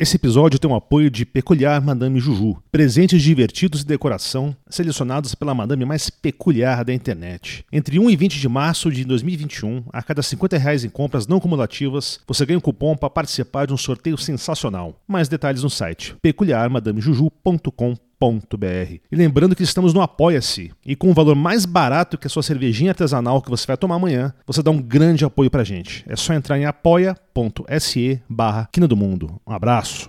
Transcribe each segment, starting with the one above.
Esse episódio tem o apoio de Peculiar Madame Juju, presentes divertidos e decoração selecionados pela madame mais peculiar da internet. Entre 1 e 20 de março de 2021, a cada 50 reais em compras não cumulativas, você ganha um cupom para participar de um sorteio sensacional. Mais detalhes no site peculiarmadamejuju.com.br e lembrando que estamos no Apoia-se. E com o um valor mais barato que a sua cervejinha artesanal que você vai tomar amanhã, você dá um grande apoio pra gente. É só entrar em apoia.se barra Quina do Mundo. Um abraço.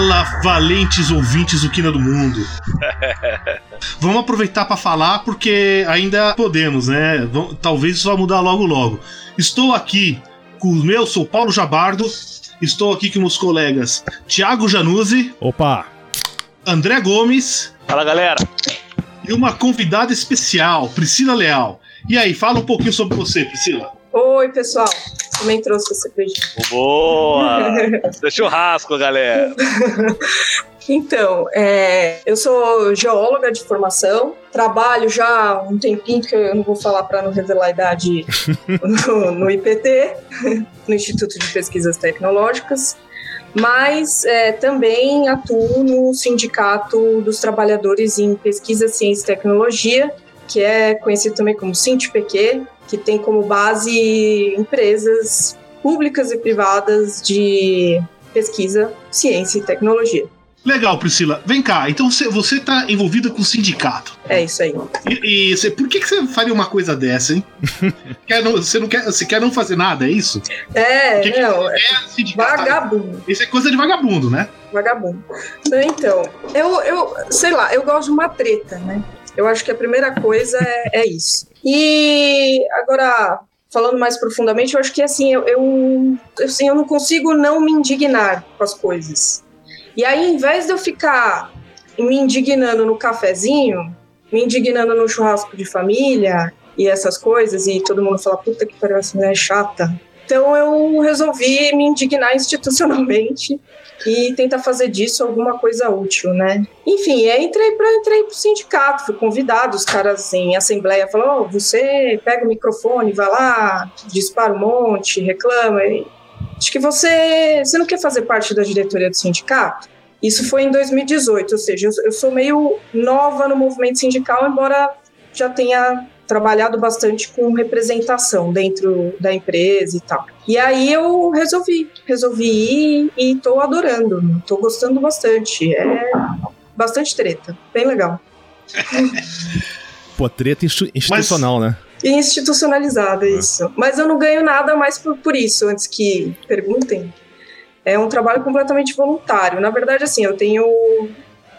Fala, valentes ouvintes do Quina do Mundo. Vamos aproveitar para falar porque ainda podemos, né? Talvez isso vá mudar logo logo. Estou aqui com o meu, sou Paulo Jabardo. Estou aqui com meus colegas Thiago Januzzi. Opa! André Gomes. Fala, galera. E uma convidada especial, Priscila Leal. E aí, fala um pouquinho sobre você, Priscila. Oi, pessoal. Também trouxe essa cerveja. Boa! Deixa churrasco, galera. Então, é, eu sou geóloga de formação, trabalho já há um tempinho, que eu não vou falar para não revelar a idade, no, no, IPT, no Instituto de Pesquisas Tecnológicas, mas é, também atuo no Sindicato dos Trabalhadores em Pesquisa, Ciência e Tecnologia, que é conhecido também como SINTPQ, que tem como base empresas públicas e privadas de pesquisa, ciência e tecnologia. Legal, Priscila. Vem cá, então você está envolvida com o sindicato. É isso aí. E, e você, por que, que você faria uma coisa dessa, hein? quer não, você não quer, você quer não fazer nada, é isso? É, que não. Que é vagabundo. Isso é coisa de vagabundo, né? Vagabundo. Então, eu, eu sei lá, eu gosto de uma treta, né? Eu acho que a primeira coisa é, é isso. E agora, falando mais profundamente, eu acho que assim, eu, eu, assim, eu não consigo não me indignar com as coisas. E aí, em vez de eu ficar me indignando no cafezinho, me indignando no churrasco de família e essas coisas, e todo mundo fala, puta que pariu, essa mulher é chata. Então eu resolvi me indignar institucionalmente e tentar fazer disso alguma coisa útil, né? Enfim, aí entrei para entrei pro sindicato, fui convidado, os caras em assembleia falaram: oh, você pega o microfone, vai lá, dispara um monte, reclama. Acho que você, você não quer fazer parte da diretoria do sindicato? Isso foi em 2018, ou seja, eu, eu sou meio nova no movimento sindical, embora já tenha trabalhado bastante com representação dentro da empresa e tal. E aí eu resolvi, resolvi ir e tô adorando, tô gostando bastante. É bastante treta, bem legal. Pô, treta institucional, Mas... né? Institucionalizada, é. isso. Mas eu não ganho nada mais por, por isso, antes que perguntem. É um trabalho completamente voluntário. Na verdade, assim, eu tenho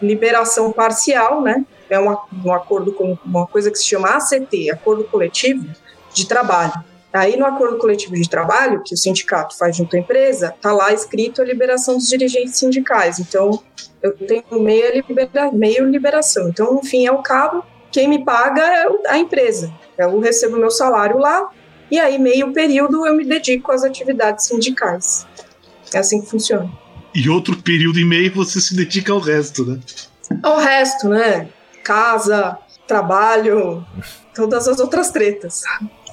liberação parcial, né? É um, um acordo com uma coisa que se chama ACT, Acordo Coletivo de Trabalho. Aí no acordo coletivo de trabalho, que o sindicato faz junto à empresa, está lá escrito a liberação dos dirigentes sindicais. Então, eu tenho meia libera, meio liberação. Então, no fim, é o cabo, quem me paga é a empresa. Eu recebo meu salário lá, e aí, meio período, eu me dedico às atividades sindicais. É assim que funciona. E outro período e meio você se dedica ao resto, né? Ao resto, né? Casa, trabalho, todas as outras tretas.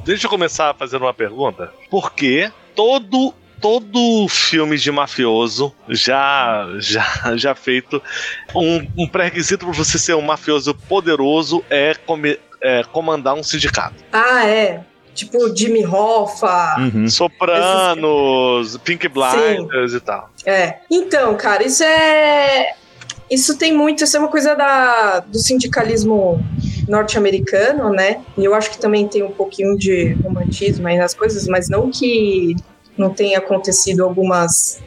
Deixa eu começar fazendo uma pergunta. Por que todo todo filme de mafioso já já já feito um, um pré-requisito para você ser um mafioso poderoso é, come, é comandar um sindicato. Ah, é. Tipo Jimmy Hoffa, uhum. Sopranos, esses... Pink Blinders Sim. e tal. É. Então, cara, isso é isso tem muito, isso é uma coisa da, do sindicalismo norte-americano, né? E eu acho que também tem um pouquinho de romantismo aí nas coisas, mas não que não tenha acontecido algumas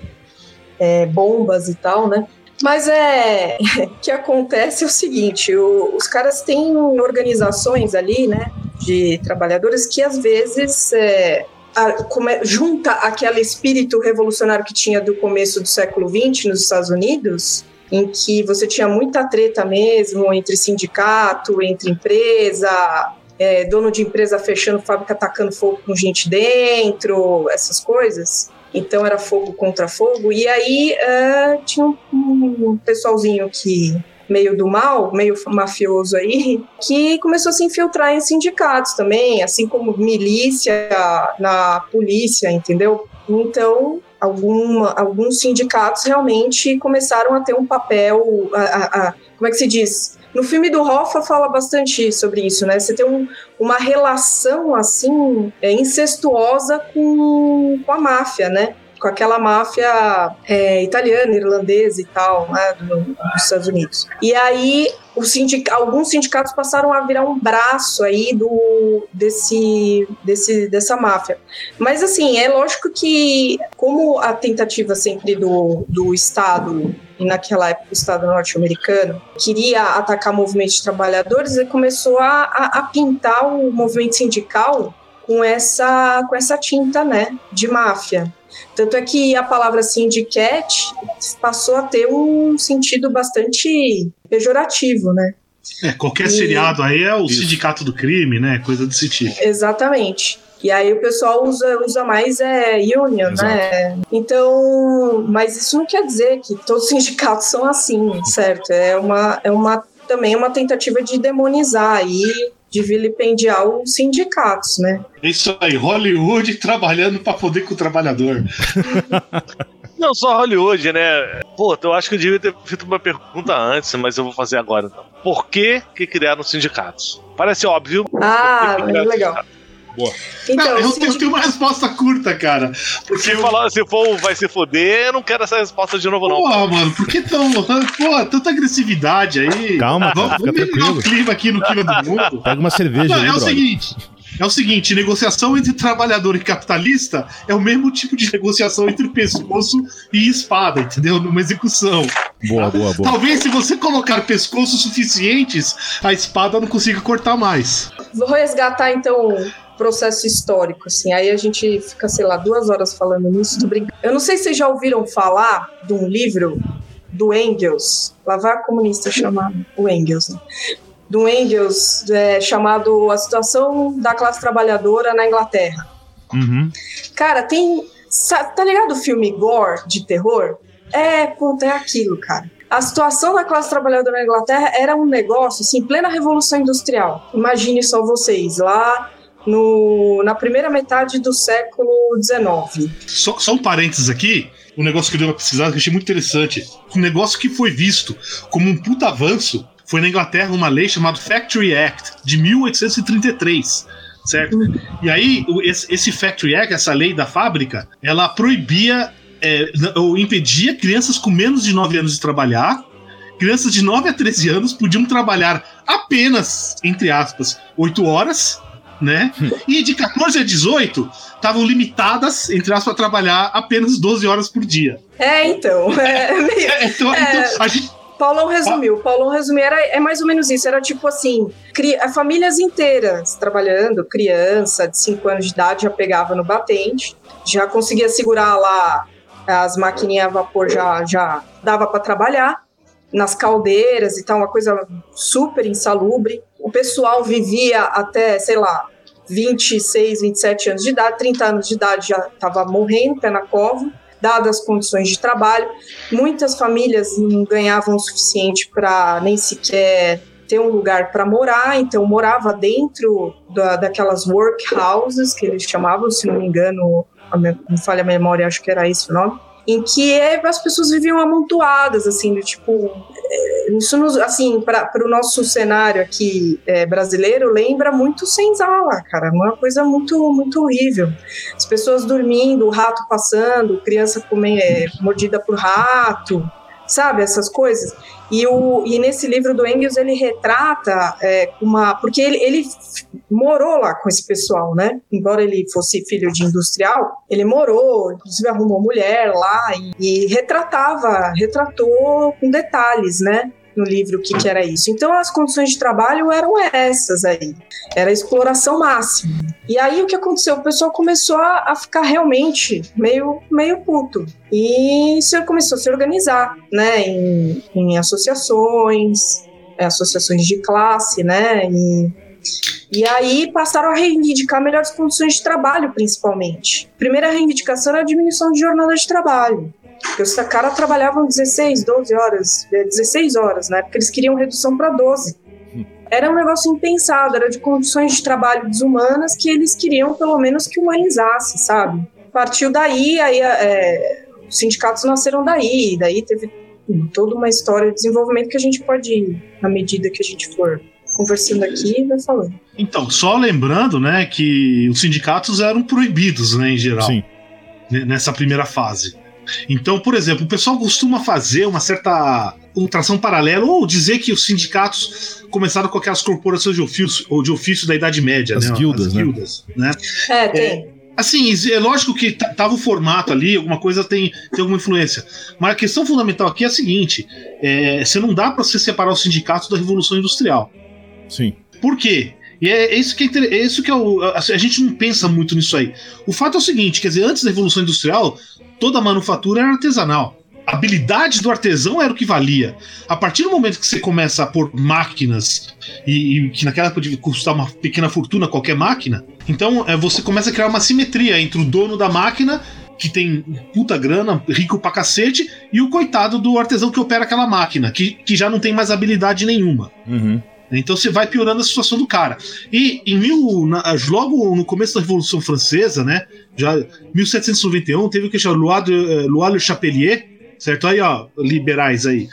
é, bombas e tal, né? Mas é que acontece é o seguinte: o, os caras têm organizações ali, né, de trabalhadores que às vezes é, a, come, junta aquele espírito revolucionário que tinha do começo do século XX nos Estados Unidos em que você tinha muita treta mesmo entre sindicato, entre empresa, é, dono de empresa fechando fábrica, atacando fogo com gente dentro, essas coisas. Então era fogo contra fogo. E aí uh, tinha um, um pessoalzinho que meio do mal, meio mafioso aí, que começou a se infiltrar em sindicatos também, assim como milícia na polícia, entendeu? Então, alguma, alguns sindicatos realmente começaram a ter um papel, a, a, a, como é que se diz? No filme do Hoffa fala bastante sobre isso, né? Você tem um, uma relação assim é, incestuosa com, com a máfia, né? Com aquela máfia é, italiana, irlandesa e tal, né, dos Estados Unidos. E aí sindic, alguns sindicatos passaram a virar um braço aí do desse, desse dessa máfia. Mas assim, é lógico que como a tentativa sempre do, do Estado e naquela época o Estado norte-americano queria atacar movimentos de trabalhadores, ele começou a, a, a pintar o movimento sindical com essa com essa tinta, né, de máfia. Tanto é que a palavra sindicat passou a ter um sentido bastante pejorativo, né? É, qualquer e... seriado aí é o Isso. sindicato do crime, né? Coisa desse tipo. Exatamente. E aí o pessoal usa, usa mais é, union, Exato. né? Então, mas isso não quer dizer que todos os sindicatos são assim, certo? É uma, é uma também uma tentativa de demonizar aí de vilipendiar os sindicatos, né? Isso aí, Hollywood trabalhando para poder com o trabalhador. Não só Hollywood, né? Pô, eu acho que eu devia ter feito uma pergunta antes, mas eu vou fazer agora então. Por que, que criaram sindicatos? Parece óbvio. Ah, legal. Boa. Então, não, eu, sindic... eu, tenho uma resposta curta, cara. Porque se, eu... falar, se for vai se foder, eu não quero essa resposta de novo, não. Pô, mano, por que tão. Pô, tanta agressividade aí. Calma, vamos, vamos melhorar o clima aqui no clima do mundo. Pega uma cerveja não, aí, É o seguinte. É o seguinte, negociação entre trabalhador e capitalista é o mesmo tipo de negociação entre pescoço e espada, entendeu? Numa execução. Boa, boa, boa. Talvez se você colocar pescoços suficientes, a espada não consiga cortar mais. Vou resgatar então processo histórico, assim. Aí a gente fica, sei lá, duas horas falando nisso, tô brincando. Eu não sei se vocês já ouviram falar de um livro do Engels, lá vai a comunista chamar o Engels, né? Do Engels, é, chamado A Situação da Classe Trabalhadora na Inglaterra. Uhum. Cara, tem. Tá ligado o filme Gore de terror? É, puta, é aquilo, cara. A situação da classe trabalhadora na Inglaterra era um negócio, assim, plena revolução industrial. Imagine só vocês, lá no, na primeira metade do século XIX. Só, só um parênteses aqui, um negócio que eu dei uma pesquisada que eu achei muito interessante. Um negócio que foi visto como um puta avanço foi na Inglaterra uma lei chamada Factory Act, de 1833 certo? Uhum. E aí, esse Factory Act, essa lei da fábrica, ela proibia é, ou impedia crianças com menos de 9 anos de trabalhar. Crianças de 9 a 13 anos podiam trabalhar apenas, entre aspas, 8 horas né? E de 14 a 18 estavam limitadas, entre aspas, a trabalhar apenas 12 horas por dia. É, então. É, meio, é, então, é... então a gente Paulão resumiu. Paulão resumiu, era, é mais ou menos isso. Era tipo assim, cri, famílias inteiras trabalhando, criança de 5 anos de idade já pegava no batente, já conseguia segurar lá as maquininhas a vapor, já, já dava para trabalhar nas caldeiras e tal, uma coisa super insalubre. O pessoal vivia até, sei lá, 26, 27 anos de idade, 30 anos de idade já estava morrendo, pé na cova, dadas as condições de trabalho. Muitas famílias não ganhavam o suficiente para nem sequer ter um lugar para morar, então morava dentro da, daquelas workhouses que eles chamavam, se não me engano, não falha a memória, acho que era isso o nome em que as pessoas viviam amontoadas, assim, tipo, é, isso nos, assim, para o nosso cenário aqui é, brasileiro, lembra muito senzala, cara, uma coisa muito, muito horrível. As pessoas dormindo, o rato passando, criança comendo, é, mordida por rato, sabe, essas coisas. E, o, e nesse livro do Engels ele retrata é, uma. Porque ele, ele morou lá com esse pessoal, né? Embora ele fosse filho de industrial, ele morou, inclusive arrumou mulher lá e, e retratava, retratou com detalhes, né? No livro o que, que era isso. Então as condições de trabalho eram essas aí. Era a exploração máxima. E aí o que aconteceu? O pessoal começou a, a ficar realmente meio, meio puto. E se começou a se organizar, né? Em, em associações, associações de classe, né? E E aí passaram a reivindicar melhores condições de trabalho, principalmente. Primeira reivindicação era a diminuição de jornada de trabalho. Porque os caras trabalhavam 16, 12 horas, 16 horas, né? Porque eles queriam redução para 12. Era um negócio impensado, era de condições de trabalho desumanas que eles queriam, pelo menos, que humanizasse, sabe? Partiu daí, aí é, os sindicatos nasceram daí, daí teve toda uma história de desenvolvimento que a gente pode, na medida que a gente for conversando aqui, vai falando. Então, só lembrando, né, que os sindicatos eram proibidos, né, em geral. Sim. Nessa primeira fase. Então, por exemplo, o pessoal costuma fazer uma certa ultração paralela ou dizer que os sindicatos começaram com aquelas corporações de ofício, ou de ofício da Idade Média, As né? Guildas, As né? guildas, né? É, tem. É, Assim, é lógico que tava o formato ali, alguma coisa tem, tem alguma influência. Mas a questão fundamental aqui é a seguinte: é, você não dá para você separar os sindicatos da Revolução Industrial. Sim. Por quê? E é, é isso que é, é isso que é o, a, a, gente não pensa muito nisso aí. O fato é o seguinte, quer dizer, antes da Revolução Industrial, toda a manufatura era artesanal. A habilidade do artesão era o que valia. A partir do momento que você começa a pôr máquinas, e, e que naquela podia custar uma pequena fortuna qualquer máquina, então é, você começa a criar uma simetria entre o dono da máquina que tem puta grana, rico pra cacete, e o coitado do artesão que opera aquela máquina, que, que já não tem mais habilidade nenhuma. Uhum. Então você vai piorando a situação do cara. E em mil, na, logo no começo da Revolução Francesa, né? Já 1791, teve o que chama Loi, de, eh, Chapelier, certo? Aí, ó, liberais aí,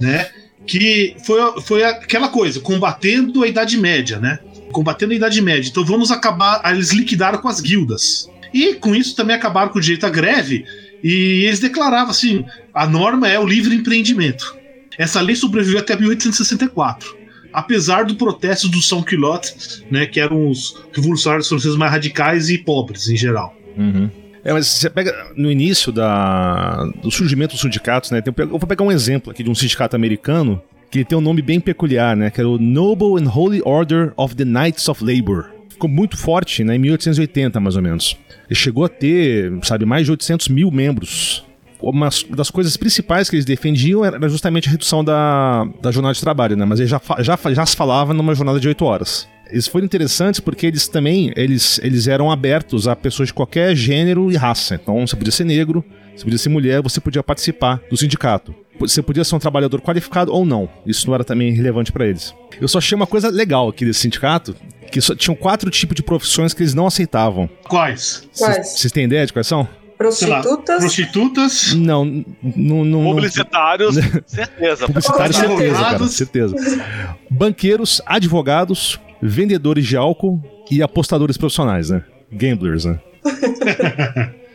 né? Que foi, foi aquela coisa, combatendo a Idade Média, né? Combatendo a Idade Média. Então vamos acabar. Eles liquidaram com as guildas. E com isso também acabaram com o direito à greve. E eles declaravam assim: a norma é o livre empreendimento. Essa lei sobreviveu até 1864 apesar do protesto do São Quilote, né, que eram os revolucionários franceses mais radicais e pobres em geral. Uhum. É, mas você pega no início da, do surgimento dos sindicatos, né? Tem, eu vou pegar um exemplo aqui de um sindicato americano que tem um nome bem peculiar, né? Que era o Noble and Holy Order of the Knights of Labor. Ficou muito forte, né? Em 1880, mais ou menos. Ele chegou a ter, sabe, mais de 800 mil membros uma das coisas principais que eles defendiam era justamente a redução da, da jornada de trabalho, né? Mas ele já, já, já se falava numa jornada de 8 horas. Eles foram interessantes porque eles também eles, eles eram abertos a pessoas de qualquer gênero e raça. Então você podia ser negro, você podia ser mulher, você podia participar do sindicato. Você podia ser um trabalhador qualificado ou não. Isso não era também relevante para eles. Eu só achei uma coisa legal aqui desse sindicato, que só, tinham quatro tipos de profissões que eles não aceitavam. Quais? Quais? Vocês têm ideia de quais são? Prostitutas? Lá, prostitutas? Não, não, não. Publicitários, certeza. Publicitários, certeza, cara, certeza. Banqueiros, advogados, vendedores de álcool e apostadores profissionais, né? Gamblers, né?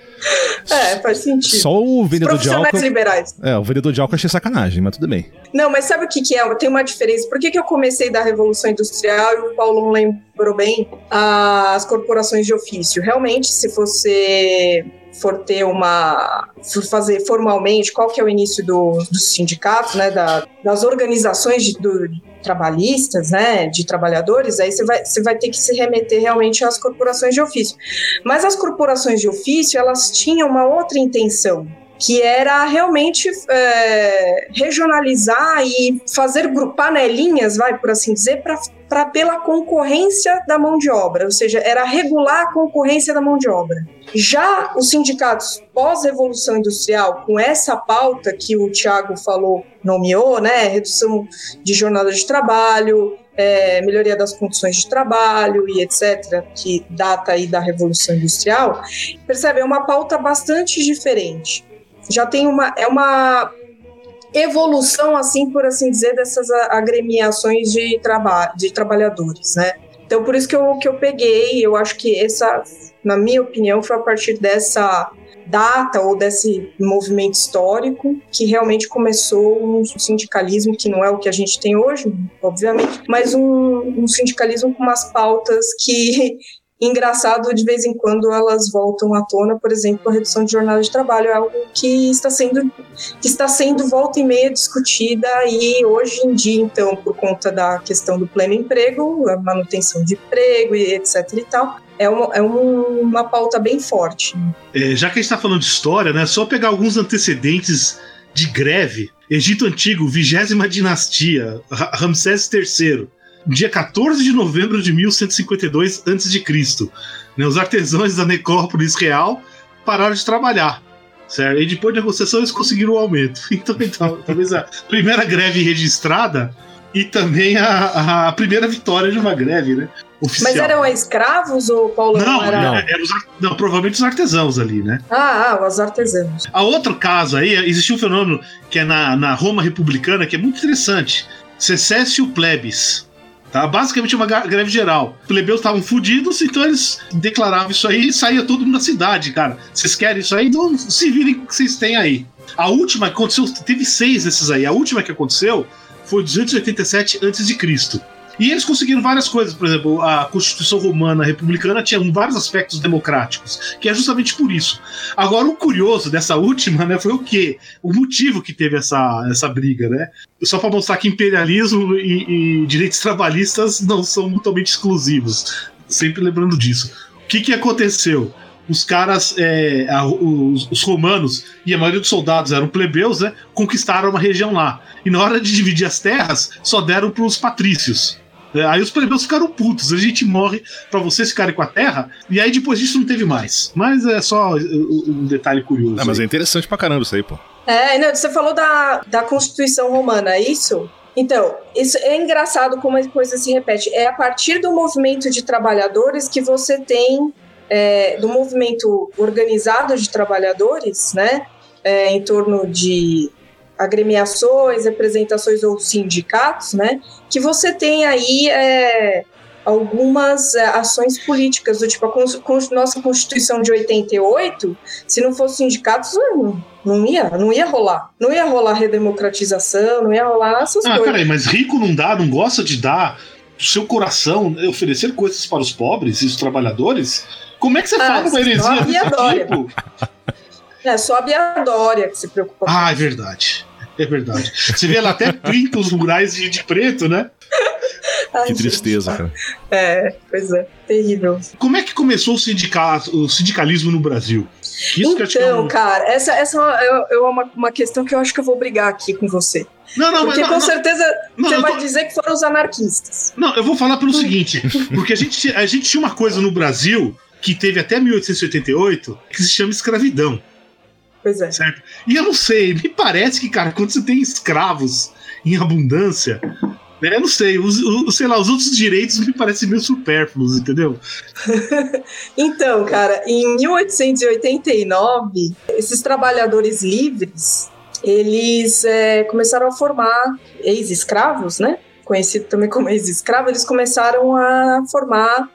É, faz sentido. Só o vendedor de álcool. liberais. É, o vendedor de álcool achei sacanagem, mas tudo bem. Não, mas sabe o que, que é? Tem uma diferença. Por que, que eu comecei da Revolução Industrial e o Paulo lembrou bem as corporações de ofício? Realmente, se você for ter uma for fazer formalmente qual que é o início do, dos sindicatos, né, da, das organizações de, do, trabalhistas, né, de trabalhadores, aí você vai, você vai ter que se remeter realmente às corporações de ofício. Mas as corporações de ofício, elas tinham uma outra intenção, que era realmente é, regionalizar e fazer panelinhas, vai por assim dizer, para pela concorrência da mão de obra, ou seja, era regular a concorrência da mão de obra. Já os sindicatos pós-revolução industrial, com essa pauta que o Tiago falou, nomeou, né, redução de jornada de trabalho, é, melhoria das condições de trabalho e etc., que data aí da Revolução Industrial, percebe, é uma pauta bastante diferente. Já tem uma, é uma evolução, assim, por assim dizer, dessas agremiações de, traba de trabalhadores, né? Então, por isso que eu, que eu peguei, eu acho que essa na minha opinião, foi a partir dessa data ou desse movimento histórico que realmente começou um sindicalismo que não é o que a gente tem hoje, obviamente, mas um, um sindicalismo com umas pautas que engraçado, de vez em quando elas voltam à tona, por exemplo, a redução de jornada de trabalho é algo que está sendo que está sendo volta e meia discutida e hoje em dia, então, por conta da questão do pleno emprego, a manutenção de emprego e etc e tal, é uma, é uma pauta bem forte. É, já que a gente está falando de história, né, só pegar alguns antecedentes de greve. Egito Antigo, vigésima dinastia, Ramsés III, dia 14 de novembro de 1152 a.C. Né, os artesãos da necrópolis real pararam de trabalhar. Certo? E depois de negociação eles conseguiram o um aumento. Então, então, talvez a primeira greve registrada e também a, a primeira vitória de uma greve, né? Oficial. Mas eram escravos ou Paulo não? Era... não. Eram os, não, provavelmente os artesãos ali, né? Ah, ah, os artesãos. A outro caso aí, existiu um fenômeno que é na, na Roma republicana que é muito interessante. Secessio plebis. Tá? Basicamente uma greve geral. Os plebeus estavam fodidos, então eles declaravam isso aí e saía todo mundo da cidade, cara. Vocês querem isso aí? Então se virem com o que vocês têm aí. A última que aconteceu, teve seis desses aí. A última que aconteceu foi 287 a.C. E eles conseguiram várias coisas, por exemplo, a Constituição Romana Republicana tinha vários aspectos democráticos, que é justamente por isso. Agora, o curioso dessa última, né, foi o quê? O motivo que teve essa, essa briga, né? Só para mostrar que imperialismo e, e direitos trabalhistas não são mutuamente exclusivos. Sempre lembrando disso. O que, que aconteceu? os caras, é, a, os, os, romanos e a maioria dos soldados eram plebeus, né? Conquistaram uma região lá. E na hora de dividir as terras, só deram para os patrícios. É, aí os plebeus ficaram putos. A gente morre para vocês ficarem com a terra. E aí depois disso não teve mais. Mas é só um detalhe curioso. É, mas é interessante pra caramba isso aí, pô. É, não, você falou da, da Constituição Romana, é isso? Então, isso é engraçado como a coisa se repete. É a partir do movimento de trabalhadores que você tem é, do movimento organizado de trabalhadores, né, é, em torno de agremiações, representações ou sindicatos, né, que você tem aí é, algumas é, ações políticas, do tipo a nossa Constituição de 88, se não fosse sindicatos, não, não ia, não ia rolar. Não ia rolar redemocratização, não ia rolar essas ah, coisas. Ah, peraí, mas rico não dá, não gosta de dar do seu coração, oferecer coisas para os pobres e os trabalhadores? Como é que você ah, fala uma heresia desse tipo? É só a Biadória que se preocupa. Ah, é verdade. É verdade. Você vê ela até pinta os murais de, de preto, né? Ai, que tristeza, gente. cara. É, pois é, terrível. Como é que começou o, sindicato, o sindicalismo no Brasil? Isso é então, é um... cara, essa, essa é, uma, uma questão que eu acho que eu vou brigar aqui com você. Não, não, porque mas, com não, certeza não, você vai tô... dizer que foram os anarquistas. Não, eu vou falar pelo seguinte, porque a gente, a gente tinha uma coisa no Brasil que teve até 1888, que se chama escravidão. Pois é. Certo? E eu não sei, me parece que, cara, quando você tem escravos em abundância, né, eu não sei, os, os, sei lá, os outros direitos me parecem meio supérfluos, entendeu? então, cara, em 1889, esses trabalhadores livres, eles é, começaram a formar ex-escravos, né? Conhecido também como ex-escravo, eles começaram a formar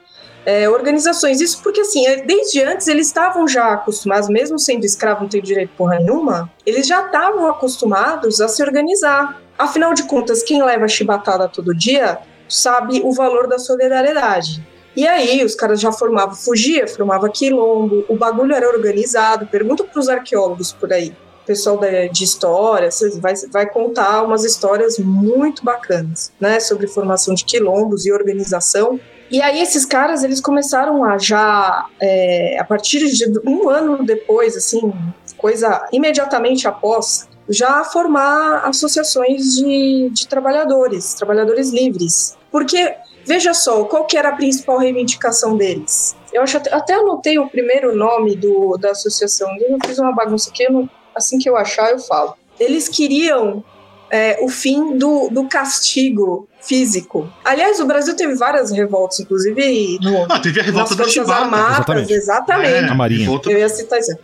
é, organizações. Isso porque, assim, é, desde antes eles estavam já acostumados, mesmo sendo escravo, não tem direito porra nenhuma, eles já estavam acostumados a se organizar. Afinal de contas, quem leva chibatada todo dia sabe o valor da solidariedade. E aí, os caras já formavam, fugia, formava quilombo, o bagulho era organizado. Pergunta para os arqueólogos por aí, pessoal de história, vai, vai contar umas histórias muito bacanas, né, sobre formação de quilombos e organização. E aí esses caras, eles começaram a já, é, a partir de um ano depois, assim, coisa imediatamente após, já formar associações de, de trabalhadores, trabalhadores livres. Porque, veja só, qual que era a principal reivindicação deles? Eu acho até, anotei o primeiro nome do, da associação, eu fiz uma bagunça aqui, não, assim que eu achar eu falo. Eles queriam é, o fim do, do castigo físico. Aliás, o Brasil teve várias revoltas, inclusive no, ah, teve a revolta das Forças Armadas, exatamente. exatamente. É, a Marinha. Eu ia citar isso.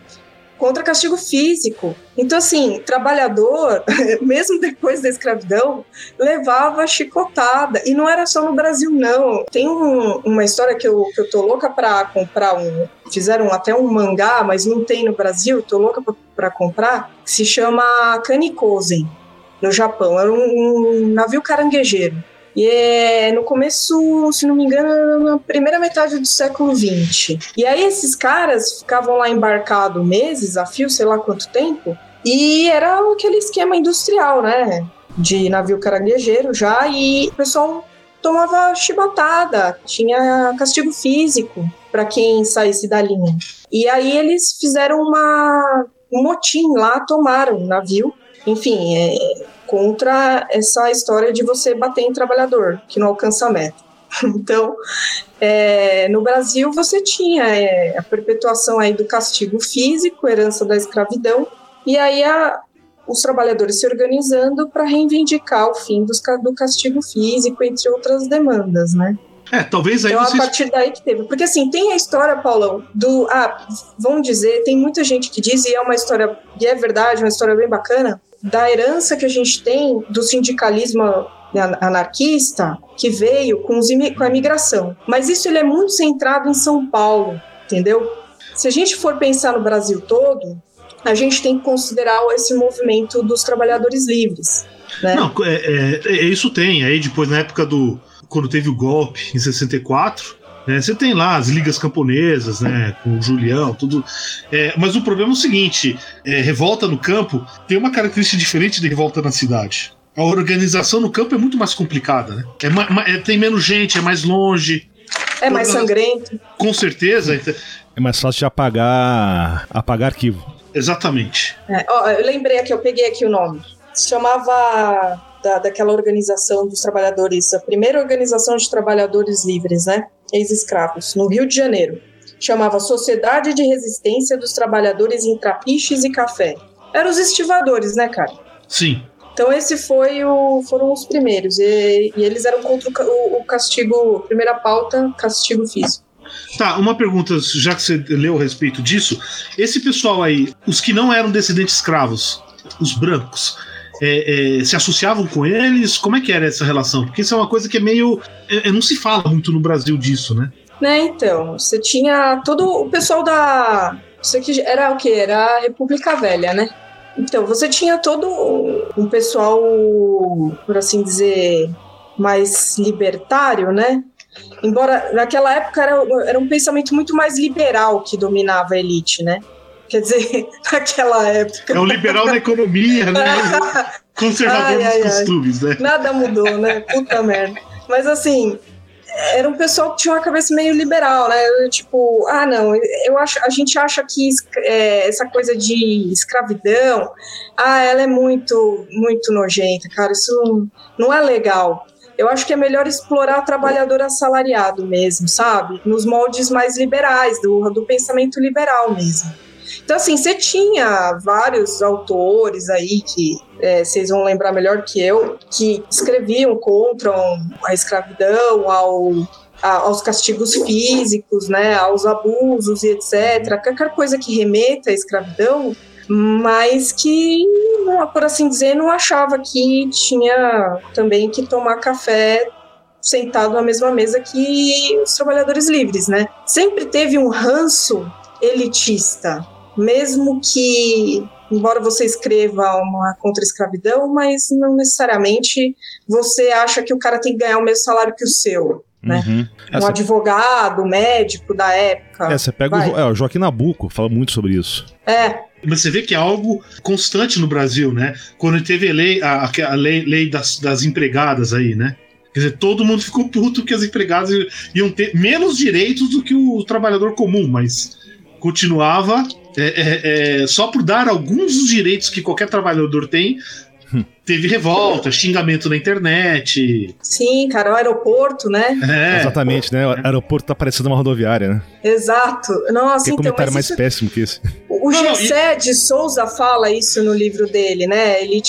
Contra castigo físico. Então, assim, trabalhador, mesmo depois da escravidão, levava chicotada. E não era só no Brasil, não. Tem um, uma história que eu, que eu tô louca pra comprar um. Fizeram até um mangá, mas não tem no Brasil, tô louca pra, pra comprar, que se chama Kanikozen no Japão. Era um, um navio caranguejeiro. E é no começo, se não me engano, na primeira metade do século XX. E aí esses caras ficavam lá embarcados meses, a fio, sei lá quanto tempo, e era aquele esquema industrial, né? De navio caranguejeiro já, e o pessoal tomava chibatada, tinha castigo físico para quem saísse da linha. E aí eles fizeram uma, um motim lá, tomaram o navio, enfim, é, contra essa história de você bater em trabalhador que não alcança a meta. Então, é, no Brasil você tinha é, a perpetuação aí do castigo físico, herança da escravidão, e aí a, os trabalhadores se organizando para reivindicar o fim dos, do castigo físico, entre outras demandas, né? É, talvez aí então, vocês... a partir daí que teve. Porque assim, tem a história, Paulão, do. Ah, vamos dizer, tem muita gente que diz, e é uma história, e é verdade, uma história bem bacana, da herança que a gente tem do sindicalismo anarquista que veio com, os, com a imigração. Mas isso ele é muito centrado em São Paulo, entendeu? Se a gente for pensar no Brasil todo, a gente tem que considerar esse movimento dos trabalhadores livres. Né? Não, é, é, é, isso tem. Aí depois, na época do. Quando teve o golpe em 64, né, você tem lá as ligas camponesas, né, com o Julião, tudo. É, mas o problema é o seguinte: é, revolta no campo tem uma característica diferente de revolta na cidade. A organização no campo é muito mais complicada, né? É, é tem menos gente, é mais longe. É mais sangrento. Com certeza. É mais fácil de apagar, apagar arquivo. Exatamente. É, ó, eu lembrei aqui, eu peguei aqui o nome. Se chamava da, daquela organização dos trabalhadores, a primeira organização de trabalhadores livres, né? Ex-escravos, no Rio de Janeiro. Chamava Sociedade de Resistência dos Trabalhadores em Trapiches e Café. Eram os estivadores, né, cara? Sim. Então esse foi o, foram os primeiros e, e eles eram contra o, o, castigo, primeira pauta, castigo físico. Tá, uma pergunta, já que você leu a respeito disso, esse pessoal aí, os que não eram descendentes escravos, os brancos, é, é, se associavam com eles? Como é que era essa relação? Porque isso é uma coisa que é meio. É, é não se fala muito no Brasil disso, né? Né, então, você tinha todo o pessoal da. Isso aqui era o que? Era a República Velha, né? Então, você tinha todo um pessoal, por assim dizer, mais libertário, né? Embora naquela época era, era um pensamento muito mais liberal que dominava a elite, né? Quer dizer, naquela época. É um liberal na economia, né? Conservador ai, ai, costumes, ai. né? Nada mudou, né? Puta merda. Mas assim, era um pessoal que tinha uma cabeça meio liberal, né? Tipo, ah, não, eu acho, a gente acha que é, essa coisa de escravidão, ah, ela é muito, muito nojenta, cara, isso não é legal. Eu acho que é melhor explorar trabalhador assalariado mesmo, sabe? Nos moldes mais liberais, do, do pensamento liberal mesmo. Então, assim, você tinha vários autores aí que é, vocês vão lembrar melhor que eu, que escreviam contra a escravidão, ao, aos castigos físicos, né, aos abusos e etc. Qualquer coisa que remeta à escravidão, mas que, por assim dizer, não achava que tinha também que tomar café sentado na mesma mesa que os trabalhadores livres, né? Sempre teve um ranço elitista, mesmo que embora você escreva uma contra-escravidão, mas não necessariamente você acha que o cara tem que ganhar o mesmo salário que o seu. Né? Uhum. Um Essa... advogado, médico da época. É, você pega o, é, o Joaquim Nabuco, fala muito sobre isso. É, mas você vê que é algo constante no Brasil, né? Quando teve a lei, a, a lei, lei das, das, empregadas aí, né? Quer dizer, todo mundo ficou puto que as empregadas iam ter menos direitos do que o trabalhador comum, mas continuava é, é, é, só por dar alguns dos direitos que qualquer trabalhador tem, teve revolta, xingamento na internet. Sim, cara, o aeroporto, né? É. Exatamente, né? O aeroporto tá parecendo uma rodoviária, né? Exato. Nossa, Tem então, comentário mais isso... péssimo que esse. O Gessé de Souza fala isso no livro dele, né? Ele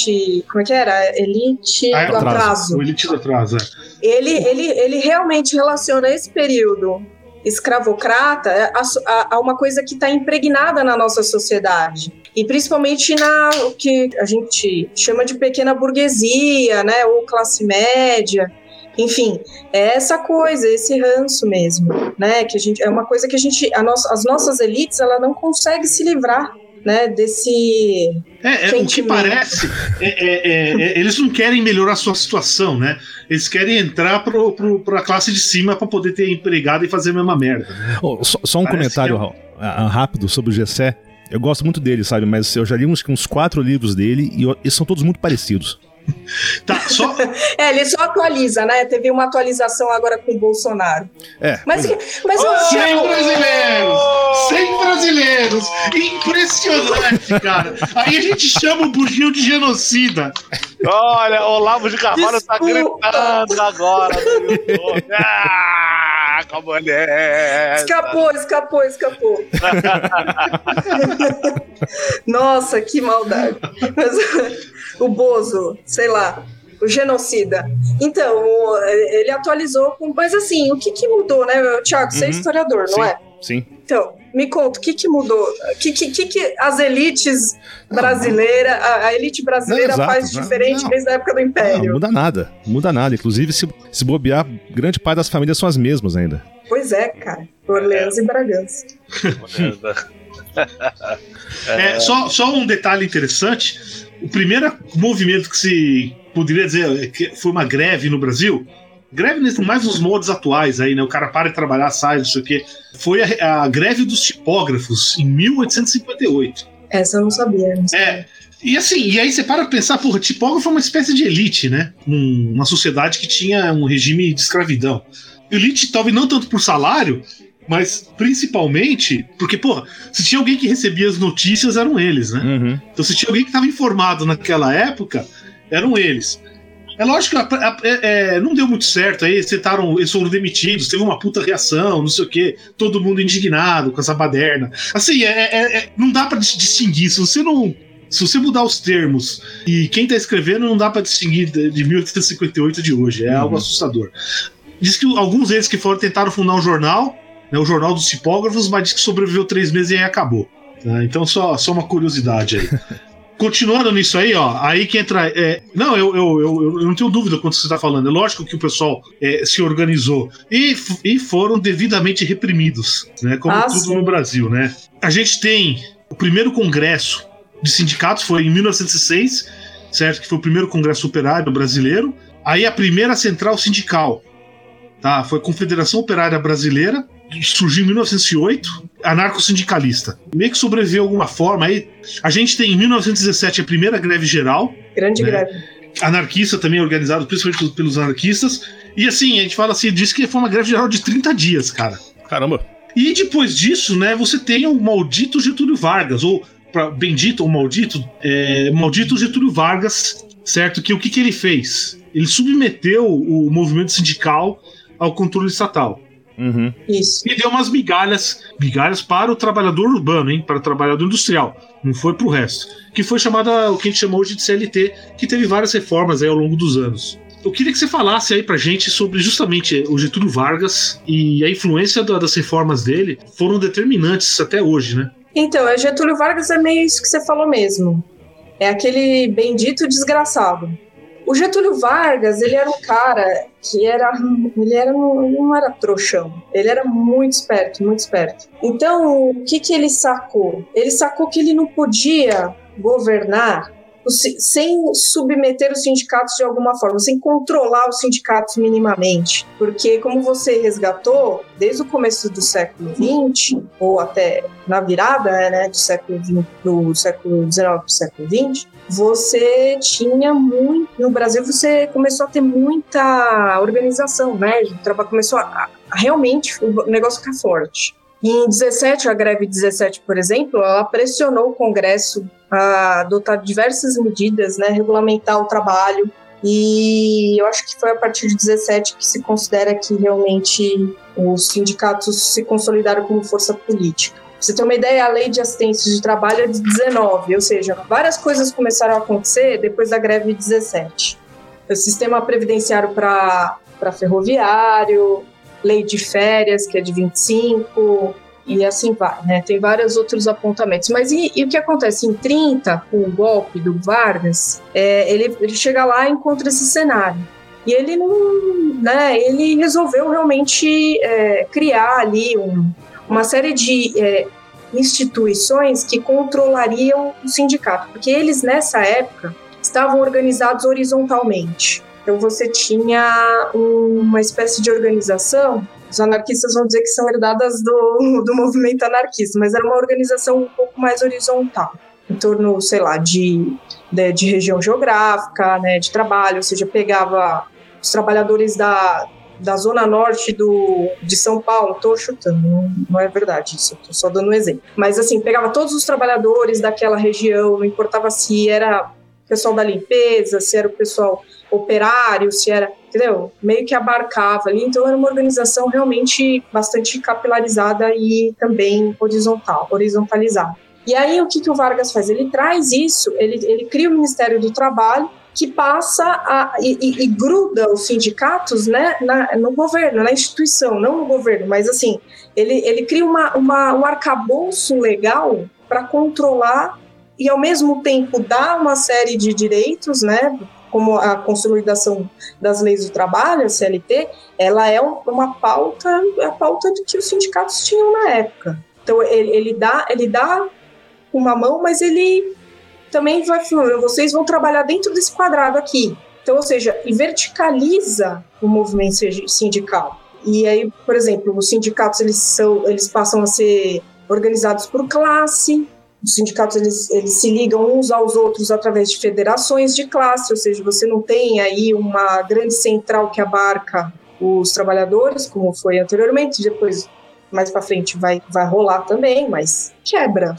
Como é que era? Elite ah, do atraso. atraso. O Elite do atraso, é. Ele, ele, ele realmente relaciona esse período escravocrata a uma coisa que está impregnada na nossa sociedade. E principalmente na o que a gente chama de pequena burguesia, né, ou classe média. Enfim, é essa coisa, esse ranço mesmo, né? Que a gente é uma coisa que a gente, a nossa, as nossas elites, ela não consegue se livrar né, desse. É, é o que parece, é, é, é, é, eles não querem melhorar a sua situação, né? Eles querem entrar pro, pro, pra classe de cima para poder ter empregado e fazer a mesma merda. Né? Oh, só, só, um parece comentário é... rápido sobre o Gessé. Eu gosto muito dele, sabe? Mas eu já li uns, uns quatro livros dele e eles são todos muito parecidos. Tá, só... é, ele só atualiza, né? Teve uma atualização agora com o Bolsonaro. É. Mas, é. mas oh, 100 brasileiros! 100 brasileiros! Impressionante, cara! Aí a gente chama o bugio de genocida. Olha, Olavo de Carvalho tá gritando agora no YouTube. Ah, como ele é. Escapou, escapou, escapou. Nossa, que maldade. Mas, o Bozo, sei lá, o genocida. Então, ele atualizou com. Mas assim, o que, que mudou, né, Tiago? Você é Uhum. historiador, não Sim, é? sim. Então, me conta, o que, que mudou? O que, que, que, que as elites brasileiras, a, a elite brasileira Não, exato, faz não, diferente não. desde a época do Não, Império? muda nada. Muda nada. Inclusive, se, se bobear, grande parte das famílias são as mesmas ainda. Pois é, cara. Orleans e Bragança. É, só, só um detalhe interessante: o primeiro movimento que se poderia dizer que foi uma greve no Brasil, greve nesse- mais nos moldes atuais aí, né? O cara para de trabalhar, sai, não sei o quê. Foi a, a greve dos tipógrafos em 1858. Essa eu não sabia. Não sabia. É. E assim, e aí você para pra pensar, porra, tipógrafo é uma espécie de elite, né? Num- Uma sociedade que tinha um regime de escravidão. Elite, talvez não tanto por salário, mas principalmente porque, porra, se tinha alguém que recebia as notícias, eram eles, né? Uhum. Então, se tinha alguém que estava informado naquela época, eram eles. É lógico que a- a- é- é, não deu muito certo, aí eles, tentaram, eles foram demitidos, teve uma puta reação, não sei o quê, todo mundo indignado com essa baderna. Assim, é, é- é- não dá pra dis- distinguir, se você não. Se você mudar os termos e quem tá escrevendo, não dá pra distinguir de, de 1858 de hoje, é Uhum. algo assustador. Diz que alguns deles que foram tentaram fundar um jornal, né, o Jornal dos Tipógrafos, mas diz que sobreviveu três meses e aí acabou. tá? Então, só, só uma curiosidade aí. Continuando nisso aí, ó, aí que entra. é, não, eu, eu, eu, eu não tenho dúvida quando você está falando. É lógico que o pessoal é, se organizou e, e foram devidamente reprimidos, né? Como Ah, tudo sim. no Brasil, né? A gente tem o primeiro congresso de sindicatos, foi em 1906, certo? Que foi o primeiro congresso operário brasileiro. Aí a primeira central sindical, tá? Foi a Confederação Operária Brasileira, surgiu em 1908, anarco-sindicalista. Meio que sobreviveu de alguma forma. Aí a gente tem em 1917 a primeira greve geral, Grande né? greve. anarquista também organizado principalmente pelos anarquistas. E assim, a gente fala assim, diz que foi uma greve geral de 30 dias, cara. Caramba. E depois disso, né, você tem o maldito Getúlio Vargas, ou pra, bendito ou maldito, é, maldito Getúlio Vargas, certo? Que o que, que ele fez? Ele submeteu o movimento sindical ao controle estatal. Uhum. Isso. E deu umas migalhas, migalhas para o trabalhador urbano, hein? Para o trabalhador industrial. Não foi para o resto. Que foi chamada, o que a gente chamou hoje de CLT, que teve várias reformas aí ao longo dos anos. Eu queria que você falasse aí pra gente sobre justamente o Getúlio Vargas e a influência da- das reformas dele foram determinantes até hoje, né? Então, é Getúlio Vargas é meio isso que você falou mesmo. É aquele bendito desgraçado. O Getúlio Vargas, ele era um cara que era. Ele era, um- não era trouxão. Ele era muito esperto, muito esperto. Então, o que, que ele sacou? Ele sacou que ele não podia governar sem submeter os sindicatos de alguma forma, sem controlar os sindicatos minimamente. Porque, como você resgatou, desde o começo do século XX, ou até na virada né, do século do século XIX para o século XX, você tinha muito. No Brasil, você começou a ter muita organização, né? Começou a, a realmente o negócio ficar forte. Em 17, a greve 17, por exemplo, ela pressionou o Congresso a adotar diversas medidas, né, regulamentar o trabalho. E eu acho que foi a partir de 17 que se considera que realmente os sindicatos se consolidaram como força política. Você ter uma ideia, a lei de assistência de trabalho é de 19, ou seja, várias coisas começaram a acontecer depois da greve de 17. O sistema previdenciário para ferroviário, lei de férias, que é de 25, e assim vai, né? Tem vários outros apontamentos. Mas e, e o que acontece? Em 30, com o golpe do Vargas, é, ele, ele chega lá e encontra esse cenário. E ele não. Né, ele resolveu realmente é, criar ali um, uma série de é, instituições que controlariam o sindicato, porque eles nessa época estavam organizados horizontalmente. Então você tinha uma espécie de organização, os anarquistas vão dizer que são herdadas do, do movimento anarquista, mas era uma organização um pouco mais horizontal, em torno, sei lá, de, de, de região geográfica, né, de trabalho, ou seja, pegava os trabalhadores da, da zona norte do, de São Paulo, estou chutando, não, é verdade isso, estou só dando um exemplo. Mas assim, pegava todos os trabalhadores daquela região, não importava se era pessoal da limpeza, se era o pessoal operário, se era, entendeu? Meio que abarcava ali. Então era uma organização realmente bastante capilarizada e também horizontal, horizontalizada. E aí o que, que o Vargas faz? Ele traz isso, ele, ele cria o Ministério do Trabalho, que passa a, e, e, e, gruda os sindicatos né, na, no governo, na instituição, não no governo, mas assim, ele, ele cria uma, uma, um arcabouço legal para controlar e ao mesmo tempo dar uma série de direitos, né, como a consolidação das leis do trabalho, a CLT, ela é uma pauta, a pauta que os sindicatos tinham na época. Então ele, ele dá, ele dá uma mão, mas ele também vai falando, vocês vão trabalhar dentro desse quadrado aqui. Então, ou seja, e verticaliza o movimento sindical. E aí, por exemplo, os sindicatos eles são, eles passam a ser organizados por classe. Os sindicatos eles, eles se ligam uns aos outros através de federações de classe, ou seja, você não tem aí uma grande central que abarca os trabalhadores, como foi anteriormente. Depois, mais para frente, vai, vai rolar também, mas quebra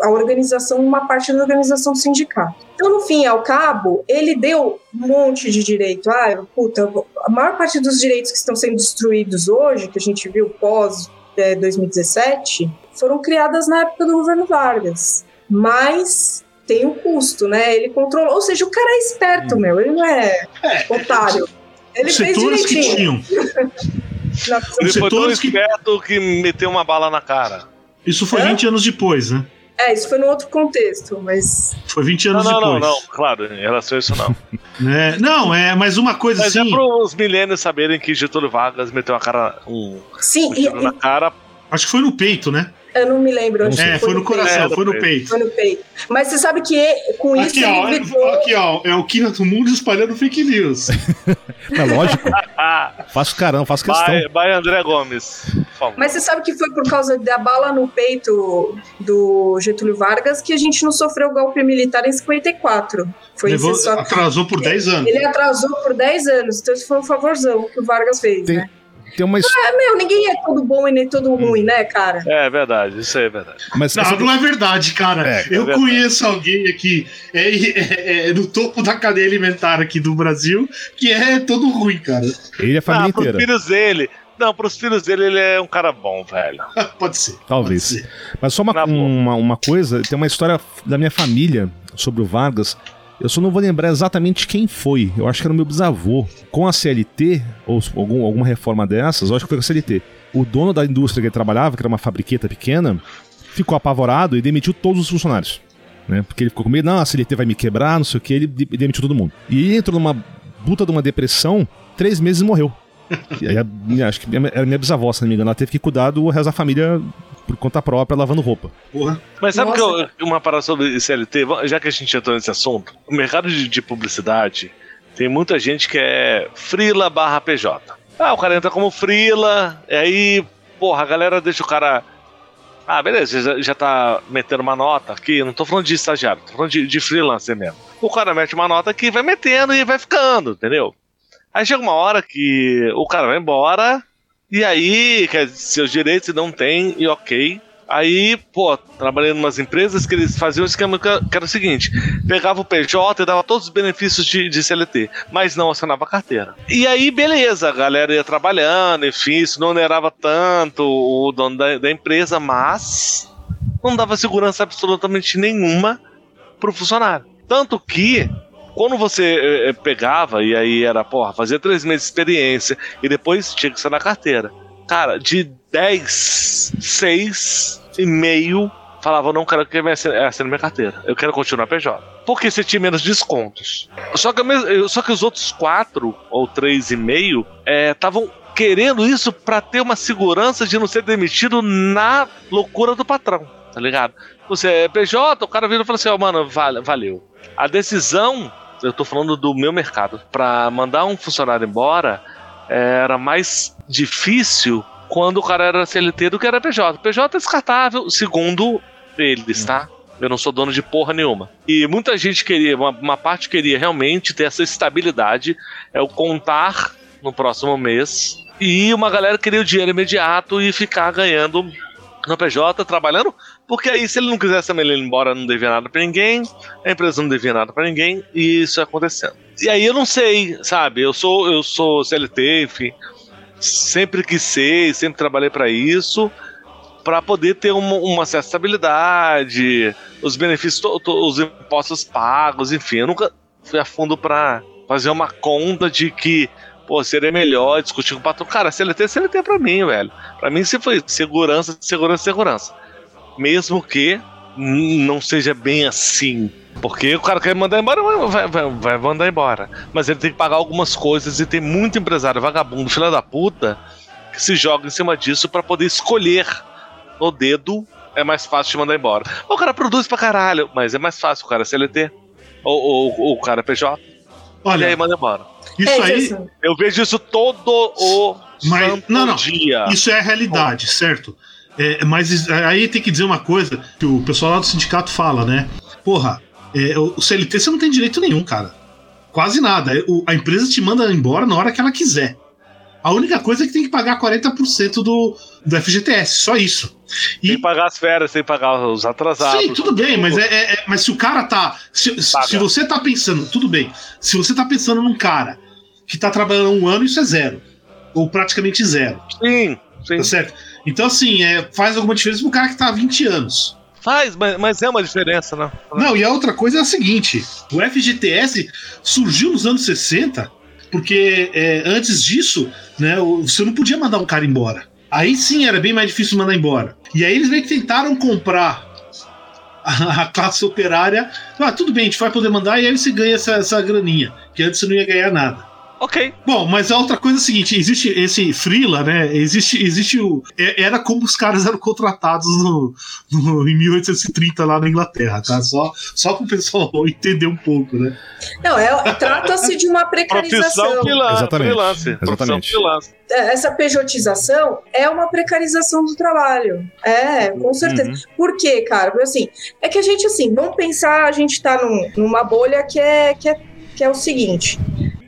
a organização, uma parte da organização sindical. Então, no fim e ao cabo, ele deu um monte de direito. Ah, puta, a maior parte dos direitos que estão sendo destruídos hoje, que a gente viu pós é, 2017, foram criadas na época do governo Vargas. Mas tem um custo, né? Ele controlou, ou seja, o cara é esperto, hum. meu, ele não é, é otário. Ele fez direitinho. Que tinham. ele foi tão esperto que meteu uma bala na cara. Isso foi é? 20 anos depois, né? É, isso foi num outro contexto, mas. Foi 20 anos não, não, depois. Não, não, claro, em relação a isso não. é, não, é, mas uma coisa mas é assim. Mas é para os milênios saberem que Getúlio Vargas meteu uma cara. Um, Sim, um e, na cara. Acho que foi no peito, né? Eu não me lembro. Acho é, foi, foi no, coração, é, foi no peito. Foi no peito. Mas você sabe que com isso aqui, ó, ficou... Aqui, ó, é o Kina do Mundo espalhando fake news. é lógico. faço caramba, faço questão. Vai, vai André Gomes. Mas você sabe que foi por causa da bala no peito do Getúlio Vargas que a gente não sofreu golpe militar em 54. Foi Levou, só... Atrasou por 10 anos. Ele atrasou por 10 anos, então isso foi um favorzão que o Vargas fez, Tem... né? Tem uma ah, meu, ninguém é todo bom e nem todo hum. ruim, né, cara? É verdade, isso aí é verdade. Mas, não, essa... não é verdade, cara. É, eu é verdade. conheço alguém aqui é, é, é, no topo da cadeia alimentar aqui do Brasil que é todo ruim, cara. Ele é a família ah, inteira. filhos dele. Não, pros filhos dele ele é um cara bom, velho. pode ser. Talvez. Pode ser. Mas só uma, uma, uma coisa, tem uma história da minha família sobre o Vargas eu só não vou lembrar exatamente quem foi. Eu acho que era o meu bisavô. Com a CLT, ou algum, alguma reforma dessas, eu acho que foi com a CLT. O dono da indústria que ele trabalhava, que era uma fabriqueta pequena, ficou apavorado e demitiu todos os funcionários. Né? Porque ele ficou com medo, não, a CLT vai me quebrar, não sei o que, ele demitiu todo mundo. E ele entrou numa puta de uma depressão, três meses morreu. E aí, acho que era minha bisavó, se não me engano. Ela teve que cuidar do resto da família por conta própria, lavando roupa. Porra. Mas sabe que eu, uma parada sobre CLT, já que a gente entrou nesse assunto, o mercado de, de publicidade tem muita gente que é frila barra PJ. Ah, o cara entra como frila, e aí, porra, a galera deixa o cara. Ah, beleza, já, já tá metendo uma nota aqui, não tô falando de estagiário, tô falando de, de freelancer mesmo. O cara mete uma nota aqui, vai metendo e vai ficando, entendeu? Aí chega uma hora que o cara vai embora, e aí, seus direitos não tem, e ok. Aí, pô, trabalhei em umas empresas que eles faziam um esquema que era o seguinte: pegava o PJ e dava todos os benefícios de, de CLT, mas não assinava a carteira. E aí, beleza, a galera ia trabalhando, enfim, isso não onerava tanto o dono da, da empresa, mas não dava segurança absolutamente nenhuma pro funcionário. Tanto que quando você é, pegava, e aí era, porra, fazia três meses de experiência, e depois tinha que ser na carteira. Cara, de 10, 6 e meio falava, não quero que assine minha carteira. Eu quero continuar PJ. Porque você tinha menos descontos. Só que, só que os outros quatro ou três e meio estavam é, querendo isso para ter uma segurança de não ser demitido na loucura do patrão, tá ligado? Você é PJ, o cara vira e fala assim, ó, oh, mano, valeu. A decisão eu tô falando do meu mercado. Para mandar um funcionário embora era mais difícil quando o cara era CLT do que era PJ. PJ é descartável, segundo eles, tá? Eu não sou dono de porra nenhuma. E muita gente queria, uma, uma parte queria realmente ter essa estabilidade, é o contar no próximo mês. E uma galera queria o dinheiro imediato e ficar ganhando no PJ, trabalhando Porque aí, se ele não quisesse também ele ir embora, não devia nada pra ninguém, a empresa não devia nada pra ninguém, e isso acontecendo. E aí eu não sei, sabe? Eu sou, eu sou CLT, enfim. Sempre quis ser, sempre trabalhei para isso, para poder ter uma, uma certa estabilidade, os benefícios, os impostos pagos, enfim. Eu nunca fui a fundo para fazer uma conta de que pô, seria melhor discutir com o patrão. Cara, CLT é pra mim, velho. Pra mim, se foi segurança, segurança, segurança. Mesmo que não seja bem assim. Porque o cara quer mandar embora, vai, vai, vai mandar embora. Mas ele tem que pagar algumas coisas e tem muito empresário vagabundo, filha da puta, que se joga em cima disso para poder escolher no dedo. É mais fácil de mandar embora. O cara produz pra caralho, mas é mais fácil o cara CLT. Ou, ou, ou o cara PJ. Olha, e aí manda embora. Isso é aí. Eu vejo isso todo o mas, não, não, dia. Isso é a realidade, certo? É, mas aí tem que dizer uma coisa que o pessoal lá do sindicato fala, né? Porra, é, o CLT você não tem direito nenhum, cara. Quase nada. O, a empresa te manda embora na hora que ela quiser. A única coisa é que tem que pagar 40% do, do FGTS, só isso. E... Tem que pagar as férias, tem que pagar os atrasados. Sim, tudo bem, mas, é, é, é, mas se o cara tá. Se, se, você tá pensando, tudo bem. Se você tá pensando num cara que tá trabalhando um ano, isso é zero. Ou praticamente zero. Sim, sim. Tá certo? Então, assim, é, faz alguma diferença pro cara que tá há 20 anos. Faz, mas, mas é uma diferença, né? Não, e a outra coisa é a seguinte: o FGTS surgiu nos anos 60, porque é, antes disso, né, você não podia mandar um cara embora. Aí sim era bem mais difícil mandar embora. E aí eles meio que tentaram comprar a, classe operária. Ah, tudo bem, a gente vai poder mandar e aí você ganha essa, essa graninha, que antes você não ia ganhar nada. Ok. Bom, mas a outra coisa é a seguinte: existe esse Freela, né? Existe, existe o. É, era como os caras eram contratados no, no, em 1830 lá na Inglaterra, tá? Só, só para o pessoal entender um pouco, né? Não, é, trata-se de uma precarização. Freelance, Exatamente. Freelance, Exatamente. Freelance. É, essa pejotização é uma precarização do trabalho. É, com certeza. Uhum. Por quê, cara? Porque assim, é que a gente, assim, vamos pensar, a gente tá num, numa bolha que é, que é, que é o seguinte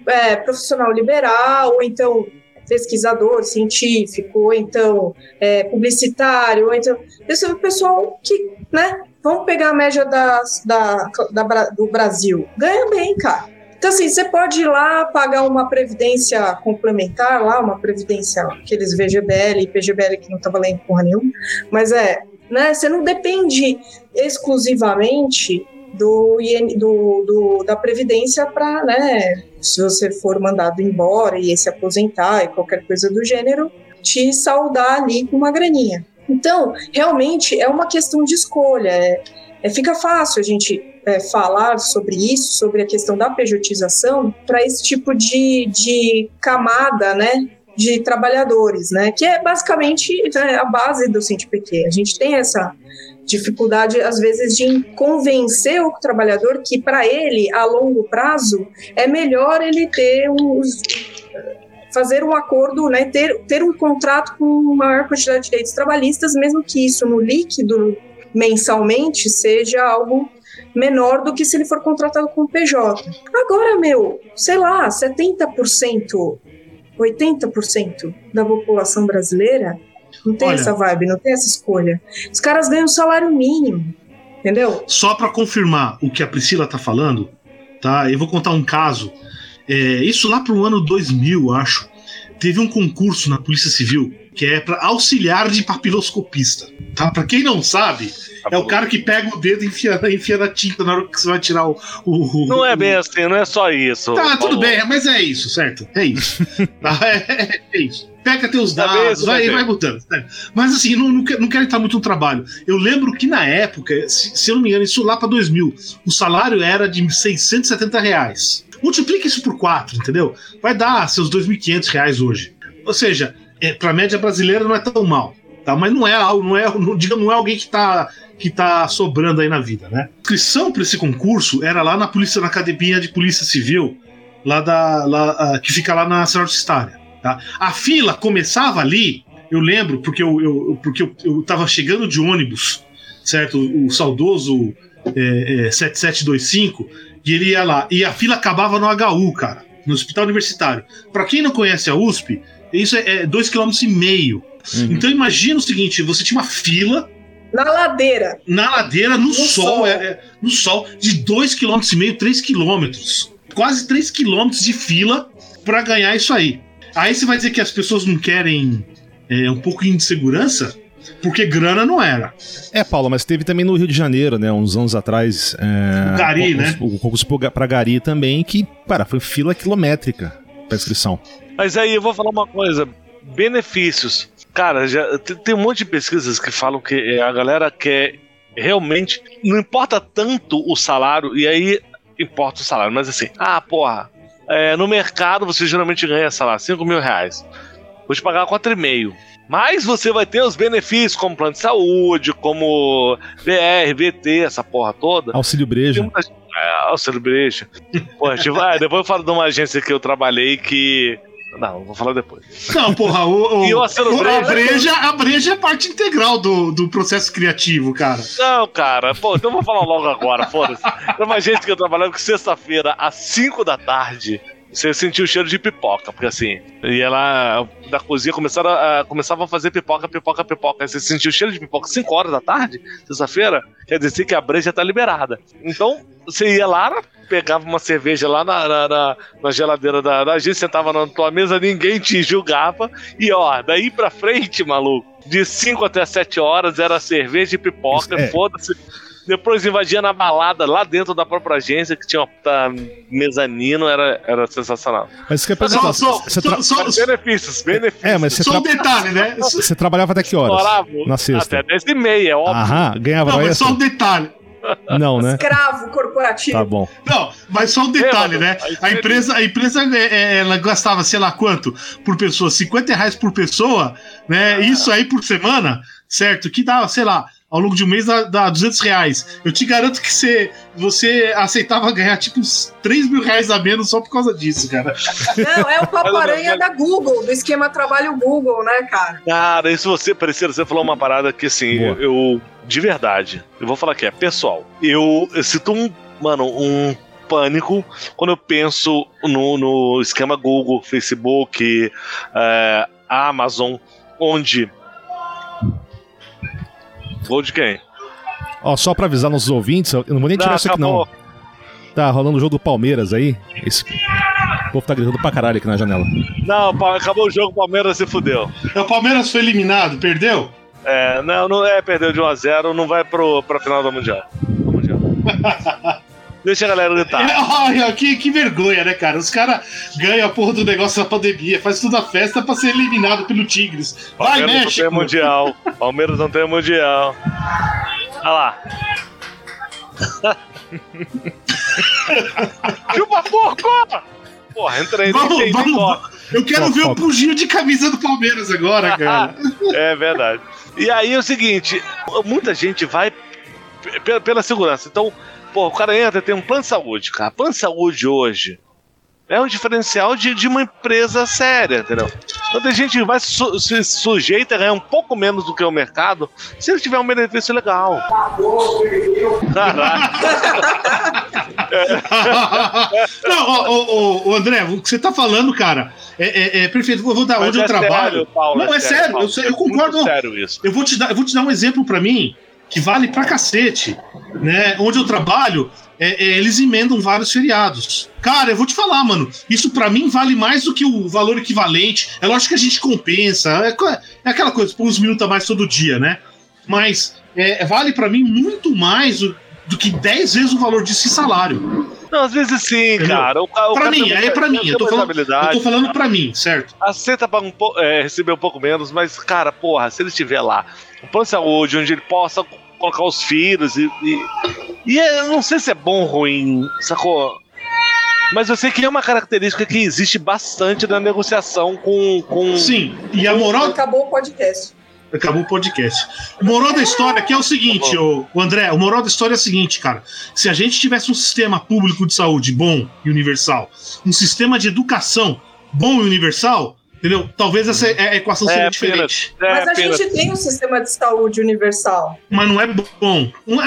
é, profissional liberal, ou então pesquisador científico, ou então é, publicitário, ou então. Esse é o pessoal que, né? Vamos pegar a média das, da, da, do Brasil. Ganha bem, cara. Então, assim, você pode ir lá pagar uma previdência complementar, lá, uma previdência, aqueles VGBL e PGBL que não tá valendo porra nenhuma, mas é, né? Você não depende exclusivamente do, do, do da Previdência para, né, se você for mandado embora e se aposentar e qualquer coisa do gênero, te saudar ali com uma graninha. Então, realmente é uma questão de escolha. É, é fica fácil a gente é, falar sobre isso, sobre a questão da pejotização, para esse tipo de, de camada, né, de trabalhadores, né, que é basicamente é, a base do CNTPq. A gente tem essa dificuldade, às vezes, de convencer o trabalhador que, para ele, a longo prazo, é melhor ele ter um, fazer um acordo, né, ter, ter um contrato com maior quantidade de direitos trabalhistas, mesmo que isso no líquido mensalmente seja algo menor do que se ele for contratado com PJ. Agora, meu, sei lá, 70%, 80% da população brasileira não tem Olha, essa vibe, não tem essa escolha. Os caras ganham salário mínimo, entendeu? Só para confirmar o que a Priscila tá falando, tá? Eu vou contar um caso. É, isso lá pro ano 2000, acho. Teve um concurso na Polícia Civil que é para auxiliar de papiloscopista. Tá? Para quem não sabe, é o cara que pega o dedo e enfia, enfia na tinta na hora que você vai tirar o. o não é bem assim, não é só isso. Tá, Paulo. tudo bem, mas é isso, certo? É isso. tá, é, é, isso. Pega teus tá dados, vai, vai mudando. Né? Mas assim, não, não, quero, não quero estar muito no trabalho. Eu lembro que na época, se, se eu não me engano, isso lá para 2000, o salário era de 670 reais. Multiplica isso por 4, entendeu? Vai dar seus 2.500 reais hoje. Ou seja, é, para a média brasileira não é tão mal. Tá? Mas não é algo, não é, não, diga, não é alguém que está que tá sobrando aí na vida, né? A inscrição para esse concurso era lá na polícia, na academia de polícia civil, lá da, lá, que fica lá na Cidade Universitária. Tá? A fila começava ali, eu lembro, porque eu, eu porque eu, eu tava chegando de ônibus, certo? O, o saudoso é, é, 7725, e ele ia lá. E a fila acabava no HU, cara, no Hospital Universitário. Para quem não conhece a USP, isso é 2,5 km. Uhum. Então imagina o seguinte: você tinha uma fila, Na ladeira. Na ladeira, no, no sol, sol. É, é, no sol, de 2,5 km, 3 km. Quase 3 km de fila para ganhar isso aí. Aí você vai dizer que as pessoas não querem é, um pouco de insegurança? Porque grana não era. É, Paulo, mas teve também no Rio de Janeiro, né? Uns anos atrás. É, o Gari, né? O concurso pra Gari também, que, cara, foi fila quilométrica pra inscrição. Mas aí eu vou falar uma coisa: benefícios. Cara, já, tem um monte de pesquisas que falam que a galera quer realmente. Não importa tanto o salário, e aí importa o salário, mas assim, ah, porra, é, no mercado você geralmente ganha, sei lá, 5 mil reais. Vou te pagar 4,5. Mas você vai ter os benefícios, como plano de saúde, como BR, VT, essa porra toda. Auxílio Breja. Muita... É, auxílio Breja. Pô, tipo, ah, depois eu falo de uma agência que eu trabalhei que não, vou falar depois. Não, porra, o, o, o, o a, breja, a breja é parte integral do, do processo criativo, cara. Não, cara, pô, então eu vou falar logo agora, foda-se. Tem uma gente que eu trabalhava que sexta-feira, às 5 da tarde, você sentiu o cheiro de pipoca, porque assim, e ela da cozinha começaram a, começava a fazer pipoca, pipoca, pipoca. Você sentiu o cheiro de pipoca 5 horas da tarde, sexta-feira, quer dizer que a breja tá liberada. Então, você ia lá, pegava uma cerveja lá na, na, na, na geladeira da, da gente, sentava na tua mesa, ninguém te julgava. E ó, daí pra frente, maluco, de 5 até 7 horas era cerveja e pipoca, é. foda-se depois invadia na balada lá dentro da própria agência, que tinha uma puta mezanino, era, era sensacional. Mas você quer perguntar, só, só, tra... só, benefícios, benefícios. É, mas você só tra... um detalhe, né? Você trabalhava até que horas? na sexta. Até 10 e meia, é óbvio. Aham, ganhava Não, mas só um detalhe. Não, né? Escravo corporativo. Tá bom. Não, mas só um detalhe, é, né? A empresa, a empresa é, é, ela gastava, sei lá quanto, por pessoa, 50 reais por pessoa, né? Ah. Isso aí por semana, certo? Que dava, sei lá, ao longo de um mês dá, dá 200 reais. Eu te garanto que você, você aceitava ganhar tipo uns 3 mil reais a menos só por causa disso, cara. Não, é o papo-aranha da Google, do esquema trabalho Google, né, cara? Cara, isso você, parecia, você falou uma parada que assim, eu, eu, de verdade, eu vou falar que é pessoal. Eu, eu sinto um, mano, um pânico quando eu penso no, no esquema Google, Facebook, é, Amazon, onde Gol de quem? Ó, só pra avisar nossos ouvintes, eu não vou nem tirar não, isso aqui não. Tá rolando o jogo do Palmeiras aí. Esse... O povo tá gritando pra caralho aqui na janela. Não, acabou o jogo, o Palmeiras se fudeu. O Palmeiras foi eliminado, perdeu? É, não, não é, perdeu de 1x0, não vai pro, pra final do Mundial. Do mundial. Deixa a galera gritar. Olha, que, que vergonha, né, cara? Os caras ganham a porra do negócio da pandemia, faz toda a festa pra ser eliminado pelo Tigres. Vai, Palmeiras México! Não tem mundial. Palmeiras não tem mundial. Olha lá. Chupa porco! Porra, entrei vamos, vamos, Eu quero ver o puginho de camisa do Palmeiras agora, cara. é verdade. E aí é o seguinte: muita gente vai pela segurança. Então, Pô, o cara entra, tem um plano de saúde, cara. Plano de saúde hoje é um diferencial de, de uma empresa séria, entendeu? Então tem gente que vai su se sujeita a ganhar um pouco menos do que o mercado se ele tiver um benefício legal. Não, o, André, o que você tá falando, cara, é, é, é perfeito. Eu vou dar Mas onde é eu trabalho. Sério, Paulo, não, é, é sério, sério. Eu, eu, concordo. sério isso. Eu vou te dar, eu vou te dar um exemplo para mim que vale pra cacete. Né? Onde eu trabalho, é, é, eles emendam vários feriados. Cara, eu vou te falar, mano, isso para mim vale mais do que o valor equivalente. É lógico que a gente compensa, é, é aquela coisa, põe uns minutos a mais todo dia, né? Mas é, vale para mim muito mais do, do que 10 vezes o valor disso em salário. Não, às vezes sim, Entendeu? cara. O, o pra mim, é pra mim. Eu tô, falando, eu tô falando pra mim, certo? Aceita pra um é, receber um pouco menos, mas, cara, porra, se ele estiver lá, um plano de saúde onde ele possa colocar os filhos e. E, e é, eu não sei se é bom ou ruim, sacou? Mas eu sei que é uma característica que existe bastante na negociação com. com... Sim, e a moral. Acabou o podcast. Acabou o podcast. O moral da história aqui é o seguinte, tá o, o André, o moral da história é o seguinte, cara. Se a gente tivesse um sistema público de saúde bom e universal, um sistema de educação bom e universal, entendeu? Talvez essa é, a equação é, seja diferente. É, Mas a gente tem um sistema de saúde universal. Mas não é bom. Não,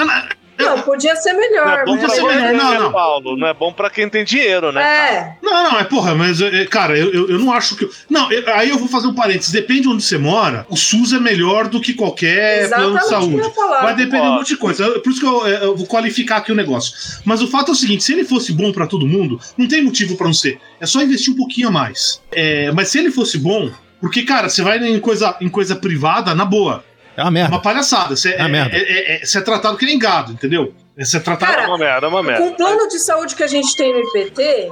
podia ser Não melhor. é bom podia pra ser você, melhor, não, não. Paulo? Não é bom pra quem tem dinheiro, né? É, Não, não, é porra, mas, é, cara, eu, eu, eu não acho que. Não, eu- aí eu vou fazer um parênteses. Depende de onde você mora, o SUS é melhor do que qualquer plano de exatamente o que eu saúde. ia falar. Vai depender de um monte de coisa. Por isso que eu, é, eu vou qualificar aqui o negócio. Mas o fato é o seguinte: se ele fosse bom pra todo mundo, não tem motivo pra não ser. É só investir um pouquinho a mais. É, mas se ele fosse bom, porque, cara, você vai em coisa, em coisa privada, na boa. É uma É merda. uma palhaçada. Você é, Ah, merda. é- é- é- você é tratado que nem gado, entendeu? Você é tratado. Cara, É uma merda, é uma merda. Com o plano de saúde que a gente tem no IPT,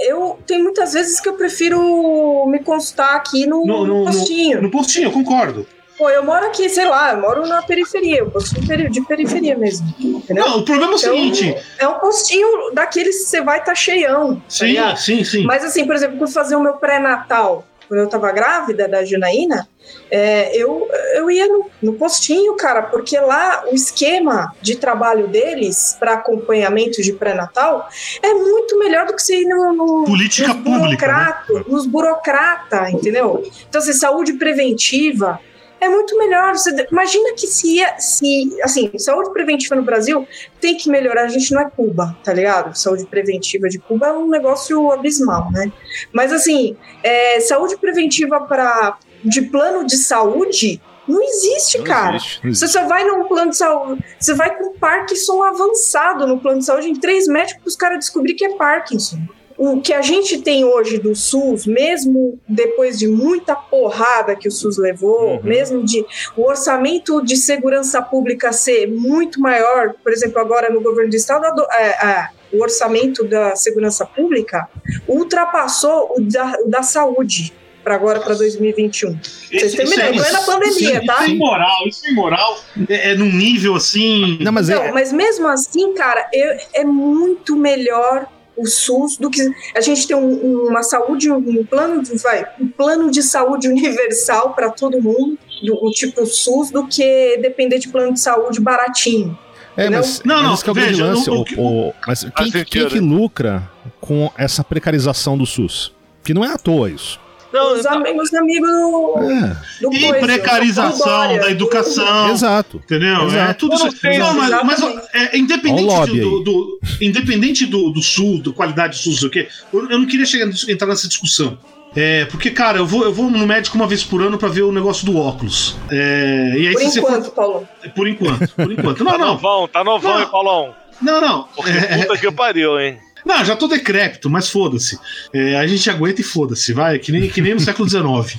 eu tem muitas vezes que eu prefiro me consultar aqui no, No- no- postinho. No postinho, eu concordo. Pô, eu moro aqui, sei lá, eu moro na periferia, um postinho peri- de periferia mesmo. Entendeu? Não, o problema é o Então, seguinte. é um postinho daqueles que você vai estar tá cheião. tá Sim, ligado? sim, sim. Mas assim, por exemplo, quando fazer o meu pré-natal, quando eu tava grávida da Janaína, é, eu, eu ia no, no postinho, cara, porque lá o esquema de trabalho deles para acompanhamento de pré-natal é muito melhor do que você ir no, no, Política nos pública, né? burocrata, nos burocrata, entendeu? Então, assim, saúde preventiva é muito melhor. Você, imagina que se, se, assim, saúde preventiva no Brasil tem que melhorar. A gente não é Cuba, tá ligado? Saúde preventiva de Cuba é um negócio abismal, né? Mas, assim, é, saúde preventiva para de plano de saúde não existe, Não cara. existe, não Você existe. só vai num plano de saúde, você vai com Parkinson avançado no plano de saúde, em três médicos os caras descobrir que é Parkinson. O que a gente tem hoje do SUS, mesmo depois de muita porrada que o SUS levou, Uhum. mesmo de o orçamento de segurança pública ser muito maior, por exemplo, agora no governo do estado, a é, é, o orçamento da segurança pública ultrapassou o da, o da saúde para agora, para 2021. Vocês têm Isso é- plena pandemia, isso tá? é imoral, isso é imoral. É, é num nível assim. Não, mas Não, é. mas mesmo assim, cara, eu- é muito melhor o SUS do que a gente tem um- uma saúde, um plano de, vai, um plano de saúde universal para todo mundo, do, o tipo SUS, do que depender de plano de saúde baratinho. É, mas, Não, mas não, esse que é o grande veja, lance. o- o- mas quem, quem que lucra com essa precarização do SUS? Que não é à toa isso. Não, os, am- os amigos do, É, do E coisa, precarização da educação. exato. Entendeu? Exato. É tudo isso. sei, Não, mas, mas, é, independente, do, do- independente do, do sul, da qualidade do SUS, o quê? Eu, eu não queria chegar, entrar nessa discussão. É, porque, cara, eu vou, eu vou no médico uma vez por ano pra ver o negócio do óculos. É, e aí, Por enquanto, Paulo. for. Por enquanto, por enquanto. Não, Tá não. novão, tá novão, Não. hein, Paulão? Não, não. Porque É, puta que pariu, hein? Não, já tô decrépito, mas foda-se. É, a gente aguenta e foda-se, vai. Que nem, que nem no século XIX.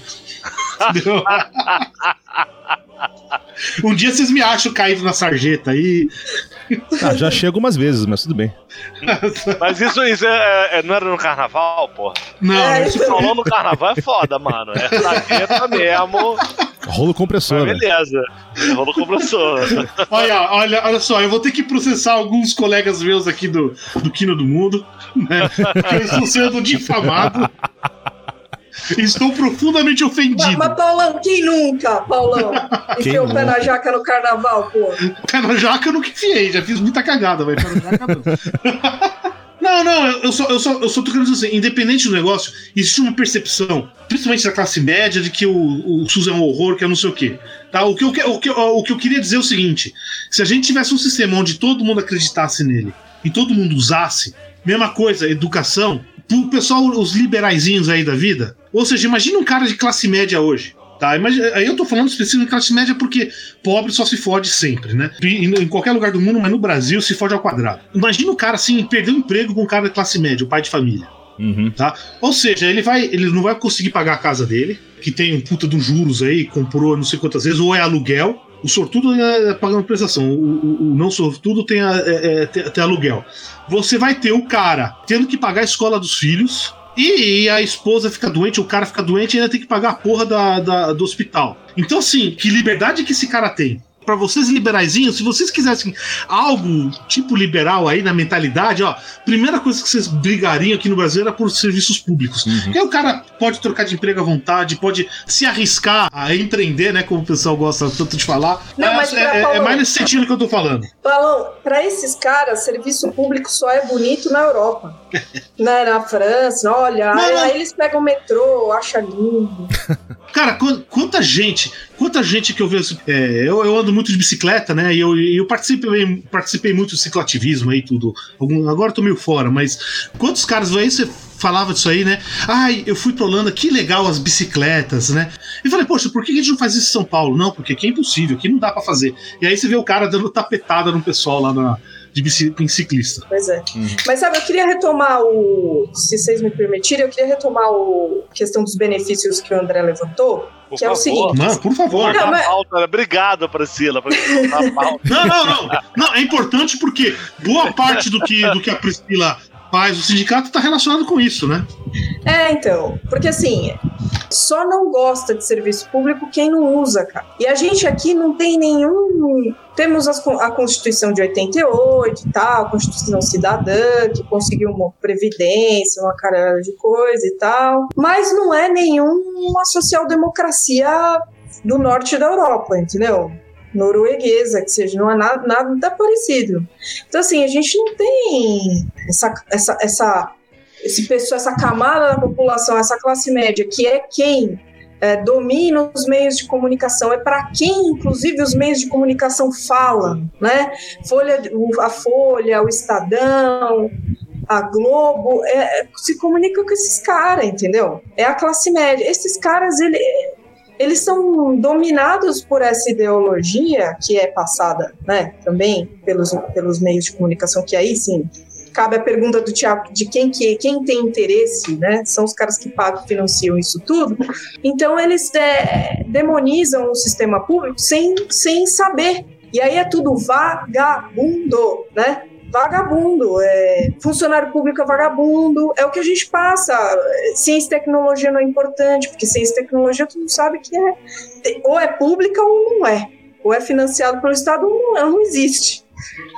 Entendeu? um dia vocês me acham caído na sarjeta aí. Ah, já chega umas vezes, mas tudo bem. Mas isso, isso é, é- não era no carnaval, pô? Não, É, isso Se falou no carnaval é foda, mano. É sarjeta mesmo. Rolo compressor, Mas né? beleza. Rolou compressor. Olha, olha, olha só, eu vou ter que processar alguns colegas meus aqui do, do Quino do Mundo, né? Porque eu estou sendo difamado. Estou profundamente Mas, ofendido. mas, Paulão, quem nunca, Paulão? Quem Enfiou o pé na jaca no carnaval, pô. Pé na jaca eu nunca enfiei, já fiz muita cagada, mas pé na jaca não. Não, não, eu- só, eu, só, eu só tô querendo dizer assim, independente do negócio, existe uma percepção, principalmente da classe média, de que o, o SUS é um horror, que é não sei o quê. Tá? O, que eu, o, que, o que eu queria dizer é o seguinte: se a gente tivesse um sistema onde todo mundo acreditasse nele e todo mundo usasse, mesma coisa, educação, pro pessoal, os liberaizinhos aí da vida, ou seja, imagina um cara de classe média hoje. Tá, imagina, aí eu tô falando específico de classe média porque pobre só se fode sempre, né? Em, em qualquer lugar do mundo, mas no Brasil se fode ao quadrado. Imagina o cara assim, perder o emprego com um cara de classe média, o pai de família. Uhum. Tá? Ou seja, ele vai, ele não vai conseguir pagar a casa dele, que tem um puta dos juros aí, comprou não sei quantas vezes, ou é aluguel. O sortudo é pagando prestação, o, o- o não sortudo tem, a- é- é- tem, tem aluguel. Você vai ter o cara tendo que pagar a escola dos filhos, e, a esposa fica doente, o cara fica doente e ainda tem que pagar a porra da, da- do hospital. Então, assim, que liberdade que esse cara tem? Pra vocês liberaizinhos, se vocês quisessem algo tipo liberal aí na mentalidade, ó, primeira coisa que vocês brigariam aqui no Brasil era por serviços públicos. Uhum. Porque aí o cara pode trocar de emprego à vontade, pode se arriscar a empreender, né? Como o pessoal gosta tanto de falar. Não, é, mas é- é Paulo- mais nesse sentido que eu tô falando. Paulão, pra esses caras, serviço público só é bonito na Europa. na, na França, olha, Não, aí, não. aí eles pegam o metrô, acham lindo. Cara, quanta gente, quanta gente que eu vejo. É, eu, eu, ando muito de bicicleta, né? E eu, eu participei, participei muito do cicloativismo aí, tudo. Agora eu tô meio fora, mas quantos caras aí você falava disso aí, né? Ai, eu fui pra Holanda, que legal as bicicletas, né? E falei, poxa, por que a gente não faz isso em São Paulo? Não, porque aqui é impossível, aqui não dá para fazer. E aí você vê o cara dando tapetada no pessoal lá na, de biciclista. Pois é. Uhum. Mas sabe, eu queria retomar o. Se vocês me permitirem, eu queria retomar a questão dos benefícios que o André levantou. Por que favor. é o seguinte. Não, por favor. Não, mas... pauta, Obrigado, Priscila. não, não, não. Não, é importante porque boa parte do que, do que a Priscila faz, o sindicato está relacionado com isso, né? É, então. Porque assim, só não gosta de serviço público quem não usa, cara. E a gente aqui não tem nenhum. Temos a Constituição de 88 e tal, a Constituição Cidadã, que conseguiu uma previdência, uma caralho de coisa e tal. Mas não é nenhuma social-democracia do norte da Europa, entendeu? Norueguesa, que seja, não é nada, nada parecido. Então, assim, a gente não tem essa, essa, essa esse pessoa, essa camada da população, essa classe média, que é quem é, domina os meios de comunicação, é para quem, inclusive, os meios de comunicação falam, né? Folha, a Folha, o Estadão, a Globo, é, se comunica com esses caras, entendeu? É a classe média. Esses caras, ele, eles são dominados por essa ideologia que é passada, né, também pelos, pelos meios de comunicação, que aí sim cabe a pergunta do Tiago de quem que quem tem interesse, né? São os caras que pagam, financiam isso tudo. Então eles é, demonizam o sistema público sem, sem saber. E aí é tudo vagabundo, né? Vagabundo, é, funcionário público é vagabundo, é o que a gente passa. Ciência e tecnologia não é importante, porque ciência e tecnologia tu não sabe que é. Ou é pública ou não é. Ou é financiado pelo Estado ou não, não existe.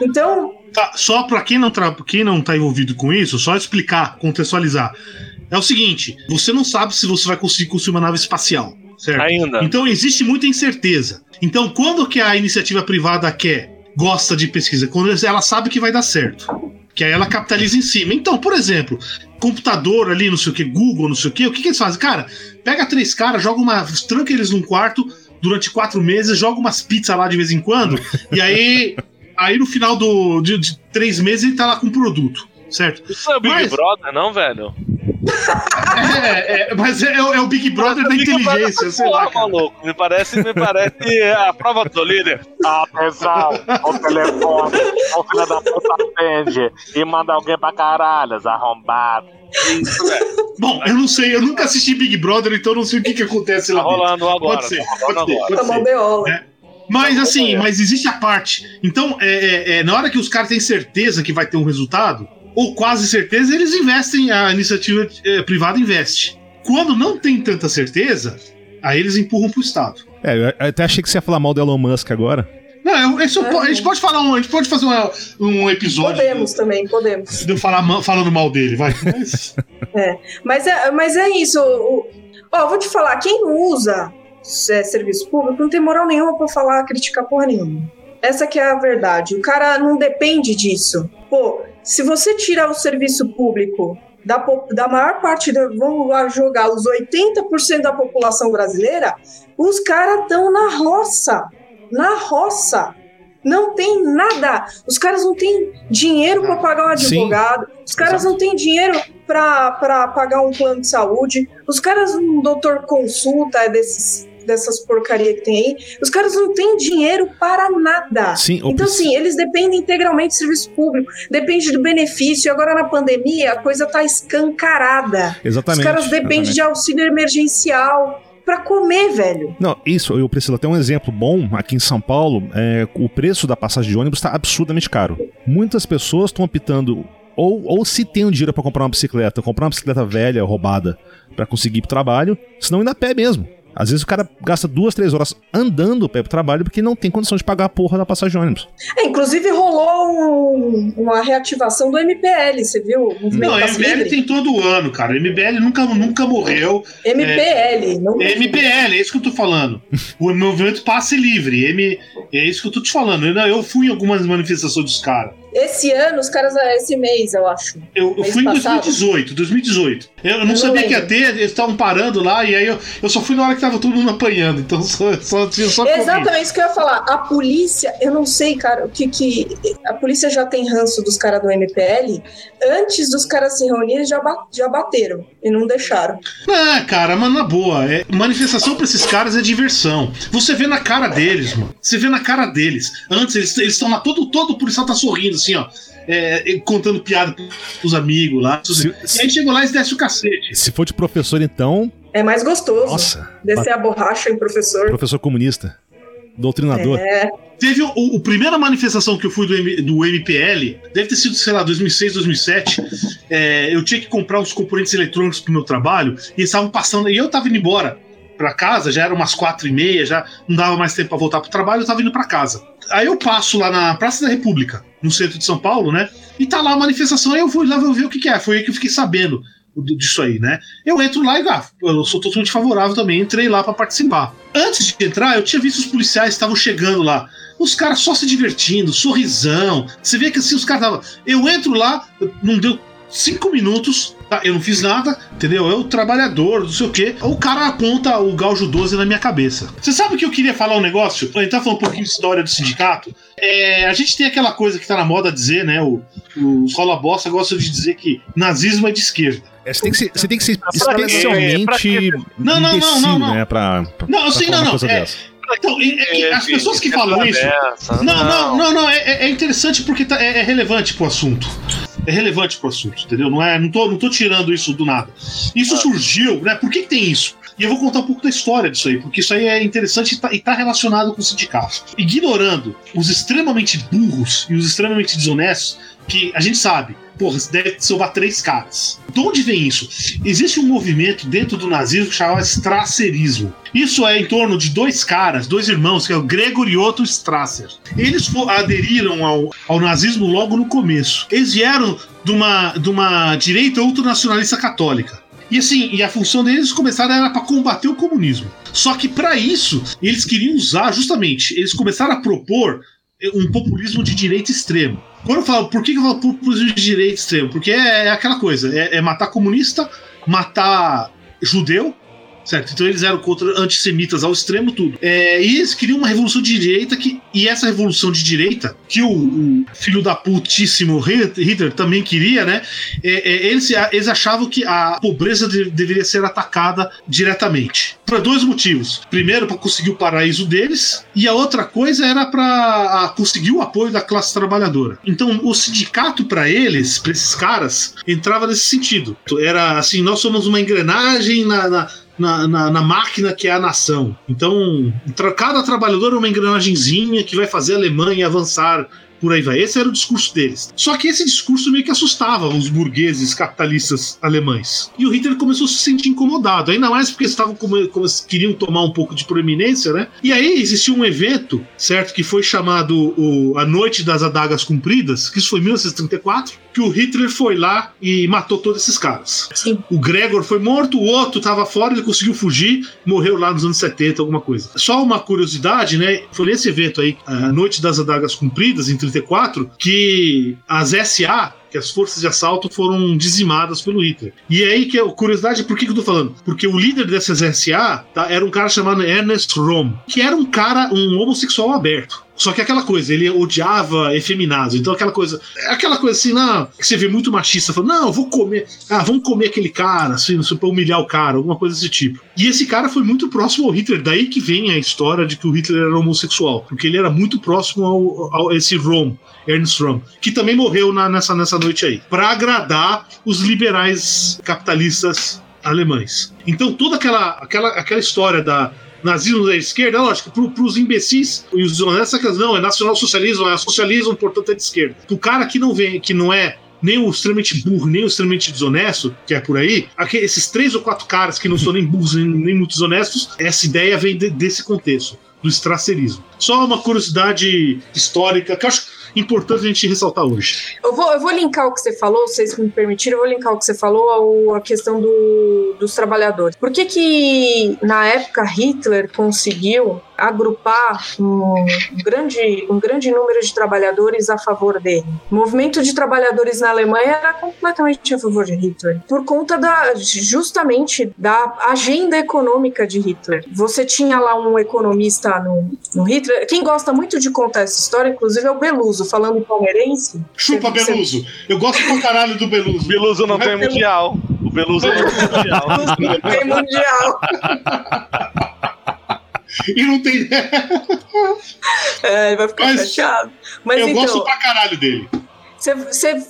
Então, Tá, só para quem não tá, quem não tá envolvido com isso, só explicar, contextualizar. É o seguinte, você não sabe se você vai conseguir construir uma nave espacial, certo? Ainda. Então existe muita incerteza. Então quando que a iniciativa privada quer, gosta de pesquisa? Quando ela sabe que vai dar certo. Que aí ela capitaliza em cima. Então, por exemplo, computador ali, não sei o que, Google, não sei o que, o que, que eles fazem? Cara, pega três caras, joga uma. tranca eles num quarto durante quatro meses, joga umas pizzas lá de vez em quando, e aí Aí no final do, de, de, três meses ele tá lá com o produto, certo? Isso é o Big mas... Brother, não, velho? É, é, mas é, é, o Big Brother da inteligência, sei lá. maluco. Me parece, me parece a prova do líder. Atenção, o telefone, o filho da puta atende e manda alguém pra caralho, arrombado. Isso, velho. Bom, eu não sei, eu nunca assisti Big Brother, então não sei o que, que acontece lá. Tá rolando agora. Pode ser, tá pode ser. Pode tá ser. Tá mas assim, mas existe a parte. Então, é, é, é, na hora que os caras têm certeza que vai ter um resultado, ou quase certeza, eles investem, a iniciativa é, privada investe. Quando não tem tanta certeza, aí eles empurram pro Estado. É, eu até achei que você ia falar mal do Elon Musk agora. Não, eu, eu, a gente pode falar um, a gente pode fazer uma, um episódio. Podemos também, podemos. De eu falar falando mal dele, vai. Mas... é, mas é, mas é isso. Ó, vou te falar, quem usa é, serviço público, não tem moral nenhuma para falar, criticar porra nenhuma. Essa que é a verdade. O cara não depende disso. Pô, se você tirar o serviço público da, da maior parte, da, vamos lá jogar os 80% da população brasileira, os caras estão na roça. Na roça. Não tem nada. Os caras não têm dinheiro para pagar um advogado. Sim. Os caras Exato. não têm dinheiro para pagar um plano de saúde. Os caras, um doutor consulta é desses dessas porcaria que tem aí, os caras não têm dinheiro para nada. Sim, então, sim, eles dependem integralmente do serviço público, depende do benefício. E agora na pandemia a coisa tá escancarada. Exatamente. Os caras dependem exatamente. de auxílio emergencial para comer, velho. Não, isso, eu preciso até um exemplo bom. Aqui em São Paulo, é, o preço da passagem de ônibus está absurdamente caro. Muitas pessoas estão optando ou, ou se tem o um dinheiro para comprar uma bicicleta, comprar uma bicicleta velha, roubada, para conseguir ir pro trabalho, senão ainda a pé mesmo. Às vezes o cara gasta duas, três horas andando para pro trabalho porque não tem condição de pagar a porra da passagem de ônibus. É, inclusive rolou um, uma reativação do MPL, você viu? O não, o MPL tem todo ano, cara. O MPL nunca, nunca morreu. MPL, é, não. MPL, é isso que eu tô falando. o movimento passe livre. M, é isso que eu tô te falando. Eu, eu fui em algumas manifestações dos caras. Esse ano, os caras, esse mês, eu acho. Eu, eu fui em 2018, 2018. Eu, eu não sabia não que ia ter, eles estavam parando lá, e aí eu, eu só fui na hora que tava todo mundo apanhando, então só, só tinha só Exatamente isso que eu ia falar. A polícia, eu não sei, cara, o que que. A polícia já tem ranço dos caras do MPL. Antes dos caras se reunirem, já, já bateram e não deixaram. É, cara, mas na boa, é, manifestação pra esses caras é diversão. Você vê na cara deles, mano. Você vê na cara deles. Antes, eles estão lá, todo, todo o policial tá sorrindo, assim, ó. É, contando piada pros amigos lá. Se, e aí chegou lá e desce o cacete. Se for de professor, então. É mais gostoso. Nossa. Descer a borracha em professor. Professor comunista. Doutrinador. É. Teve o, o, primeira manifestação que eu fui do, M, do MPL, deve ter sido, sei lá, 2006, 2007. É, eu tinha que comprar uns componentes eletrônicos pro meu trabalho e eles estavam passando. E eu tava indo embora para casa, já era umas quatro e meia, já não dava mais tempo para voltar pro trabalho, eu tava indo para casa. Aí eu passo lá na Praça da República, no centro de São Paulo, né? E tá lá a manifestação, aí eu fui lá ver o que, que é. Foi aí que eu fiquei sabendo disso aí, né? Eu entro lá e ah, eu sou totalmente favorável também, entrei lá para participar. Antes de entrar, eu tinha visto os policiais estavam chegando lá. Os caras só se divertindo, sorrisão. Você vê que assim os caras estavam. Eu entro lá, não deu cinco minutos, tá? eu não fiz nada, entendeu? Eu, trabalhador, não sei o quê. O cara aponta o Gaujo 12 na minha cabeça. Você sabe que eu queria falar um negócio? A gente tá falando um pouquinho de história do sindicato. É, a gente tem aquela coisa que tá na moda dizer, né? O, os rola bosta gostam de dizer que nazismo é de esquerda. É, você, tem que ser, você tem que ser especialmente não, não, não, não, não. né? Pra, pra, não, assim, não, não. É, então, é, é as pessoas que falam isso. Não, não, não, não, é, é interessante porque tá, é, é relevante pro assunto é relevante pro assunto, entendeu? Não, é, não, tô, não tô tirando isso do nada. Isso ah. surgiu, né? Por que, que, tem isso? E eu vou contar um pouco da história disso aí, porque isso aí é interessante e tá, e tá relacionado com o sindicato. Ignorando os extremamente burros e os extremamente desonestos, que a gente sabe, porra, deve salvar três caras. De onde vem isso? Existe um movimento dentro do nazismo que Strasserismo. Isso é em torno de dois caras, dois irmãos, que é o Gregor e Otto Strasser. Eles aderiram ao, ao nazismo logo no começo. Eles vieram de uma, de uma direita ultranacionalista católica. E assim, e a função deles começaram era para combater o comunismo. Só que para isso, eles queriam usar justamente, eles começaram a propor um populismo de direita extremo. Quando eu falo, por que eu falo populismo de direita extremo? Porque é, é aquela coisa, é, é matar comunista, matar judeu certo? Então eles eram contra antissemitas ao extremo, tudo. É, e eles queriam uma revolução de direita que, e essa revolução de direita, que o, o filho da putíssimo Hitler também queria, né? É, é, eles, eles achavam que a pobreza de, deveria ser atacada diretamente. Por dois motivos. Primeiro, para conseguir o paraíso deles, e a outra coisa era para conseguir o apoio da classe trabalhadora. Então, o sindicato, para eles, para esses caras, entrava nesse sentido. Era assim: nós somos uma engrenagem na, na na, na, na, máquina que é a nação. Então, cada trabalhador é uma engrenagemzinha que vai fazer a Alemanha avançar por aí vai. Esse era o discurso deles. Só que esse discurso meio que assustava os burgueses capitalistas alemães. E o Hitler começou a se sentir incomodado, ainda mais porque estavam como, como queriam tomar um pouco de proeminência, né? E aí existiu um evento, certo, que foi chamado o, a Noite das Adagas Cumpridas, que isso foi em 1934, que o Hitler foi lá e matou todos esses caras. Sim. O Gregor foi morto, o outro estava fora, ele conseguiu fugir, morreu lá nos anos 70, alguma coisa. Só uma curiosidade, né? Foi nesse evento aí, a Noite das Adagas Cumpridas, em 1984, que as SA, que as forças de assalto foram dizimadas pelo Hitler. E é aí que é curiosidade, por que, que eu tô falando? Porque o líder dessas SA tá, era um cara chamado Ernest Röhm, que era um cara, um homossexual aberto. Só que aquela coisa, ele odiava efeminados. Então aquela coisa, aquela coisa assim, não, que você vê muito machista falando, não, vou comer, ah, vamos comer aquele cara, assim, pra humilhar o cara, alguma coisa desse tipo. E esse cara foi muito próximo ao Hitler, daí que vem a história de que o Hitler era homossexual, porque ele era muito próximo ao, ao esse Rom, Ernst Rom, que também morreu na, nessa, nessa noite aí, para agradar os liberais capitalistas alemães. Então toda aquela, aquela, aquela história da nazismo da esquerda, lógico, para os imbecis e os desonestos, não, é nacional-socialismo, é socialismo, portanto é de esquerda. O cara que não vem, que não é nem o extremamente burro, nem o extremamente desonesto, que é por aí, aqui, esses três ou quatro caras que não são nem burros nem, nem muito desonestos, essa ideia vem de, desse contexto, do estracerismo. Só uma curiosidade histórica que acho importante a gente ressaltar hoje. Eu vou, eu vou linkar o que você falou, se vocês me permitirem, eu vou linkar o que você falou ao, a questão do, dos trabalhadores. Por que que, na época, Hitler conseguiu agrupar um grande, um grande número de trabalhadores a favor dele. O movimento de trabalhadores na Alemanha era completamente a favor de Hitler, por conta da justamente da agenda econômica de Hitler. Você tinha lá um economista no, no Hitler. Quem gosta muito de contar essa história, inclusive, é o Beluso, falando palmeirense. Chupa, você, Beluso! Eu gosto pra caralho do Beluso. Beluso não, não tem mundial. O Beluso não tem mundial. Não tem mundial. e não tem. é, ele vai ficar Mas chateado. Mas eu então, gosto pra caralho dele. Você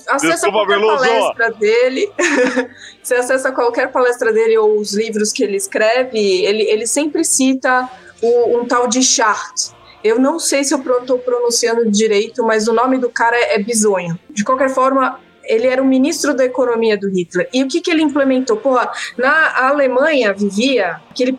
acessa Desculpa, qualquer palestra dele, você acessa qualquer palestra dele ou os livros que ele escreve, ele, ele sempre cita o, um tal de Chart. Eu não sei se eu estou pronunciando direito, mas o nome do cara é bizonho. De qualquer forma, ele era o ministro da economia do Hitler. E o que, que ele implementou? Porra, na Alemanha vivia aquele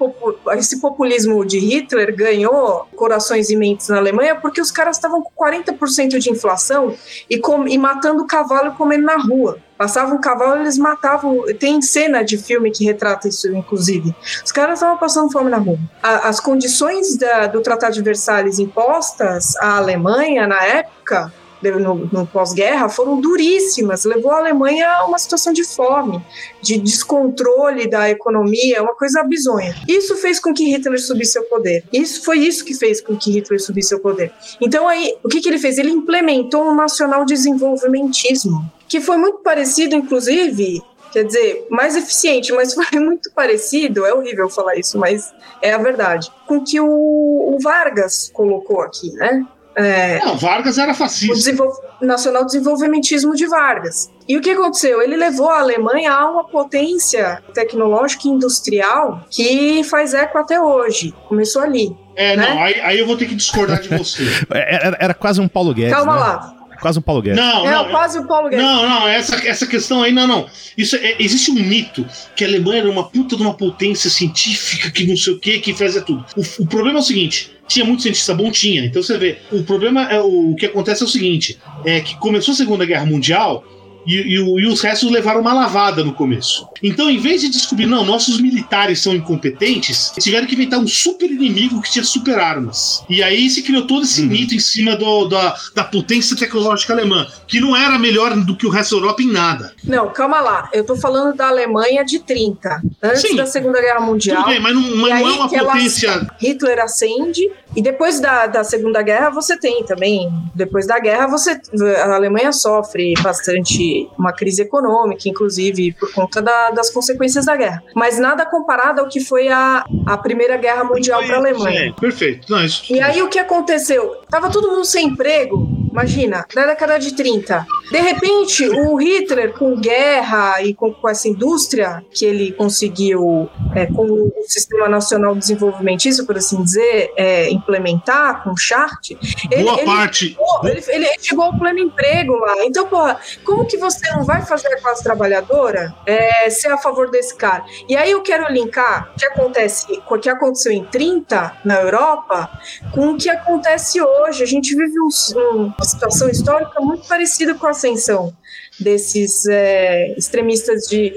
esse populismo de Hitler ganhou corações e mentes na Alemanha porque os caras estavam com 40% de inflação e, com, e matando cavalo e comendo na rua. Passavam cavalo, eles matavam. Tem cena de filme que retrata isso, inclusive. Os caras estavam passando fome na rua. A, as condições da, do Tratado de Versalhes impostas à Alemanha na época no, no pós-guerra foram duríssimas, levou a Alemanha a uma situação de fome, de descontrole da economia, uma coisa bizonha. Isso fez com que Hitler subisse ao poder. Isso foi isso que fez com que Hitler subisse ao poder. Então aí, o que, que ele fez? Ele implementou um nacional desenvolvimentismo, que foi muito parecido, inclusive, quer dizer, mais eficiente, mas foi muito parecido, é horrível falar isso, mas é a verdade, com que o, o Vargas colocou aqui, né? É, não, Vargas era fascista. O desenvol... nacional desenvolvimentismo de Vargas. E o que aconteceu? Ele levou a Alemanha a uma potência tecnológica e industrial que faz eco até hoje. Começou ali. É, né? não, aí, aí, eu vou ter que discordar de você. É, era, era, quase um Paulo Guedes. Calma né? lá. Quase um Paulo Guedes. Não, é, não, quase um Paulo Guedes. Não, não, essa, essa questão aí, não, não. Isso é, existe um mito que a Alemanha era uma puta de uma potência científica que não sei o que, que fazia tudo. O, o problema é o seguinte: tinha muito cientista bom, tinha. Então você vê, o problema é o, o que acontece é o seguinte: é que começou a Segunda Guerra Mundial e, e, e, os restos levaram uma lavada no começo. Então, em vez de descobrir, não, nossos militares são incompetentes, tiveram que inventar um super inimigo que tinha super armas. E aí se criou todo esse uhum. mito em cima do, da, da potência tecnológica alemã, que não era melhor do que o resto da Europa em nada. Não, calma lá. Eu tô falando da Alemanha de 30, antes Sim, da Segunda Guerra Mundial. Tudo bem, mas não, mas não é uma potência. Ela, Hitler acende, e depois da, da Segunda Guerra você tem também. Depois da guerra, você a Alemanha sofre bastante uma crise econômica, inclusive por conta da, das consequências da guerra. Mas nada comparado ao que foi a, a Primeira Guerra Mundial para a Alemanha. Perfeito. Não, isso... E aí o que aconteceu? Tava todo mundo sem emprego Imagina, na década de 30. De repente, o Hitler, com guerra e com, com essa indústria que ele conseguiu, é, com o Sistema Nacional de Desenvolvimentista, por assim dizer, é, implementar com o chart. Boa ele, parte. Ele chegou, ele, ele chegou ao pleno emprego lá. Então, porra, como que você não vai fazer a classe trabalhadora é, ser a favor desse cara? E aí eu quero linkar o que acontece, o que aconteceu em 30 na Europa com o que acontece hoje. A gente vive um, um situação histórica muito parecida com a ascensão desses é, extremistas de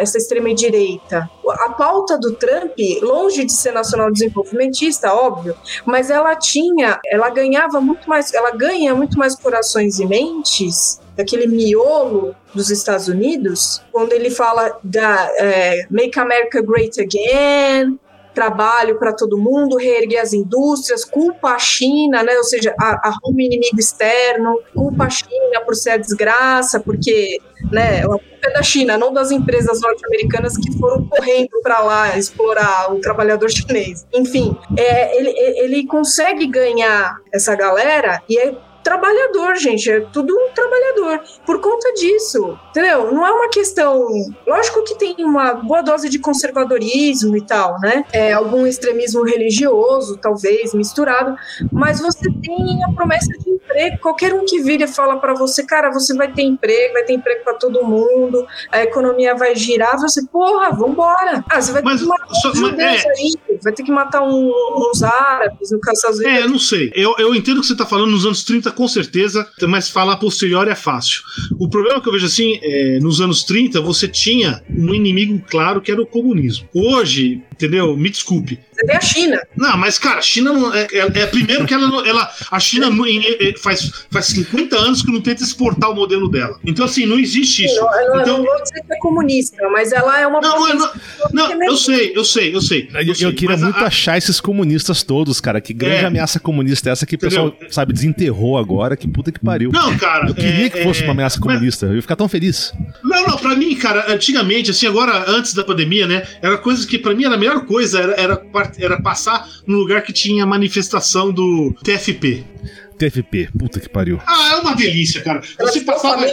essa extrema direita. A pauta do Trump, longe de ser nacional desenvolvimentista, óbvio, mas ela tinha, ela ganhava muito mais, ela ganha muito mais corações e mentes daquele miolo dos Estados Unidos, quando ele fala da é, Make America Great Again, trabalho para todo mundo, reerguer as indústrias, culpa a China, né? ou seja, arruma inimigo externo, culpa a China por ser a desgraça, porque né, a culpa é da China, não das empresas norte-americanas que foram correndo para lá explorar o trabalhador chinês. Enfim, é, ele, ele consegue ganhar essa galera e é trabalhador, gente. É tudo um trabalhador. Por conta disso, entendeu? Não é uma questão. Lógico que tem uma boa dose de conservadorismo e tal, né? É, algum extremismo religioso, talvez, misturado. Mas você tem a promessa de emprego. Qualquer um que vira e fala para você, cara, você vai ter emprego, vai ter emprego para todo mundo, a economia vai girar. Você, porra, vambora. Ah, você vai mas, ter que matar só, uns é... aí, vai ter que matar um, uns árabes, no caso É, não sei. Eu, eu entendo que você tá falando nos anos 30 com certeza, mas falar posterior é fácil. O problema que eu vejo assim, é, nos anos 30, você tinha um inimigo claro que era o comunismo. Hoje, Entendeu? Me desculpe. Você tem a China. Não, mas, cara, a China não. É, é, é primeiro que ela. não- ela a China não- é, é, faz, faz 50 anos que não tenta exportar o modelo dela. Então, assim, não existe isso. Não, eu não- Então, não vou dizer que é comunista, mas ela é uma não, não, potência não, não, eu sei, eu sei, eu sei. Eu, sei, eu queria mas a- muito a- achar esses comunistas todos, cara. Que grande É. ameaça comunista é essa que o Entendeu? pessoal, sabe, desenterrou agora. Que puta que pariu. Não, cara. eu queria é- que fosse é- uma ameaça mas- comunista. Eu ia ficar tão feliz. Não, não, pra mim, cara, antigamente, assim, agora, antes da pandemia, né, era coisa que pra mim era a melhor coisa, era, era, era passar no lugar que tinha manifestação do TFP. TFP, puta que pariu. Ah, é uma delícia, cara. Você ficou passava.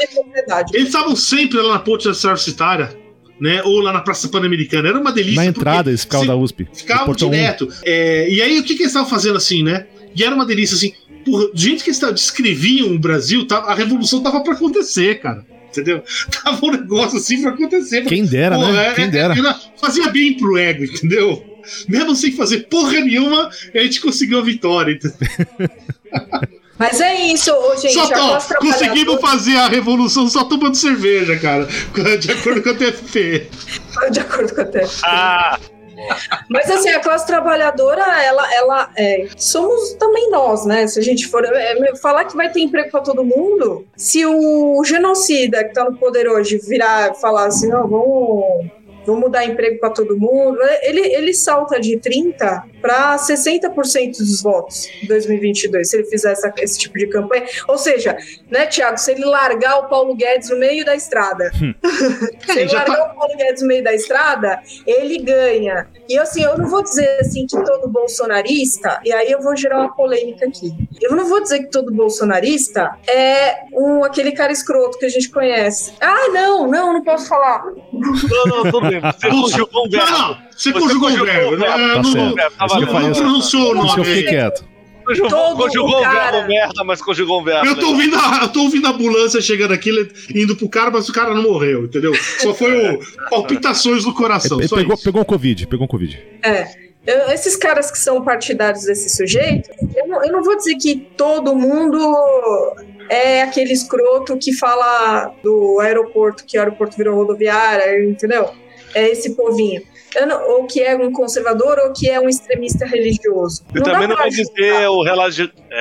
Eles estavam sempre lá na ponte universitária, né, ou lá na Praça Pan-Americana. Era uma delícia. Na entrada, eles ficavam se- da USP. Ficavam um. direto. É, e aí, o que, que eles estavam fazendo assim, né? E era uma delícia, assim. Porra, do jeito que eles descreviam o Brasil, tava- a revolução tava pra acontecer, cara. Entendeu? Tava um negócio assim pra acontecer. Quem dera, Porra, né? é- Quem é- dera. era- fazia bem pro ego, entendeu? Mesmo sem fazer porra nenhuma, a gente conseguiu a vitória. entendeu? Mas é isso, gente. só classe conseguimos fazer a revolução só tomando cerveja, cara. De acordo com a TFP. De acordo com a TF. Ah, Mas assim, a classe trabalhadora, ela, ela é, somos também nós, né? Se a gente for é, falar que vai ter emprego para todo mundo, se o genocida que tá no poder hoje virar falar assim, não, vamos, vamos dar emprego para todo mundo, ele, ele salta de 30 para 60% dos votos em 2022, se ele fizer essa- esse tipo de campanha. Ou seja, né, Tiago, se ele largar o Paulo Guedes no meio da estrada, se ele tá- largar o Paulo Guedes no meio da estrada, ele ganha. E assim, eu não vou dizer assim que todo bolsonarista, e aí eu vou gerar uma polêmica aqui. Eu não vou dizer que todo bolsonarista é um aquele cara escroto que a gente conhece. Ah, não, não, não posso falar. não, não, tudo bem. Você. Não, não. Você conjugou o verbo. né? Tá Não- certo. Falei, Não pronunciou o Por isso eu nome. fiquei quieto. Conjugou, Todo conjugou o um cara- verbo merda, mas conjugou um verbo. Eu tô, ouvindo a, eu tô ouvindo a ambulância chegando aqui, indo pro cara, mas o cara não morreu, entendeu? Só foi o palpitações no coração. Pegou, isso. pegou um Covid, pegou um Covid. É. Eu- esses caras que são partidários desse sujeito, eu não, eu não vou dizer que todo mundo é aquele escroto que fala do aeroporto, que o aeroporto virou rodoviária, entendeu? É esse povinho. Não- ou que é um conservador ou que é um extremista religioso. E Não também não vai dizer o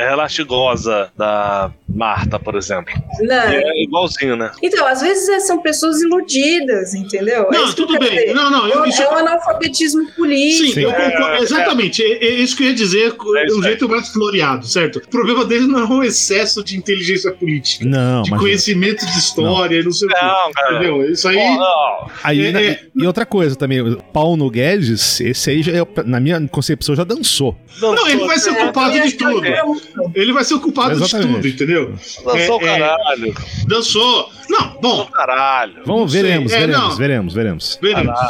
relaxigosa da Marta, por exemplo. Não. Que é igualzinho, né? Então, às vezes é, são pessoas iludidas, entendeu? É Não, isso que eu tudo bem. dizer. Não, não, eu, É isso, um analfabetismo político. sim, eu concordo. exatamente. É, é isso que eu ia dizer, É aí. jeito mais floreado, certo? O problema dele não é o excesso de inteligência política, Não, de mas. conhecimento de história e não sei o. Não, cara. Entendeu? Isso aí. Ó, Aí, É, é. E outra coisa também, Paulo Guedes, esse aí, já é- na minha concepção, já dançou. Não, ele vai ser É, culpado de que tudo. É Ele vai ser o culpado de Exatamente. tudo, entendeu? Dançou o É, é. caralho. Dançou. Não, bom, Dançou caralho. Vamos, Não veremos, É, veremos, não. veremos, veremos. veremos.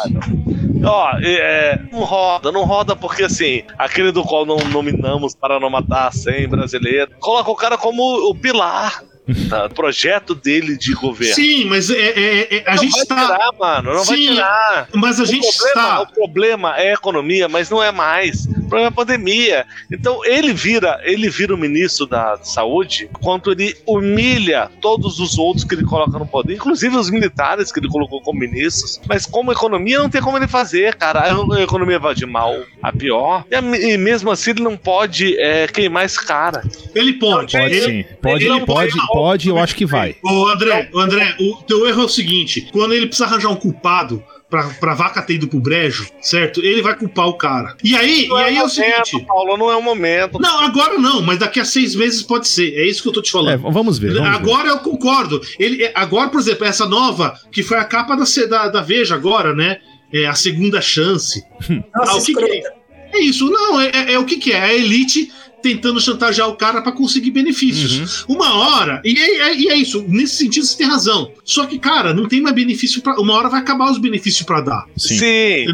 Ó, é, não roda, não roda porque assim, aquele do qual não nominamos para não matar 100 brasileiros, coloca o cara como o pilar tá, do projeto dele de governo. Sim, mas é, é- é- a não gente vai está. tirar, mano, não vai Sim, tirar. Mas a O gente problema, está. o problema é a economia, mas não é mais. Problema é a pandemia. Então ele vira, ele vira o ministro da saúde quanto ele humilha todos os outros que ele coloca no poder, inclusive os militares que ele colocou como ministros. Mas como economia não tem como ele fazer, cara. A economia vai de mal a pior. E, a- e mesmo assim ele não pode é, queimar esse cara. Ele pode. Pode ele, sim. Pode, ele ele pode, pode- pode, eu acho que vai. Ô, André, André, o teu erro é o seguinte: quando ele precisa arranjar um culpado pra, pra vaca ter ido pro brejo, certo? Ele vai culpar o cara. E aí, Não e aí é o momento, seguinte. Paulo, não é o momento. Não, agora não, mas daqui a seis meses pode ser. É isso que eu tô te É, falando. vamos ver. Vamos ver. agora eu concordo. Ele, é- agora, por exemplo, essa nova, que foi a capa da, da, da Veja agora, né? É a segunda chance. Nossa, Ah, o que que é? É isso, não, é, é- é o que, que é? É a elite tentando chantagear o cara pra conseguir benefícios. Uhum. Uma hora, e é, é- e é isso, nesse sentido você tem razão. Só que, cara, não tem mais benefício pra. Uma hora vai acabar os benefícios pra dar. Sim. Sim.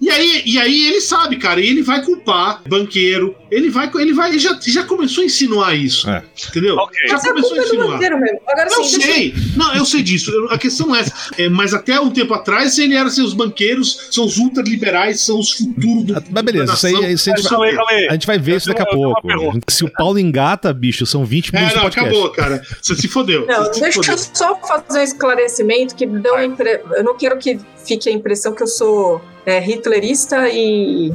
E aí, e aí ele sabe, cara, e ele vai culpar banqueiro, ele vai, ele vai, ele já, já começou a insinuar isso. É. Entendeu? Ok. Já Mas a começou culpa a é do insinuar. banqueiro mesmo. Agora Eu sim, deixa sei, não, eu sei disso. Eu- A questão é essa. É, mas até um tempo atrás ele era assim, os banqueiros, são os ultraliberais, são os futuros do. Mas beleza, isso aí, isso aí a gente Calma vai, aí, calma aí. a gente vai ver isso daqui a pouco. Se o Paulo engata, bicho, são 20 É, minutos de não, podcast. acabou, cara. Você se fodeu. Não, se deixa fodeu. eu só fazer um esclarecimento que deu impre... Eu não quero que fique a impressão que eu sou é, hitlerista e.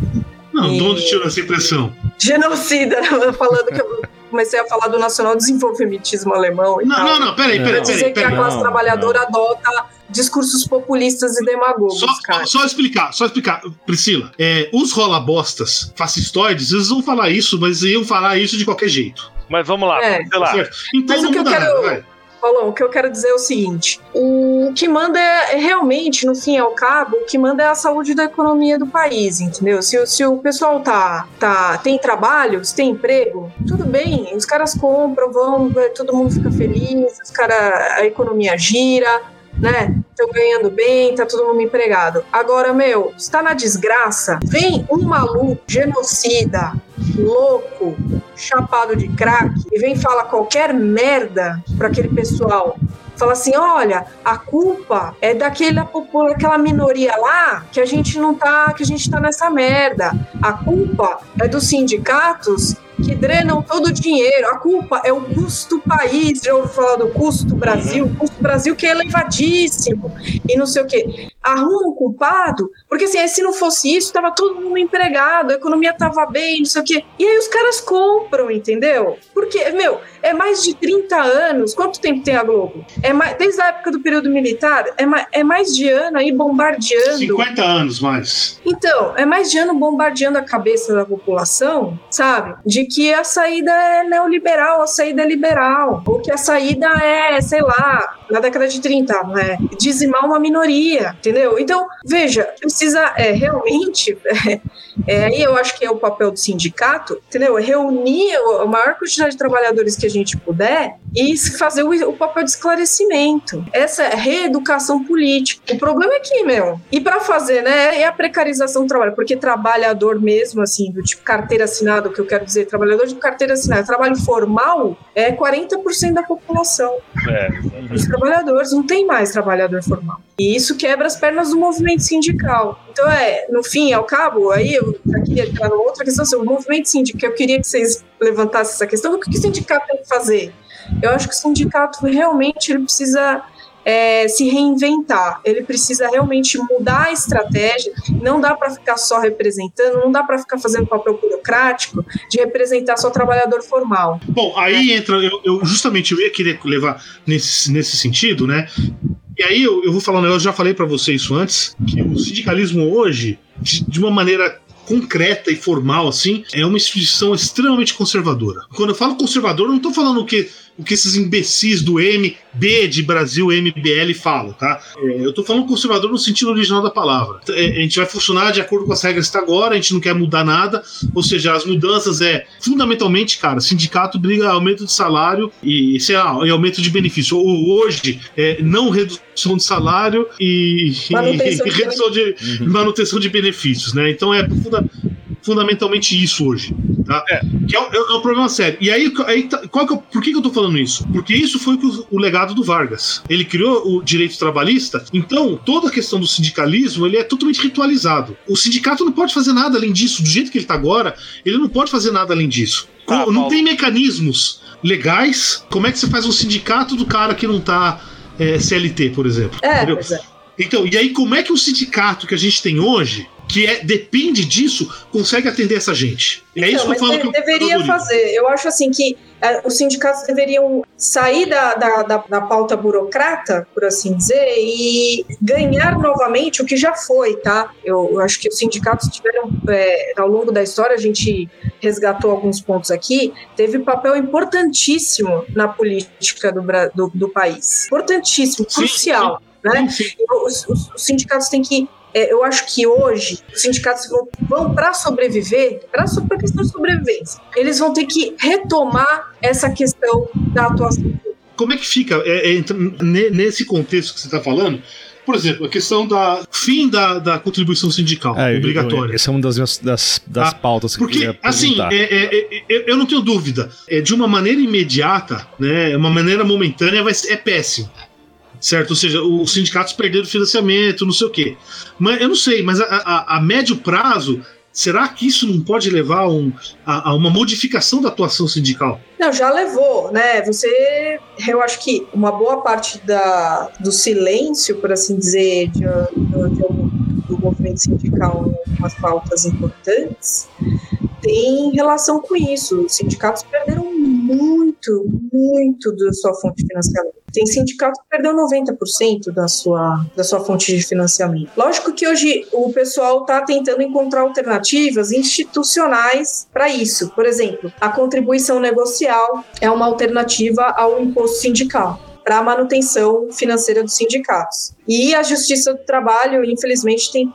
Não, e... de onde tirou essa impressão? Genocida, falando que eu comecei a falar do nacional desenvolvimentismo alemão. não, tal. não, não, peraí, peraí, peraí. Dizer que a classe trabalhadora não. adota discursos populistas e demagogos. Só, só explicar, só explicar. Priscila, é, os rolabostas fascistoides, eles vão falar isso, mas iam falar isso de qualquer jeito. Mas vamos lá, é. sei lá. Então mas não muda quero... nada. Paulão, o que eu quero dizer é o seguinte: o que manda é, é, realmente, no fim e ao cabo, o que manda é a saúde da economia do país, entendeu? Se, se o pessoal tá, tá, tem trabalho, se tem emprego, tudo bem, os caras compram, vão, todo mundo fica feliz, os cara, a economia gira, né? Estão ganhando bem, tá todo mundo empregado. Agora, meu, está na desgraça, vem um maluco, genocida, louco, chapado de crack, e vem falar qualquer merda para aquele pessoal fala assim: olha, a culpa é daquela aquela minoria lá que a gente não tá, que a gente tá nessa merda. A culpa é dos sindicatos que drenam todo o dinheiro. A culpa é o custo país. Já ouviu falar do custo Brasil? O custo Brasil que é elevadíssimo e não sei o quê. Arruma um culpado, porque assim, se não fosse isso, tava todo mundo empregado, a economia tava bem, não sei o quê. E aí os caras compram, entendeu? Porque, meu, é mais de 30 anos. Quanto tempo tem a Globo? É mais, desde a época do período militar, é mais, é mais de ano aí bombardeando. 50 anos mais. Então, é mais de ano bombardeando a cabeça da população, sabe? De que a saída é neoliberal, a saída é liberal, ou que a saída é, sei lá, na década de 30, né? dizimar uma minoria, entendeu? Então, veja, precisa é, realmente, é, é, aí eu acho que é o papel do sindicato, entendeu? Reunir a maior quantidade de trabalhadores que a gente puder e fazer o, o papel de esclarecimento. Essa é reeducação política. O problema é que, meu, e para fazer, né, é a precarização do trabalho, porque trabalhador mesmo, assim, do tipo carteira assinada, o que eu quero dizer, trabalhador de carteira assinada, trabalho formal é 40% da população. É, Os trabalhadores, não tem mais trabalhador formal. E isso quebra as pernas do movimento sindical. Então, é, no fim ao cabo, aí eu aqui entrar numa outra questão, assim, o movimento sindical, eu queria que vocês levantassem essa questão, o que o sindicato tem que fazer? Eu acho que o sindicato realmente ele precisa é, se reinventar, ele precisa realmente mudar a estratégia. Não dá para ficar só representando, não dá para ficar fazendo papel burocrático de representar só trabalhador formal. Bom, aí entra, eu, eu, justamente eu ia querer levar nesse, nesse sentido, né? E aí eu, eu vou falar um negócio, já falei para você isso antes, que o sindicalismo hoje, de, de uma maneira concreta e formal, assim, é uma instituição extremamente conservadora. Quando eu falo conservador, eu não estou falando que o que esses imbecis do MB de Brasil MBL falam, tá? É, eu tô falando conservador no sentido original da palavra. É, a gente vai funcionar de acordo com as regras que está agora, a gente não quer mudar nada, ou seja, as mudanças é fundamentalmente, cara, sindicato briga aumento de salário e, sei lá, e aumento de benefício. Hoje, é, não redução de salário e, manutenção, e, de, redução de uhum. manutenção de benefícios, né? Então é funda fundamentalmente isso hoje. Tá? É. Que é, é, é um problema sério. E aí, aí tá, qual que, é por que, que eu tô falando isso? Porque isso foi o, o, legado do Vargas. Ele criou o direito trabalhista, então toda a questão do sindicalismo ele é totalmente ritualizado. O sindicato não pode fazer nada além disso. Do jeito que ele tá agora, ele não pode fazer nada além disso. Ah, não tem mecanismos legais. Como é que você faz um sindicato do cara que não tá é, CLT, por exemplo? É, é. Então, e aí como é que o sindicato que a gente tem hoje que é, depende disso, consegue atender essa gente. É isso então, que eu falo que eu deveria fazer. Eu acho assim que é, os sindicatos deveriam sair da, da, da, da, pauta burocrata, por assim dizer, e ganhar novamente o que já foi, tá? Eu, eu acho que os sindicatos tiveram, é, ao longo da história, a gente resgatou alguns pontos aqui, teve papel importantíssimo na política do, do, do país. Importantíssimo, sim, crucial. Sim. Né? Sim, os, os, os sindicatos têm que é, eu acho que hoje os sindicatos vão, vão para sobreviver, para a questão de sobrevivência, eles vão ter que retomar essa questão da atuação. Como é que fica é, é, nesse contexto que você está falando? Por exemplo, a questão da fim da, da contribuição sindical é, obrigatória. essa é uma das, minhas, das, das ah, pautas que porque, eu assim, é, é, é, eu não tenho dúvida. É, de uma maneira imediata, né, uma maneira momentânea, vai, é péssimo certo? Ou seja, os sindicatos perderam financiamento, não sei o quê. Mas eu não sei, mas a, a, a médio prazo, será que isso não pode levar um, a, a, uma modificação da atuação sindical? Não, já levou, né? Você, eu acho que uma boa parte da, do silêncio, por assim dizer, de, de, de, do movimento sindical umas pautas importantes, tem relação com isso. Os sindicatos perderam muito, muito da sua fonte de financiamento. Tem sindicato que perdeu 90% da sua, da sua fonte de financiamento. Lógico que hoje o pessoal está tentando encontrar alternativas institucionais para isso. Por exemplo, a contribuição negocial é uma alternativa ao imposto sindical para a manutenção financeira dos sindicatos. E a Justiça do Trabalho, infelizmente, tem,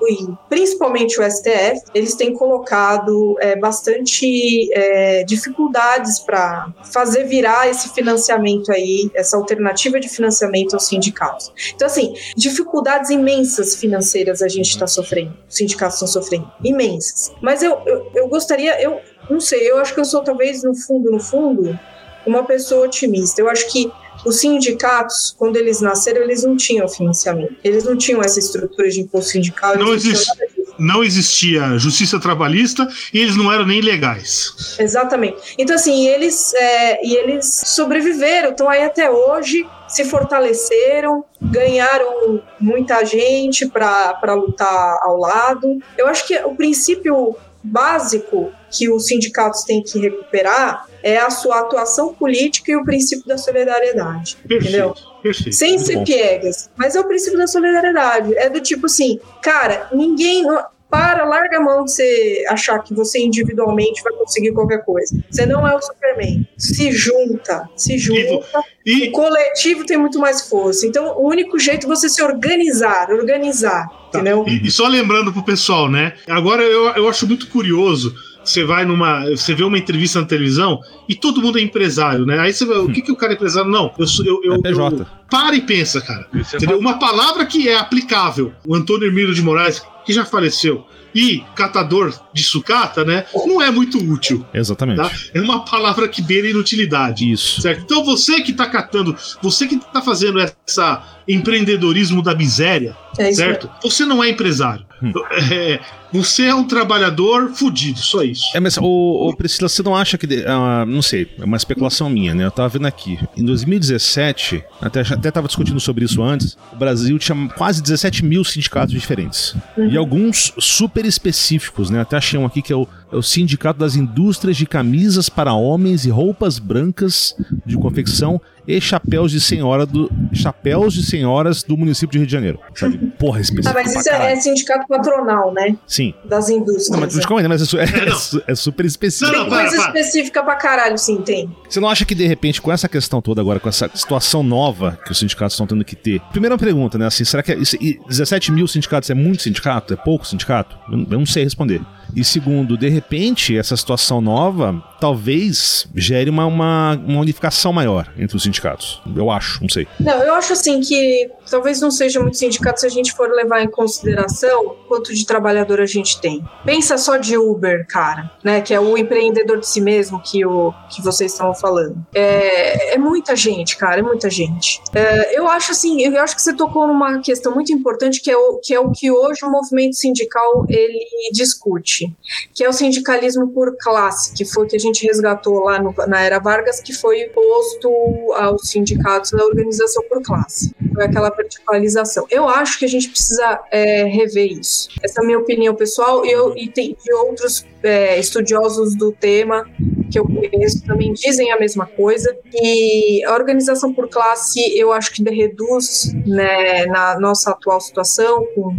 principalmente o STF, eles têm colocado é, bastante é, dificuldades para fazer virar esse financiamento aí, essa alternativa de financiamento aos sindicatos. Então, assim, dificuldades imensas financeiras a gente está sofrendo, os sindicatos estão sofrendo, imensas. Mas eu, eu, eu gostaria, eu não sei, eu acho que eu sou talvez, no fundo, no fundo, uma pessoa otimista. Eu acho que os sindicatos, quando eles nasceram, eles não tinham financiamento. Eles não tinham essa estrutura de imposto sindical. Não, existe, não existia justiça trabalhista e eles não eram nem legais. Exatamente. Então, assim, eles, é, e eles sobreviveram, estão aí até hoje, se fortaleceram, ganharam muita gente para lutar ao lado. Eu acho que o princípio básico que os sindicatos têm que recuperar é a sua atuação política e o princípio da solidariedade. Perfeito, entendeu? Perfeito, Sem ser piegas. Mas é o princípio da solidariedade. É do tipo assim, cara, ninguém. Para, larga a mão de você achar que você individualmente vai conseguir qualquer coisa. Você não é o Superman. Se junta, se junta. E... O coletivo tem muito mais força. Então, o único jeito é você se organizar, organizar, tá. entendeu? E, e, só lembrando pro pessoal, né? Agora eu, eu acho muito curioso você vai numa. Você vê uma entrevista na televisão e todo mundo é empresário, né? Aí você vê, o que, que o cara é empresário? Não, eu sou. Eu, eu, é PJ. Eu, para e pensa, cara. É? Uma palavra que é aplicável. O Antônio Emílio de Moraes, que já faleceu, e catador de sucata, né? Não é muito útil. Exatamente. Tá? É uma palavra que beira inutilidade. Isso. Certo? Então você que está catando, você que está fazendo essa empreendedorismo da miséria, é certo? Você não é empresário. Hum. É, você é um trabalhador fudido, só isso. É, mas, o, o Priscila, você não acha que. Uh, não sei, é uma especulação minha, né? Eu tava vendo aqui. Em 2017, até, até tava discutindo sobre isso antes, o Brasil tinha quase 17 mil sindicatos diferentes. Uhum. E alguns super específicos, né? Até achei um aqui que é o, o Sindicato das Indústrias de Camisas para Homens e Roupas Brancas de Confecção e chapéus de senhora do chapéus de senhoras do município de Rio de Janeiro. Sabe? Porra, específico. Ah, mas isso é, sindicato patronal, né? Sim. Das indústrias. Não, mas, é. mas é, é, é, super específico. Não, não, tem coisa para, específica pra caralho, sim, tem. Você não acha que, de repente, com essa questão toda agora, com essa situação nova que os sindicatos estão tendo que ter. Primeira pergunta, né? Assim, será que é, isso, 17 mil sindicatos é muito sindicato? É pouco sindicato? Eu, eu não sei responder. E segundo, de repente, essa situação nova talvez gere uma, uma, uma unificação maior entre os sindicatos. Eu acho, não sei. Não, eu acho assim que talvez não seja muito sindicato se a gente for levar em consideração quanto de trabalhador a gente tem. Pensa só de Uber, cara, né? Que é o empreendedor de si mesmo que, o, que vocês estavam falando. É, é muita gente, cara, é muita gente. É, eu acho assim, eu acho que você tocou numa questão muito importante que é o que, é o que hoje o movimento sindical ele discute, que é o sindicalismo por classe, que foi o que a gente resgatou lá no, na era Vargas, que foi posto aos sindicatos da organização por classe. Foi aquela verticalização. Eu acho que a gente precisa é, rever isso. Essa é a minha opinião pessoal e, eu, e tem de outros é, estudiosos do tema que eu conheço também dizem a mesma coisa. E a organização por classe eu acho que reduz né, na nossa atual situação, com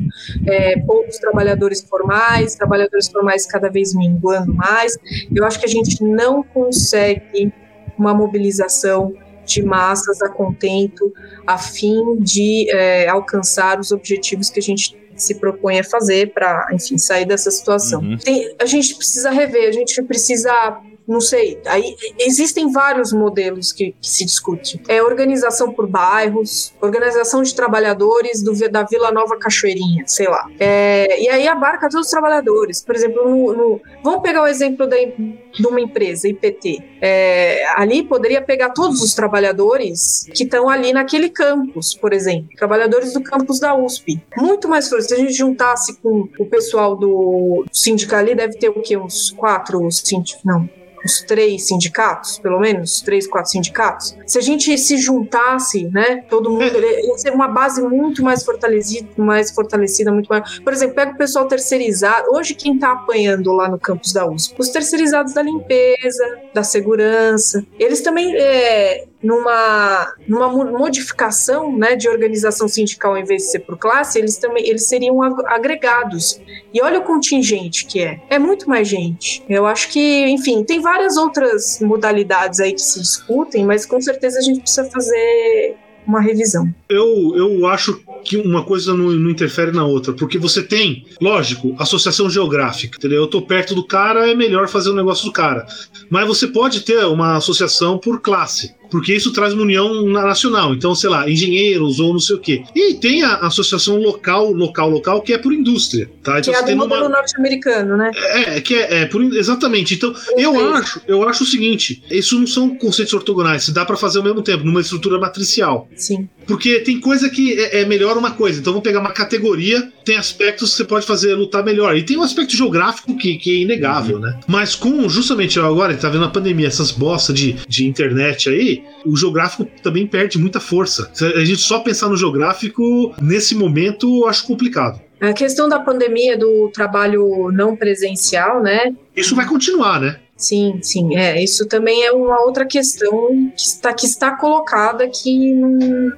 é, poucos trabalhadores formais, trabalhadores formais cada vez minguando mais. Eu acho que a gente não consegue uma mobilização de massas a contento a fim de é, alcançar os objetivos que a gente se propõe a fazer para, enfim, sair dessa situação. Uhum. Tem, a gente precisa rever, a gente precisa não sei. Aí existem vários modelos que, que, se discute. É organização por bairros, organização de trabalhadores do, da Vila Nova Cachoeirinha, sei lá. É, e aí abarca todos os trabalhadores. Por exemplo, no, no, vamos pegar o exemplo da, de uma empresa, IPT. É, ali poderia pegar todos os trabalhadores que estão ali naquele campus, por exemplo, trabalhadores do campus da USP. Muito mais força. Se a gente juntasse com o pessoal do sindicato ali, deve ter o quê? Uns quatro, cinco, não, os três sindicatos, pelo menos, três, quatro sindicatos, se a gente se juntasse, né, todo mundo, ia ser uma base muito mais fortalecida, mais fortalecida, muito mais. Por exemplo, pega o pessoal terceirizado. Hoje, quem está apanhando lá no campus da USP? Os terceirizados da limpeza, da segurança. Eles também, é, numa, numa modificação né, de organização sindical, em vez de ser por classe, eles também eles seriam agregados. E olha o contingente que é. É muito mais gente. Eu acho que, enfim, tem várias outras modalidades aí que se discutem, mas com certeza a gente precisa fazer uma revisão. Eu, eu acho que uma coisa não, não, interfere na outra, porque você tem, lógico, associação geográfica, entendeu? Eu tô perto do cara, é melhor fazer o negócio do cara. Mas você pode ter uma associação por classe porque isso traz uma união nacional. Então, sei lá, engenheiros ou não sei o quê. E tem a associação local, local, local, que é por indústria, tá? Então, que é do modelo uma... norte-americano, né? É, que é, é por, exatamente. Então, eu, eu acho, eu acho o seguinte, isso não são conceitos ortogonais, dá para fazer ao mesmo tempo, numa estrutura matricial. Sim. Porque tem coisa que é, é melhor uma coisa. Então, vamos pegar uma categoria, tem aspectos que você pode fazer lutar melhor. E tem um aspecto geográfico que, que é inegável, uhum. né? Mas com, justamente agora, tá vendo a pandemia, essas bostas de, de internet aí, o geográfico também perde muita força. Se a gente só pensar no geográfico, nesse momento, eu acho complicado. A questão da pandemia do trabalho não presencial, né? Isso vai continuar, né? Sim, sim, é. Isso também é uma outra questão que está, que está colocada aqui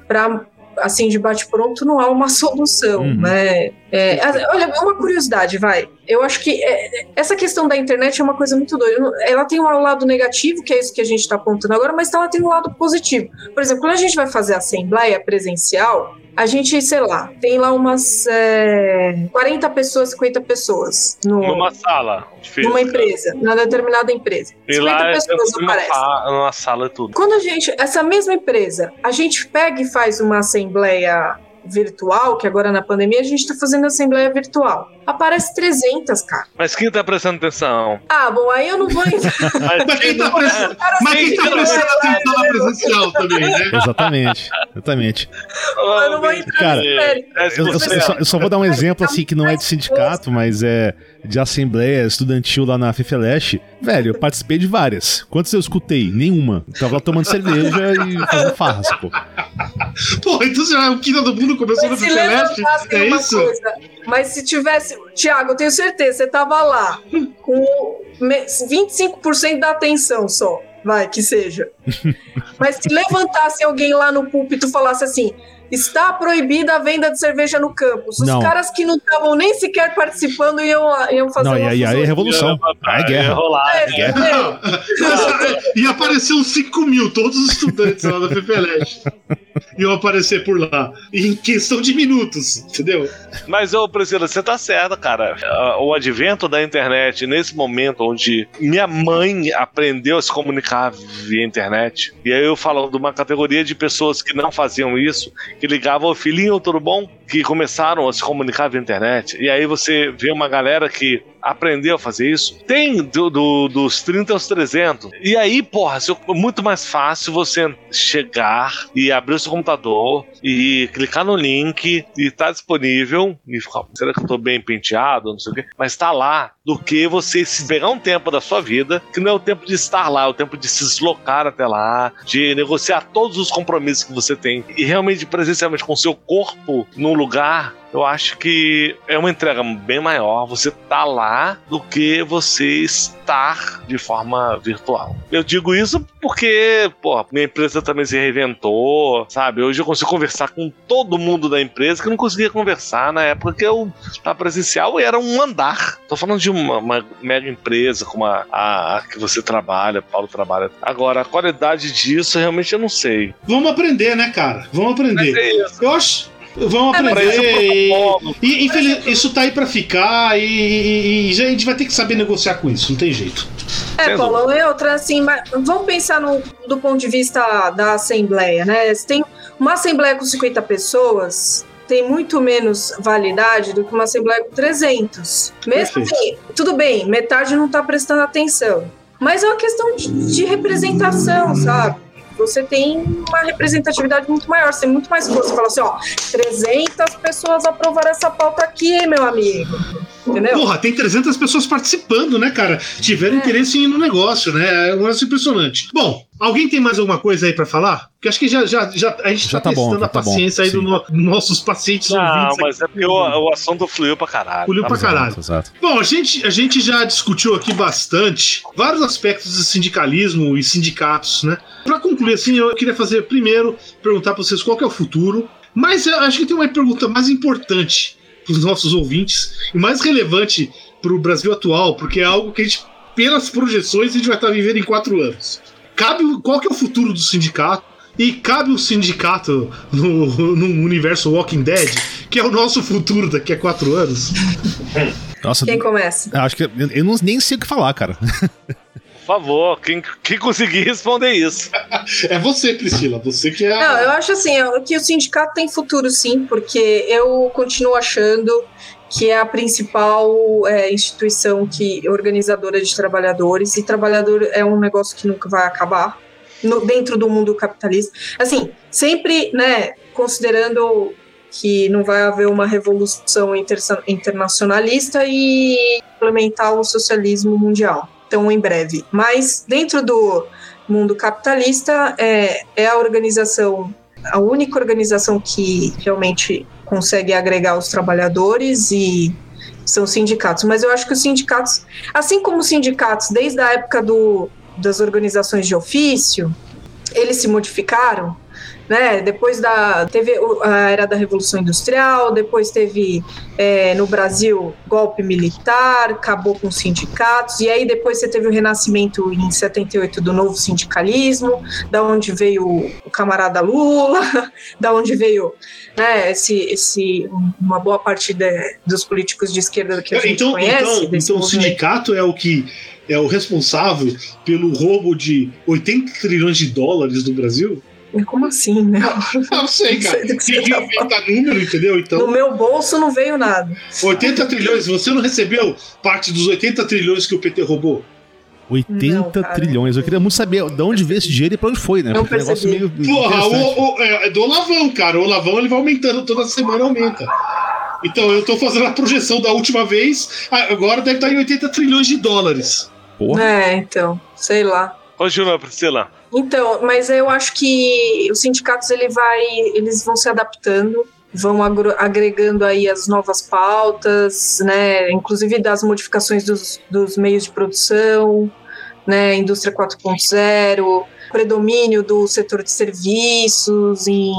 para assim, de bate-pronto, não há uma solução, uhum. né? É, olha, uma curiosidade, vai. Eu acho que é, essa questão da internet é uma coisa muito doida. Ela tem um lado negativo, que é isso que a gente está apontando agora, mas ela tem um lado positivo. Por exemplo, quando a gente vai fazer assembleia presencial, a gente, sei lá, tem lá umas é, 40 pessoas, 50 pessoas. No, numa sala. Física. Numa empresa, numa determinada empresa. E 50 lá é pessoas é aparecem. Numa sala tudo. Quando a gente, essa mesma empresa, a gente pega e faz uma assembleia virtual, que agora na pandemia a gente está fazendo assembleia virtual. Aparece 300, cara. Mas quem tá prestando atenção? Ah, bom, aí eu não vou entrar. Mas quem tá prestando, mas quem tá prestando atenção na presencial também, né? Exatamente, exatamente. eu não vou entrar cara, eu, eu, eu, só, eu, só, vou dar um exemplo assim que não é de sindicato, mas é de assembleia estudantil lá na FIFELESH. Velho, eu participei de várias. Quantas eu escutei? Nenhuma. Tava lá tomando cerveja e fazendo farras, pô. Pô, então já, o Quina do Mundo começou no FIFELESH? É isso? Coisa, mas se tivesse. Tiago, eu tenho certeza, você tava lá com 25% da atenção só. Vai, que seja. Mas se levantasse alguém lá no púlpito e falasse assim: está proibida a venda de cerveja no campus. Os não. caras que não estavam nem sequer participando iam, iam fazer não, uma aí, aí é revolução. Aí é guerra. Ia rolar, é, é guerra. É. e apareceu uns 5 mil, todos os estudantes lá da FEFELESH. iam aparecer por lá. Em questão de minutos, entendeu? Mas, ô Priscila, você tá certa, cara. O advento da internet, nesse momento onde minha mãe aprendeu a se comunicar via internet, e aí eu falo de uma categoria de pessoas que não faziam isso, que ligavam o filhinho, tudo bom? Que começaram a se comunicar via internet. E aí você vê uma galera que aprendeu a fazer isso. Tem do, do, dos 30 aos 300. E aí, porra, é muito mais fácil você chegar e abrir o seu computador e clicar no link e tá disponível. E será que eu tô bem penteado? Não sei o quê. Mas tá lá do que você se pegar um tempo da sua vida, que não é o tempo de estar lá, é o tempo de se deslocar até lá, de negociar todos os compromissos que você tem e realmente presencialmente com o seu corpo num lugar eu acho que é uma entrega bem maior você tá lá do que você estar de forma virtual. Eu digo isso porque, pô, minha empresa também se reinventou, sabe? Hoje eu consigo conversar com todo mundo da empresa que não conseguia conversar na época que eu estava presencial e era um andar. Tô falando de uma, uma mega empresa como a, a, a, que você trabalha, Paulo trabalha. Agora, a qualidade disso realmente eu não sei. Vamos aprender, né, cara? Vamos aprender. É eu acho, Vamos é, aprender. e, infeliz, isso tá aí pra ficar e, e, e, a gente vai ter que saber negociar com isso, não tem jeito. É, Paulo, é outra assim, vamos pensar no, do ponto de vista da Assembleia, né? Se tem uma Assembleia com 50 pessoas, tem muito menos validade do que uma Assembleia com 300. Mesmo Perfeito. assim, tudo bem, metade não tá prestando atenção. Mas é uma questão de, de representação, sabe? Você tem uma representatividade muito maior, você tem muito mais força. Você fala assim, ó, 300 pessoas aprovaram essa pauta aqui, meu amigo. Entendeu? Porra, tem 300 pessoas participando, né, cara? Tiveram É. interesse em ir no negócio, né? É um negócio impressionante. Bom, alguém tem mais alguma coisa aí pra falar? Porque acho que já, já, já a gente Já tá, tá bom, testando a tá bom, paciência aí sim. dos no, nossos pacientes Não, ouvintes mas aqui. é porque o, o assunto fluiu pra caralho. Fluiu tá? pra caralho. Exato, exato. Bom, a gente, a gente já discutiu aqui bastante vários aspectos do sindicalismo e sindicatos, né? Pra concluir, assim, eu queria fazer primeiro perguntar pra vocês qual que é o futuro, mas eu acho que tem uma pergunta mais importante pros nossos ouvintes e mais relevante pro Brasil atual, porque é algo que a gente, pelas projeções, a gente vai estar vivendo em quatro anos. Cabe o- qual que é o futuro do sindicato? E cabe o sindicato no, no universo Walking Dead, que é o nosso futuro daqui a quatro anos. Nossa, Quem começa? acho que eu, eu não, nem sei o que falar, cara. Por favor, quem, quem conseguir responder isso. É você, Priscila. Você que é. a- Não, eu acho assim, ó, que o sindicato tem futuro sim, porque eu continuo achando que é a principal é, instituição que organizadora de trabalhadores, e trabalhador é um negócio que nunca vai acabar no- dentro do mundo capitalista. Assim, sempre, né, considerando que não vai haver uma revolução intersa- internacionalista e implementar o socialismo mundial tão em breve. Mas dentro do mundo capitalista é, é a organização, a única organização que realmente consegue agregar os trabalhadores e são os sindicatos. Mas eu acho que os sindicatos, assim como os sindicatos desde a época do, das organizações de ofício, eles se modificaram, né? Depois da teve a era da Revolução Industrial, depois teve é, no Brasil golpe militar, acabou com os sindicatos, e aí depois você teve o renascimento em 78 do novo sindicalismo, da onde veio o camarada Lula, da onde veio né, esse, esse, uma boa parte de- dos políticos de esquerda que a gente então, conhece. então, então o sindicato é o que é o responsável pelo roubo de 80 trilhões de dólares do Brasil? Como assim, né? Não sei, cara. Não sei tá número, entendeu? No Então, meu bolso não veio nada. 80 trilhões. Você não recebeu parte dos 80 trilhões que o PT roubou? 80 Não, cara. trilhões. Eu queria muito saber de onde veio esse dinheiro e pra onde foi, né? Não Porque é negócio meio. Porra, o, o- é, é do Olavão, cara. O Olavão ele vai aumentando toda semana, aumenta. Então eu tô fazendo a projeção da última vez, agora deve estar em 80 trilhões de dólares. Porra. É, então, sei lá. Continua, Priscila. Então, mas eu acho que os sindicatos ele vai, eles vão se adaptando, vão agregando aí as novas pautas, né, inclusive das modificações dos, dos meios de produção, né, indústria 4.0, predomínio do setor de serviços em,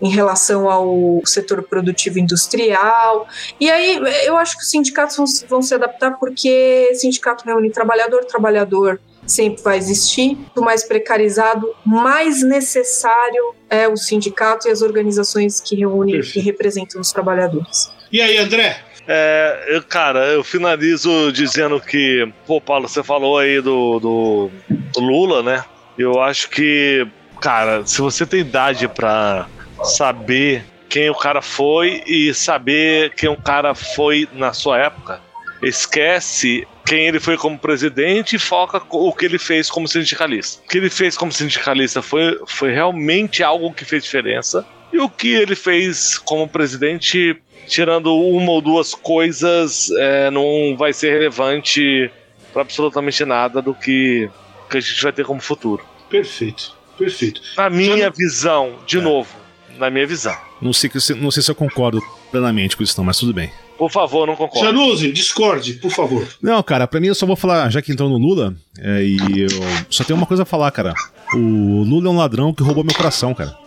em relação ao setor produtivo industrial. E aí eu acho que os sindicatos vão, se- vão se adaptar porque sindicato reúne trabalhador, trabalhador sempre vai existir, quanto mais precarizado, mais necessário é o sindicato e as organizações que reúnem e representam os trabalhadores. E aí, André? É, eu, cara, eu finalizo dizendo que, pô, Paulo, você falou aí do, do, do Lula, né? Eu acho que, cara, se você tem idade pra saber quem o cara foi e saber quem o cara foi na sua época, esquece quem ele foi como presidente e foca o que ele fez como sindicalista. O que ele fez como sindicalista foi, foi realmente algo que fez diferença. E o que ele fez como presidente tirando uma ou duas coisas, é, não vai ser relevante para absolutamente nada do que, que a gente vai ter como futuro. Perfeito, perfeito. Na minha Já- visão, de novo, na minha visão. Não, sei, não sei se eu concordo plenamente com isso, não, mas tudo bem. Por favor, não concordo. Januzzi, discorde, por favor. Não, cara, pra mim eu só vou falar, já que entrou no Lula, é, e eu só tenho uma coisa a falar, cara. O Lula é um ladrão que roubou meu coração, cara.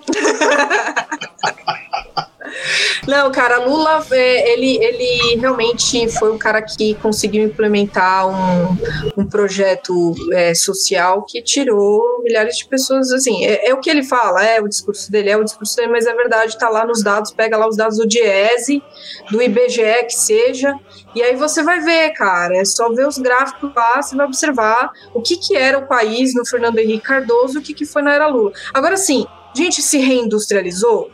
Não, cara, Lula, é, ele, ele realmente foi o cara que conseguiu implementar um, um projeto é, social que tirou milhares de pessoas, assim, é, é o que ele fala, é o discurso dele, é o discurso dele, mas é verdade, tá lá nos dados, pega lá os dados do Diese, do IBGE, que seja, e aí você vai ver, cara, é só ver os gráficos lá, você vai observar o que que era o país no Fernando Henrique Cardoso o que que foi na era Lula. Agora, sim, gente se reindustrializou,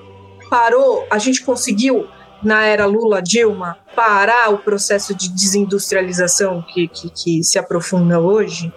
parou, a gente conseguiu, na era Lula-Dilma, parar o processo de desindustrialização que, que, que se aprofunda hoje?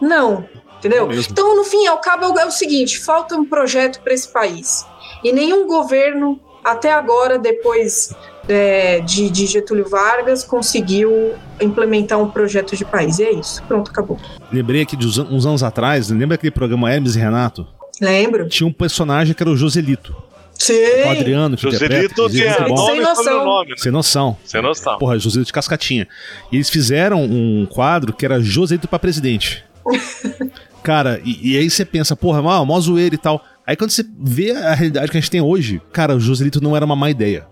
Não, entendeu? Mesmo. Então, no fim, ao cabo, é o seguinte: falta um projeto para esse país. E nenhum governo, até agora, depois é, de, de, Getúlio Vargas conseguiu implementar um projeto de país. E é isso. Pronto, acabou. Lembrei aqui de uns anos atrás, lembra aquele programa Hermes e Renato? Lembro. Tinha um personagem que era o Joselito. Sim. O Adriano, que Joselito tinha nome Sem noção. nome. Né? Sem noção. Sem noção. Porra, Joselito de Cascatinha. E eles fizeram um quadro que era Joselito pra presidente. cara, e, e, aí você pensa, porra, mó, mó zoeira e tal. Aí quando você vê a realidade que a gente tem hoje, cara, o Joselito não era uma má ideia.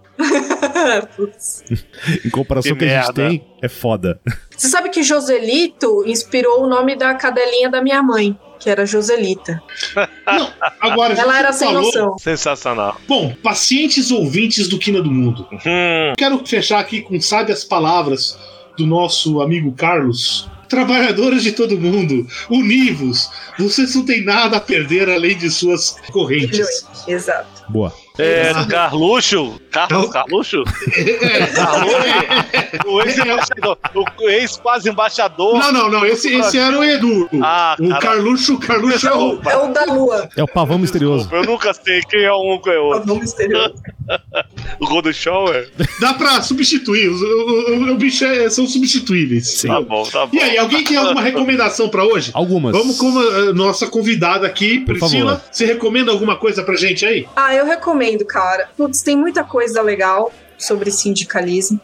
em comparação com o que a gente tem, é foda. Você sabe que Joselito inspirou o nome da cadelinha da minha mãe que era Joselita. Não, agora, Ela era sem falou... noção. Sensacional. Bom, pacientes ouvintes do Quina do Mundo. Hum. Quero fechar aqui com sábias palavras do nosso amigo Carlos. Trabalhadores de todo mundo, univos. Vocês não têm nada a perder além de suas correntes. Exato. Boa. É, Carluxo? Carlos Carluxo? É. Carluxo? O ex quase embaixador. Não, não, não. Esse, esse era o Edu. Ah, o Carluxo, Carluxo é o. É o da lua. É o pavão misterioso. Eu nunca sei quem é um com é o outro. Pavão misterioso. o Rodo Shower? Dá pra substituir. Os, o, o, bicho é, são substituíveis. Sim. Tá bom, tá bom. E aí, alguém tem alguma recomendação pra hoje? Algumas. Vamos com a nossa convidada aqui, Priscila. Você recomenda alguma coisa pra gente aí? Ah, eu recomendo, cara. Putz, tem muita coisa legal sobre sindicalismo.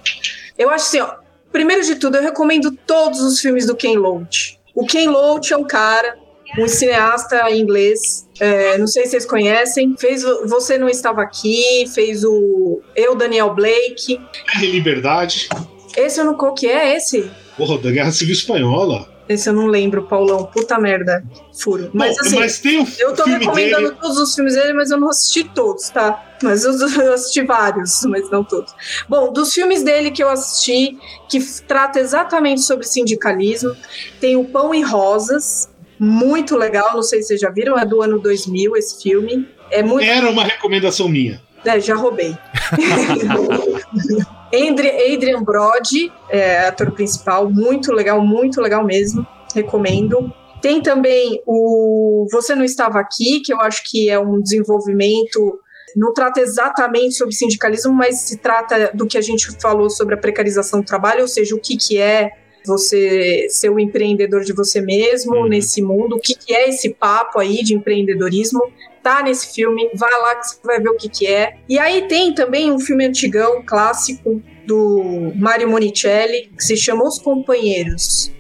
Eu acho assim, ó, primeiro de tudo, eu recomendo todos os filmes do Ken Loach. O Ken Loach é um cara, um cineasta inglês, é, não sei se vocês conhecem, fez Você Não Estava Aqui, fez o Eu, Daniel Blake. Guerra e Liberdade. Esse eu não... Qual que é esse? Porra, da Guerra Civil Espanhola. Esse eu não lembro, Paulão. Puta merda. Furo. Mas Bom, assim, mas tem um eu tô recomendando dele... todos os filmes dele, mas eu não assisti todos, tá? Mas eu, eu, assisti vários, mas não todos. Bom, dos filmes dele que eu assisti, que trata exatamente sobre sindicalismo, tem o Pão e Rosas, muito legal, não sei se vocês já viram, é do ano 2000 esse filme. É muito... Era uma recomendação minha. É, já roubei. Adrian Brody, é, ator principal, muito legal, muito legal mesmo, recomendo. Tem também o Você Não Estava Aqui, que eu acho que é um desenvolvimento, não trata exatamente sobre sindicalismo, mas se trata do que a gente falou sobre a precarização do trabalho, ou seja, o que, que é você ser o empreendedor de você mesmo uhum. nesse mundo, o que, que é esse papo aí de empreendedorismo tá nesse filme, vai lá que você vai ver o que que é. E aí tem também um filme antigão, clássico, do Mario Monicelli, que se chama Os Companheiros,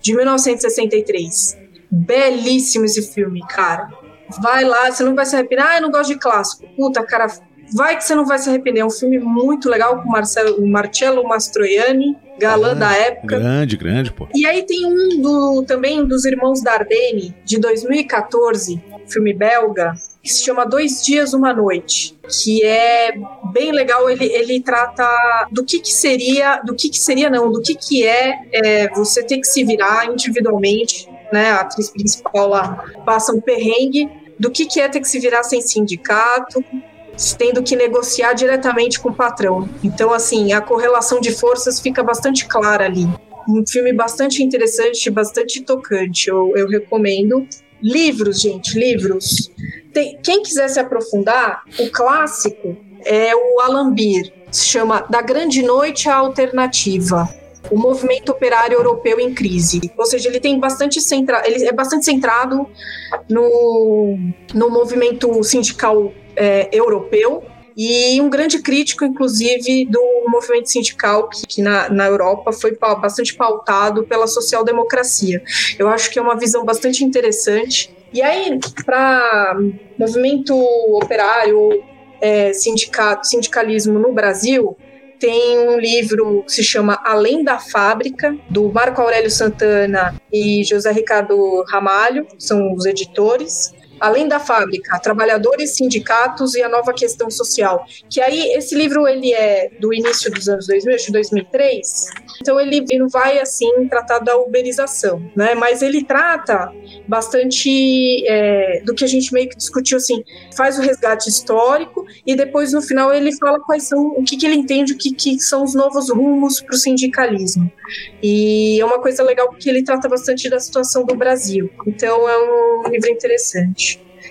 de 1963. Belíssimo esse filme, cara. Vai lá, você não vai se arrepender. Ah, eu não gosto de clássico. Puta, cara, vai que você não vai se arrepender. É um filme muito legal com Marcelo, Marcello Mastroianni, galã ah, da época. Grande, grande, pô. E aí tem um do, também dos Irmãos Dardenne, de 2014, filme belga, que se chama Dois Dias, Uma Noite, que é bem legal. Ele, ele trata do que, que seria, do que, que seria não, do que, que é, é você ter que se virar individualmente, né? A atriz principal lá passa um perrengue do que, que é ter que se virar sem sindicato, tendo que negociar diretamente com o patrão. Então, assim, a correlação de forças fica bastante clara ali. Um filme bastante interessante, bastante tocante. Eu, eu recomendo. Livros, gente, livros. Tem, quem quiser se aprofundar, o clássico é o Alambir, se chama Da Grande Noite à Alternativa. O movimento operário europeu em crise. Ou seja, ele tem bastante centra, ele é bastante centrado no, no movimento sindical é, europeu e um grande crítico, inclusive, do movimento sindical, que, que na, na Europa foi bastante pautado pela social-democracia. Eu acho que é uma visão bastante interessante. E aí, para movimento operário, é, sindicato, sindicalismo no Brasil, tem um livro que se chama Além da Fábrica, do Marco Aurélio Santana e José Ricardo Ramalho, são os editores além da fábrica, trabalhadores, sindicatos e a nova questão social. Que aí esse livro ele é do início dos anos 2000, de 2003. Então ele, ele vai assim tratar da uberização, né? Mas ele trata bastante é, do que a gente meio que discutiu assim, faz o resgate histórico e depois no final ele fala quais são o que, que ele entende o que, que são os novos rumos para o sindicalismo. E é uma coisa legal porque ele trata bastante da situação do Brasil. Então é um livro interessante.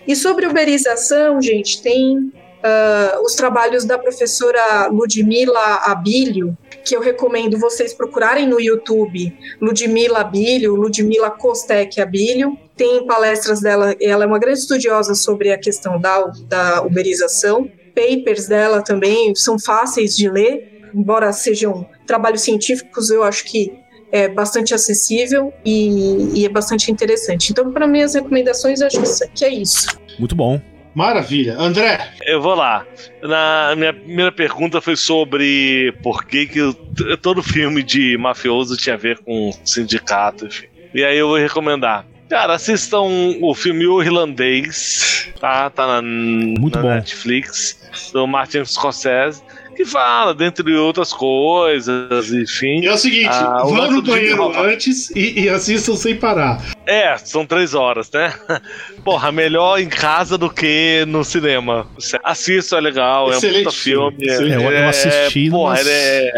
E sobre uberização, gente, tem uh, os trabalhos da professora Ludmila Abílio, que eu recomendo vocês procurarem no YouTube, Ludmila Abílio, Ludmila Kostek Abílio. Tem palestras dela, ela é uma grande estudiosa sobre a questão da, da uberização. Papers dela também são fáceis de ler, embora sejam trabalhos científicos, eu acho que é bastante acessível e, e é bastante interessante. Então, para mim, as recomendações, acho que é isso. Muito bom. Maravilha. André? Eu vou lá. Na minha primeira pergunta foi sobre por que, que todo filme de mafioso tinha a ver com sindicato, enfim. E aí eu vou recomendar. Cara, assistam o filme O Irlandês, tá? Tá na, Muito na bom. Netflix, do Martin Scorsese que fala, dentre outras coisas, enfim. E é o seguinte, Ah, o vão no do banheiro antes e, e assistam sem parar. É, são três horas, né? Porra, melhor em casa do que no cinema. Assista, é legal, é um Excelente puta filme. filme, É, eu, eu assisti porra, numas, ele é,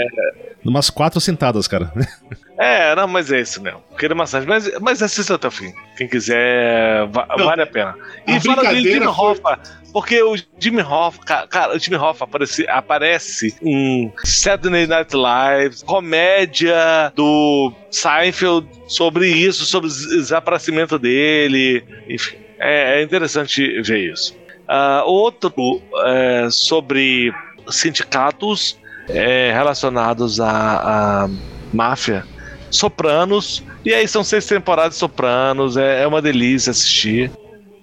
numas quatro sentadas, cara. é, não, mas é isso mesmo. Queria massagem, mas, mas assista até o fim. Quem quiser, va- Não, vale a pena. a E fala dele, brincadeira Jimmy foi- porque o Jimmy Hoffa, ca- cara, o Jimmy Hoffa aparece, aparece em Saturday Night Live, comédia do Seinfeld sobre isso, sobre o desaparecimento dele, enfim. É, é interessante ver isso. Ah, outro é, sobre sindicatos é, relacionados à, à máfia. Sopranos, e aí são seis temporadas Sopranos, é, é uma delícia assistir.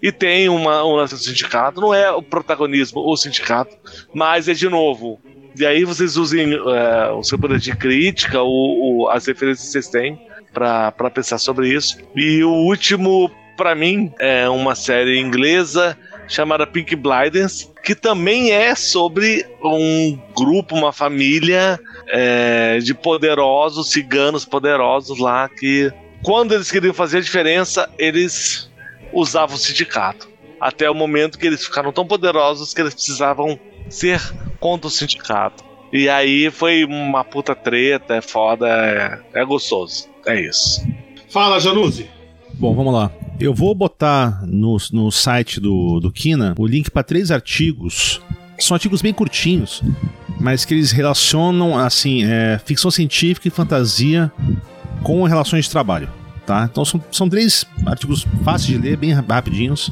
E tem uma, um lance do sindicato, não é o protagonismo, o sindicato, mas é de novo. E aí vocês usem é, o seu poder de crítica, o, as referências que vocês têm para pensar sobre isso. E o último, para mim, é uma série inglesa chamada Pink Blinders, que também é sobre um grupo, uma família é, de poderosos, ciganos poderosos lá, que quando eles queriam fazer a diferença, eles usavam o sindicato. Até o momento que eles ficaram tão poderosos que eles precisavam ser contra o sindicato. E aí foi uma puta treta, é foda, é, é gostoso. É isso. Fala, Januzzi. Bom, vamos lá. Eu vou botar no, no site do, do Kina o link para três artigos. São artigos bem curtinhos, mas que eles relacionam assim é, ficção científica e fantasia com relações de trabalho. Tá? Então são, são três artigos fáceis de ler, bem rapidinhos.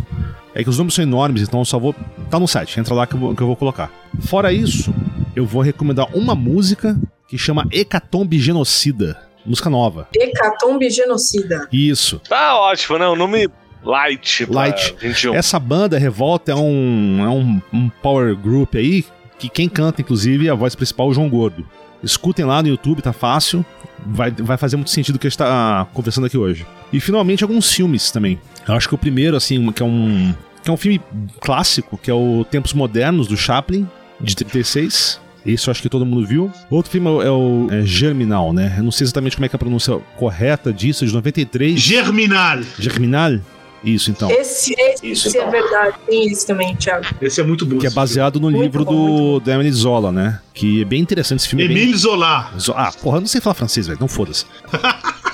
É que os nomes são enormes, então eu só vou. Tá no site, entra lá que eu vou, que eu vou colocar. Fora isso, eu vou recomendar uma música que chama Hecatombe Genocida. Música nova. Hecatombe Genocida. Isso. Tá ótimo, né? O nome Light. Light. 21. Essa banda, Revolta, é um, é um, um power group aí, que quem canta, inclusive, é a voz principal, o João Gordo. Escutem lá no YouTube, tá fácil. Vai, vai fazer muito sentido o que a gente tá conversando aqui hoje. E finalmente alguns filmes também. Eu acho que o primeiro, assim, que é um. que é um filme clássico, que é o Tempos Modernos, do Chaplin, de 36. Esse eu acho que todo mundo viu. Outro filme é o é Germinal, né? Eu não sei exatamente como é que é a pronúncia correta disso, de 93. Germinal. Germinal? Isso, então. Esse, esse, Isso, esse é então. verdade. Tem esse também, Thiago. Esse é muito bom. Que é baseado no Muito livro bom, do, do Emily Zola, né? Que é bem interessante esse filme. é bem- Emile Zola. Zo- Ah, porra, eu não sei falar francês, velho. Não foda-se.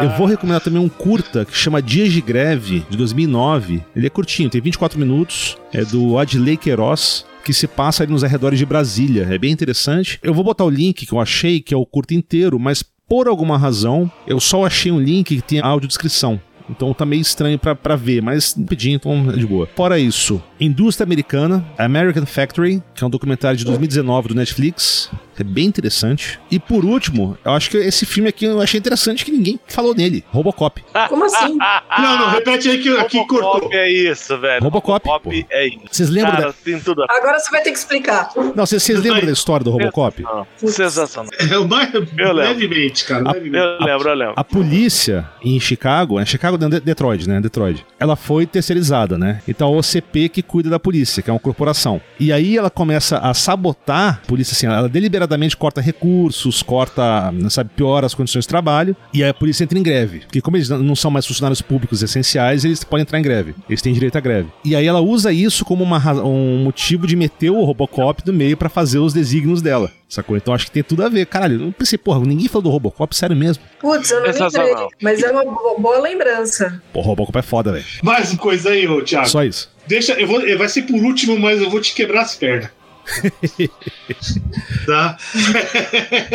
Eu vou recomendar também um curta que chama Dias de Greve, de 2009. Ele é curtinho, tem 24 minutos. É do Adley Queiroz, que se passa ali nos arredores de Brasília. É bem interessante. Eu vou botar o link que eu achei, que é o curta inteiro, mas por alguma razão, eu só achei um link que tem audiodescrição. Então tá meio estranho pra ver, mas pedinho, então é de boa. Fora isso, Indústria Americana, American Factory, que é um documentário de 2019 do Netflix. É bem interessante. E por último, eu acho que esse filme aqui eu achei interessante que ninguém falou nele. Robocop. Como assim? Não, não, repete aí que aqui cortou. Robocop é isso, velho. Robocop, Robocop é isso. Vocês lembram Cara, da... tem tudo a Agora você vai ter que explicar. Não, vocês, vocês lembram da história do Robocop? Não, sensacional. É, mais- lembro. levemente, cara. A- levemente. Eu lembro, eu lembro. A polícia em Chicago, é Chicago Detroit, né? Detroit. Ela foi terceirizada, né? Então a OCP que cuida da polícia, que é uma corporação. E aí ela começa a sabotar a polícia, assim, ela deliberadamente corta recursos, corta, sabe, piora as condições de trabalho, e aí a polícia entra em greve. Porque como eles não são mais funcionários públicos essenciais, eles podem entrar em greve. Eles têm direito à greve. E aí ela usa isso como uma, um motivo de meter o Robocop no meio pra fazer os desígnios dela. Sacou? Então acho que tem tudo a ver. Caralho, eu pensei, porra, ninguém falou do Robocop, sério mesmo. Putz, eu não lembrei. Mas é uma bo- boa lembrança. Pô, Robocop é foda, velho. Mais uma coisa aí, ô Thiago. Só isso. Deixa, eu vou, vai ser por último, mas eu vou te quebrar as pernas. tá?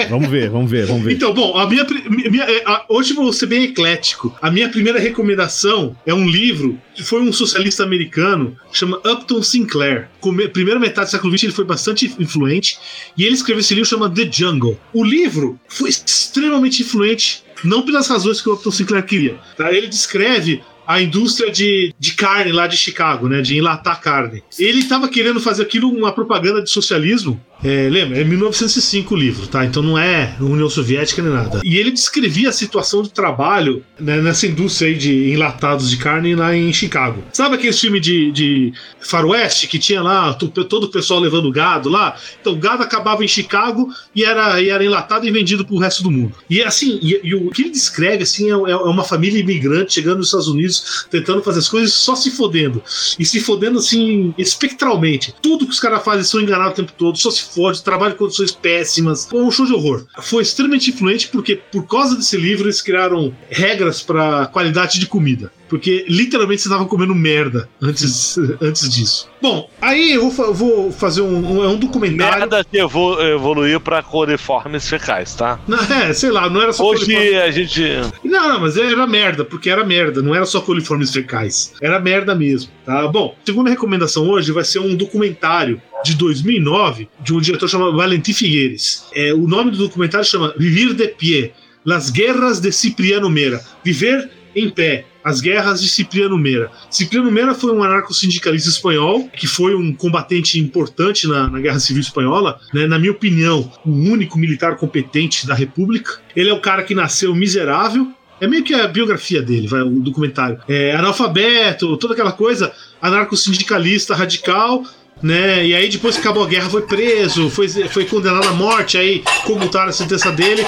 vamos ver, vamos ver, vamos ver. Então, bom, a minha, minha a, hoje vou ser bem eclético. A minha primeira recomendação é um livro que foi um socialista americano, chama Upton Sinclair. Com primeira metade do século XX ele foi bastante influente e ele escreveu esse livro chama The Jungle. O livro foi extremamente influente não pelas razões que o Upton Sinclair queria. Tá? Ele descreve a indústria de, de carne lá de Chicago, né? De enlatar carne. Ele estava querendo fazer aquilo uma propaganda de socialismo é, lembra, é 1905 o livro, tá? Então não é União Soviética nem nada. E ele descrevia a situação de trabalho né, nessa indústria aí de enlatados de carne lá em Chicago. Sabe aquele filme de, de faroeste que tinha lá todo o pessoal levando gado lá? Então o gado acabava em Chicago e era, e era enlatado e vendido pro resto do mundo. E assim, e, e o que ele descreve assim é, é uma família imigrante chegando nos Estados Unidos tentando fazer as coisas só se fodendo. E se fodendo assim espectralmente. Tudo que os caras fazem são enganados o tempo todo, só se fode, trabalha em condições péssimas. Foi um show de horror. Foi extremamente influente porque, por causa desse livro, eles criaram regras para qualidade de comida. Porque literalmente você estava comendo merda antes, antes disso. Bom, aí eu vou, vou fazer um, um, é um documentário. Merda que evolu evoluiu pra coliformes fecais, tá? Não, é, sei lá, não era só Hoje coliformes... a gente. Não, não, mas era merda, porque era merda, não era só coliformes fecais. Era merda mesmo, tá? Bom, segunda recomendação hoje vai ser um documentário de 2009 de um diretor chamado Valentim Figueires. É, o nome do documentário chama Vivir de Pie, Las Guerras de Cipriano Meira. Viver em pé. As guerras de Cipriano Meira. Cipriano Meira foi um anarco-sindicalista espanhol, que foi um combatente importante na, na Guerra Civil Espanhola, né? na minha opinião, o único militar competente da República. Ele é o cara que nasceu miserável, é meio que a biografia dele, vai, o documentário. É analfabeto, toda aquela coisa, anarco-sindicalista radical, né? E aí depois que acabou a guerra foi preso, foi, foi condenado à morte, aí comutaram a sentença dele,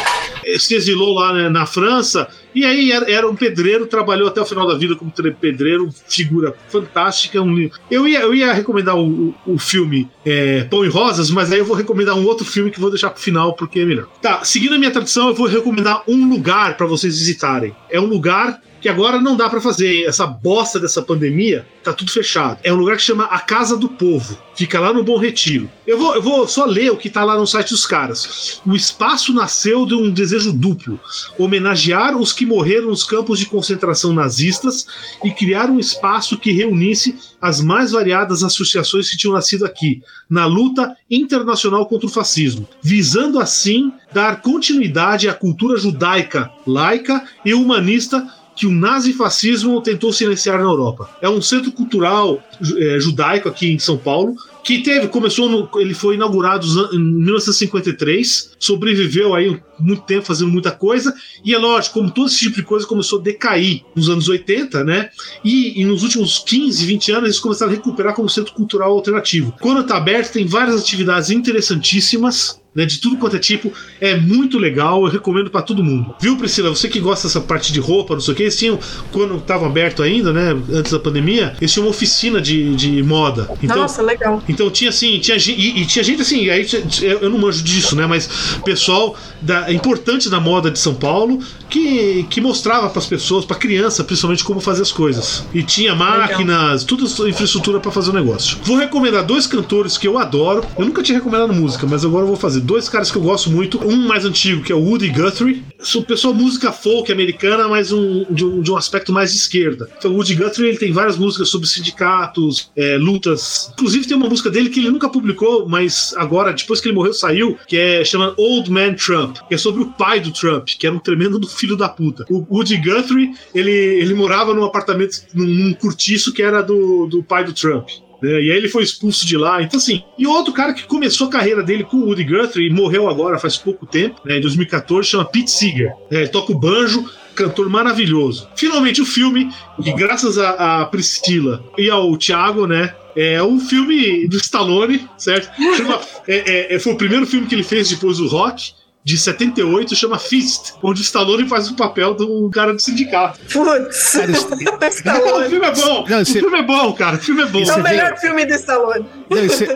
eh, se exilou lá né, na França, e aí era, era, um pedreiro, trabalhou até o final da vida como pedreiro, figura fantástica. Um, eu, ia, eu ia recomendar o, o, o filme é, Pão e Rosas, mas aí eu vou recomendar um outro filme que vou deixar pro final porque é melhor. Tá, seguindo a minha tradição, eu vou recomendar um lugar para vocês visitarem. É um lugar que agora não dá para fazer. Essa bosta dessa pandemia, tá tudo fechado. É um lugar que chama A Casa do Povo. Fica lá no Bom Retiro. Eu vou, eu vou só ler o que tá lá no site dos caras. O espaço nasceu de um desejo duplo: homenagear os que morreram nos campos de concentração nazistas e criar um espaço que reunisse as mais variadas associações que tinham nascido aqui, na luta internacional contra o fascismo, visando assim dar continuidade à cultura judaica, laica e humanista que o nazifascismo tentou silenciar na Europa. É um centro cultural é, judaico aqui em São Paulo, que teve, começou no, ele foi inaugurado em 1953, sobreviveu aí muito tempo fazendo muita coisa, e é lógico, como todo esse tipo de coisa começou a decair nos anos 80, né? E, e nos últimos 15, 20 anos eles começaram a recuperar como centro cultural alternativo. Quando está aberto, tem várias atividades interessantíssimas, né, de tudo quanto é tipo. É muito legal, eu recomendo para todo mundo. Viu, Priscila? Você que gosta dessa parte de roupa, não sei o que, eles tinham, quando estavam aberto ainda, né, antes da pandemia, eles tinham uma oficina de, de moda. Então, Nossa, legal. Então tinha assim, tinha e, e tinha gente assim, aí eu não manjo disso, né, mas pessoal da, importante da moda de São Paulo que, que mostrava para as pessoas, para criança, principalmente como fazer as coisas. E tinha máquinas, tudo infraestrutura para fazer o negócio. Vou recomendar dois cantores que eu adoro. Eu nunca tinha recomendado música, mas agora eu vou fazer dois caras que eu gosto muito. Um mais antigo, que é o Woody Guthrie. Sou pessoal música folk americana, mas um, de, um, de um aspecto mais de esquerda. Então o Woody Guthrie ele tem várias músicas sobre sindicatos, é, lutas. Inclusive tem uma música dele que ele nunca publicou, mas agora, depois que ele morreu, saiu, que é chama Old Man Trump, que é sobre o pai do Trump, que era um tremendo filho da puta. O Woody Guthrie, ele, ele morava num apartamento, num, num cortiço que era do, do pai do Trump. Né? E aí ele foi expulso de lá. Então, assim, e outro cara que começou a carreira dele com o Woody Guthrie e morreu agora faz pouco tempo, né, em 2014, chama Pete Seeger. É, ele toca o banjo, cantor maravilhoso. Finalmente o filme, que graças a, a Priscila e ao Thiago, né, é um filme do Stallone, certo? Chama, é, é, é, foi o primeiro filme que ele fez depois do Rock de 78 chama Fist, onde o Stallone faz o papel do cara do sindicato. Putz! o filme é bom! Não, o filme é bom, cara. O filme é bom. É o melhor vê... filme do Stallone. Não, esse,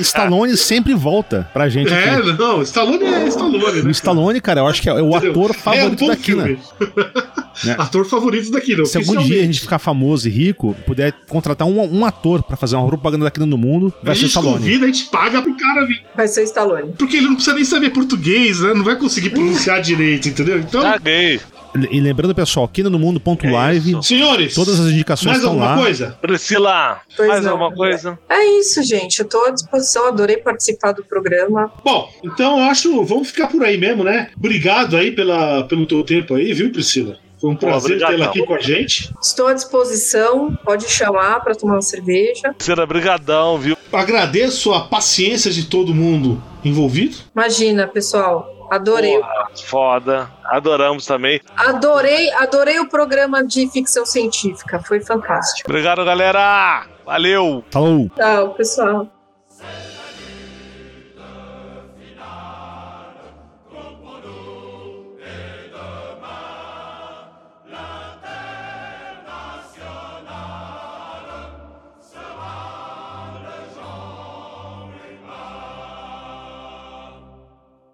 Stallone sempre volta pra gente. É, aqui. não, Stallone é Stallone. Né, o Stallone, cara, eu acho que é o ator favorito é um daqui, né? É. Ator favorito daqui, não. Se algum dia a gente ficar famoso e rico, puder contratar um, um ator pra fazer uma propaganda daqui no mundo, vai a ser gente Stallone. convida, a gente paga pro cara vir. Vai ser Stallone. Porque ele não precisa nem saber português, né? Não vai conseguir pronunciar direito, entendeu? Então, Caguei. E lembrando, pessoal, quinanomundo.live, É isso. senhores, todas as indicações mais estão alguma lá. coisa? Priscila, Pois mais não, alguma André. coisa? É isso, gente. Eu tô à disposição. Adorei participar do programa. Bom, então eu acho, vamos ficar por aí mesmo, né? Obrigado aí pela, pelo teu tempo aí, viu, Priscila? Foi um prazer tê-la aqui com a gente. Estou à disposição. Pode chamar para tomar uma cerveja. Priscila, brigadão, viu? Agradeço a paciência de todo mundo envolvido. Imagina, pessoal. Adorei. Porra, foda. Adoramos também. Adorei, adorei o programa de ficção científica. Foi fantástico. Obrigado, galera. Valeu. Falou! Tchau, pessoal.